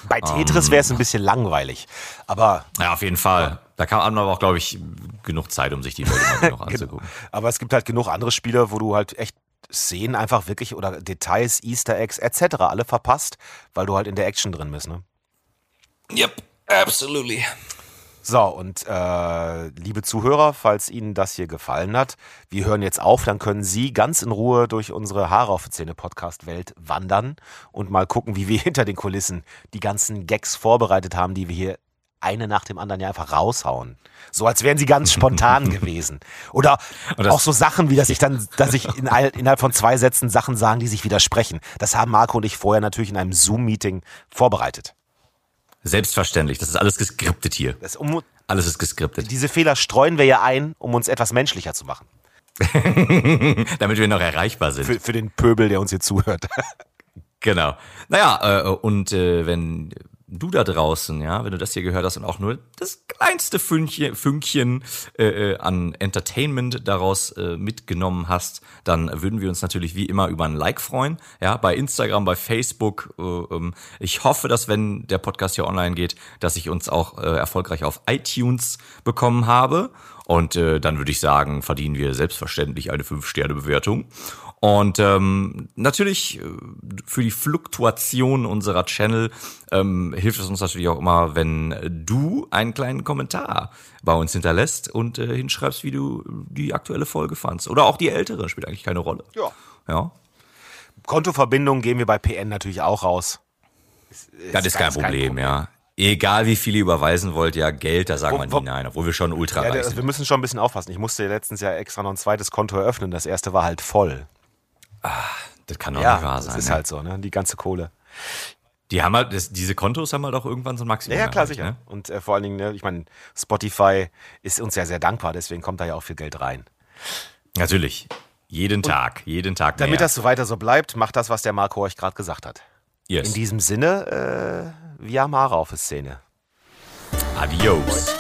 Speaker 2: Bei Tetris ähm, wäre es ein bisschen langweilig. Aber.
Speaker 1: Ja, auf jeden Fall. Ja. Da man aber auch, glaube ich, genug Zeit, um sich die Welt noch anzugucken.
Speaker 2: aber es gibt halt genug andere Spiele, wo du halt echt Szenen einfach wirklich oder Details, Easter Eggs etc. alle verpasst, weil du halt in der Action drin bist, ne?
Speaker 1: Yep, absolutely.
Speaker 2: So, und äh, liebe Zuhörer, falls Ihnen das hier gefallen hat, wir hören jetzt auf, dann können Sie ganz in Ruhe durch unsere Haare auf Szene Podcast Welt wandern und mal gucken, wie wir hinter den Kulissen die ganzen Gags vorbereitet haben, die wir hier eine nach dem anderen ja einfach raushauen. So als wären sie ganz spontan gewesen. Oder auch so Sachen wie, dass ich dann, dass ich in, innerhalb von zwei Sätzen Sachen sagen, die sich widersprechen. Das haben Marco und ich vorher natürlich in einem Zoom-Meeting vorbereitet.
Speaker 1: Selbstverständlich. Das ist alles geskriptet hier. Um, alles ist geskriptet.
Speaker 2: Diese Fehler streuen wir ja ein, um uns etwas menschlicher zu machen.
Speaker 1: Damit wir noch erreichbar sind.
Speaker 2: Für, für den Pöbel, der uns hier zuhört.
Speaker 1: genau. Naja, äh, und äh, wenn du da draußen, ja, wenn du das hier gehört hast und auch nur das kleinste Fünkchen, Fünkchen äh, äh, an Entertainment daraus äh, mitgenommen hast, dann würden wir uns natürlich wie immer über ein Like freuen, ja, bei Instagram, bei Facebook. Äh, ähm, ich hoffe, dass wenn der Podcast hier online geht, dass ich uns auch äh, erfolgreich auf iTunes bekommen habe. Und äh, dann würde ich sagen, verdienen wir selbstverständlich eine 5-Sterne-Bewertung. Und ähm, natürlich äh, für die Fluktuation unserer Channel ähm, hilft es uns natürlich auch immer, wenn du einen kleinen Kommentar bei uns hinterlässt und äh, hinschreibst, wie du die aktuelle Folge fandst. Oder auch die ältere, spielt eigentlich keine Rolle.
Speaker 2: Ja.
Speaker 1: ja.
Speaker 2: Kontoverbindungen gehen wir bei PN natürlich auch raus.
Speaker 1: Ist, das ist kein Problem, kein Problem, ja. Egal wie viel ihr überweisen wollt, ja, Geld, da sagen wir nie nein, obwohl wir schon ultra ja, reich sind.
Speaker 2: Wir müssen schon ein bisschen aufpassen. Ich musste letztens ja extra noch ein zweites Konto eröffnen. Das erste war halt voll.
Speaker 1: Ah, das kann doch ja, nicht wahr sein.
Speaker 2: Das ist ne? halt so, ne? Die ganze Kohle.
Speaker 1: Die haben halt, das, diese Kontos haben halt auch irgendwann so ein Maximum.
Speaker 2: Ja, ja klar, sicher. Ne? Und äh, vor allen Dingen, ne, ich meine, Spotify ist uns ja sehr dankbar, deswegen kommt da ja auch viel Geld rein.
Speaker 1: Natürlich. Jeden Und Tag, jeden Tag.
Speaker 2: Mehr. Damit das so weiter so bleibt, macht das, was der Marco euch gerade gesagt hat.
Speaker 1: Yes.
Speaker 2: In diesem Sinne, äh, wir haben Haare auf der Szene.
Speaker 1: Adios.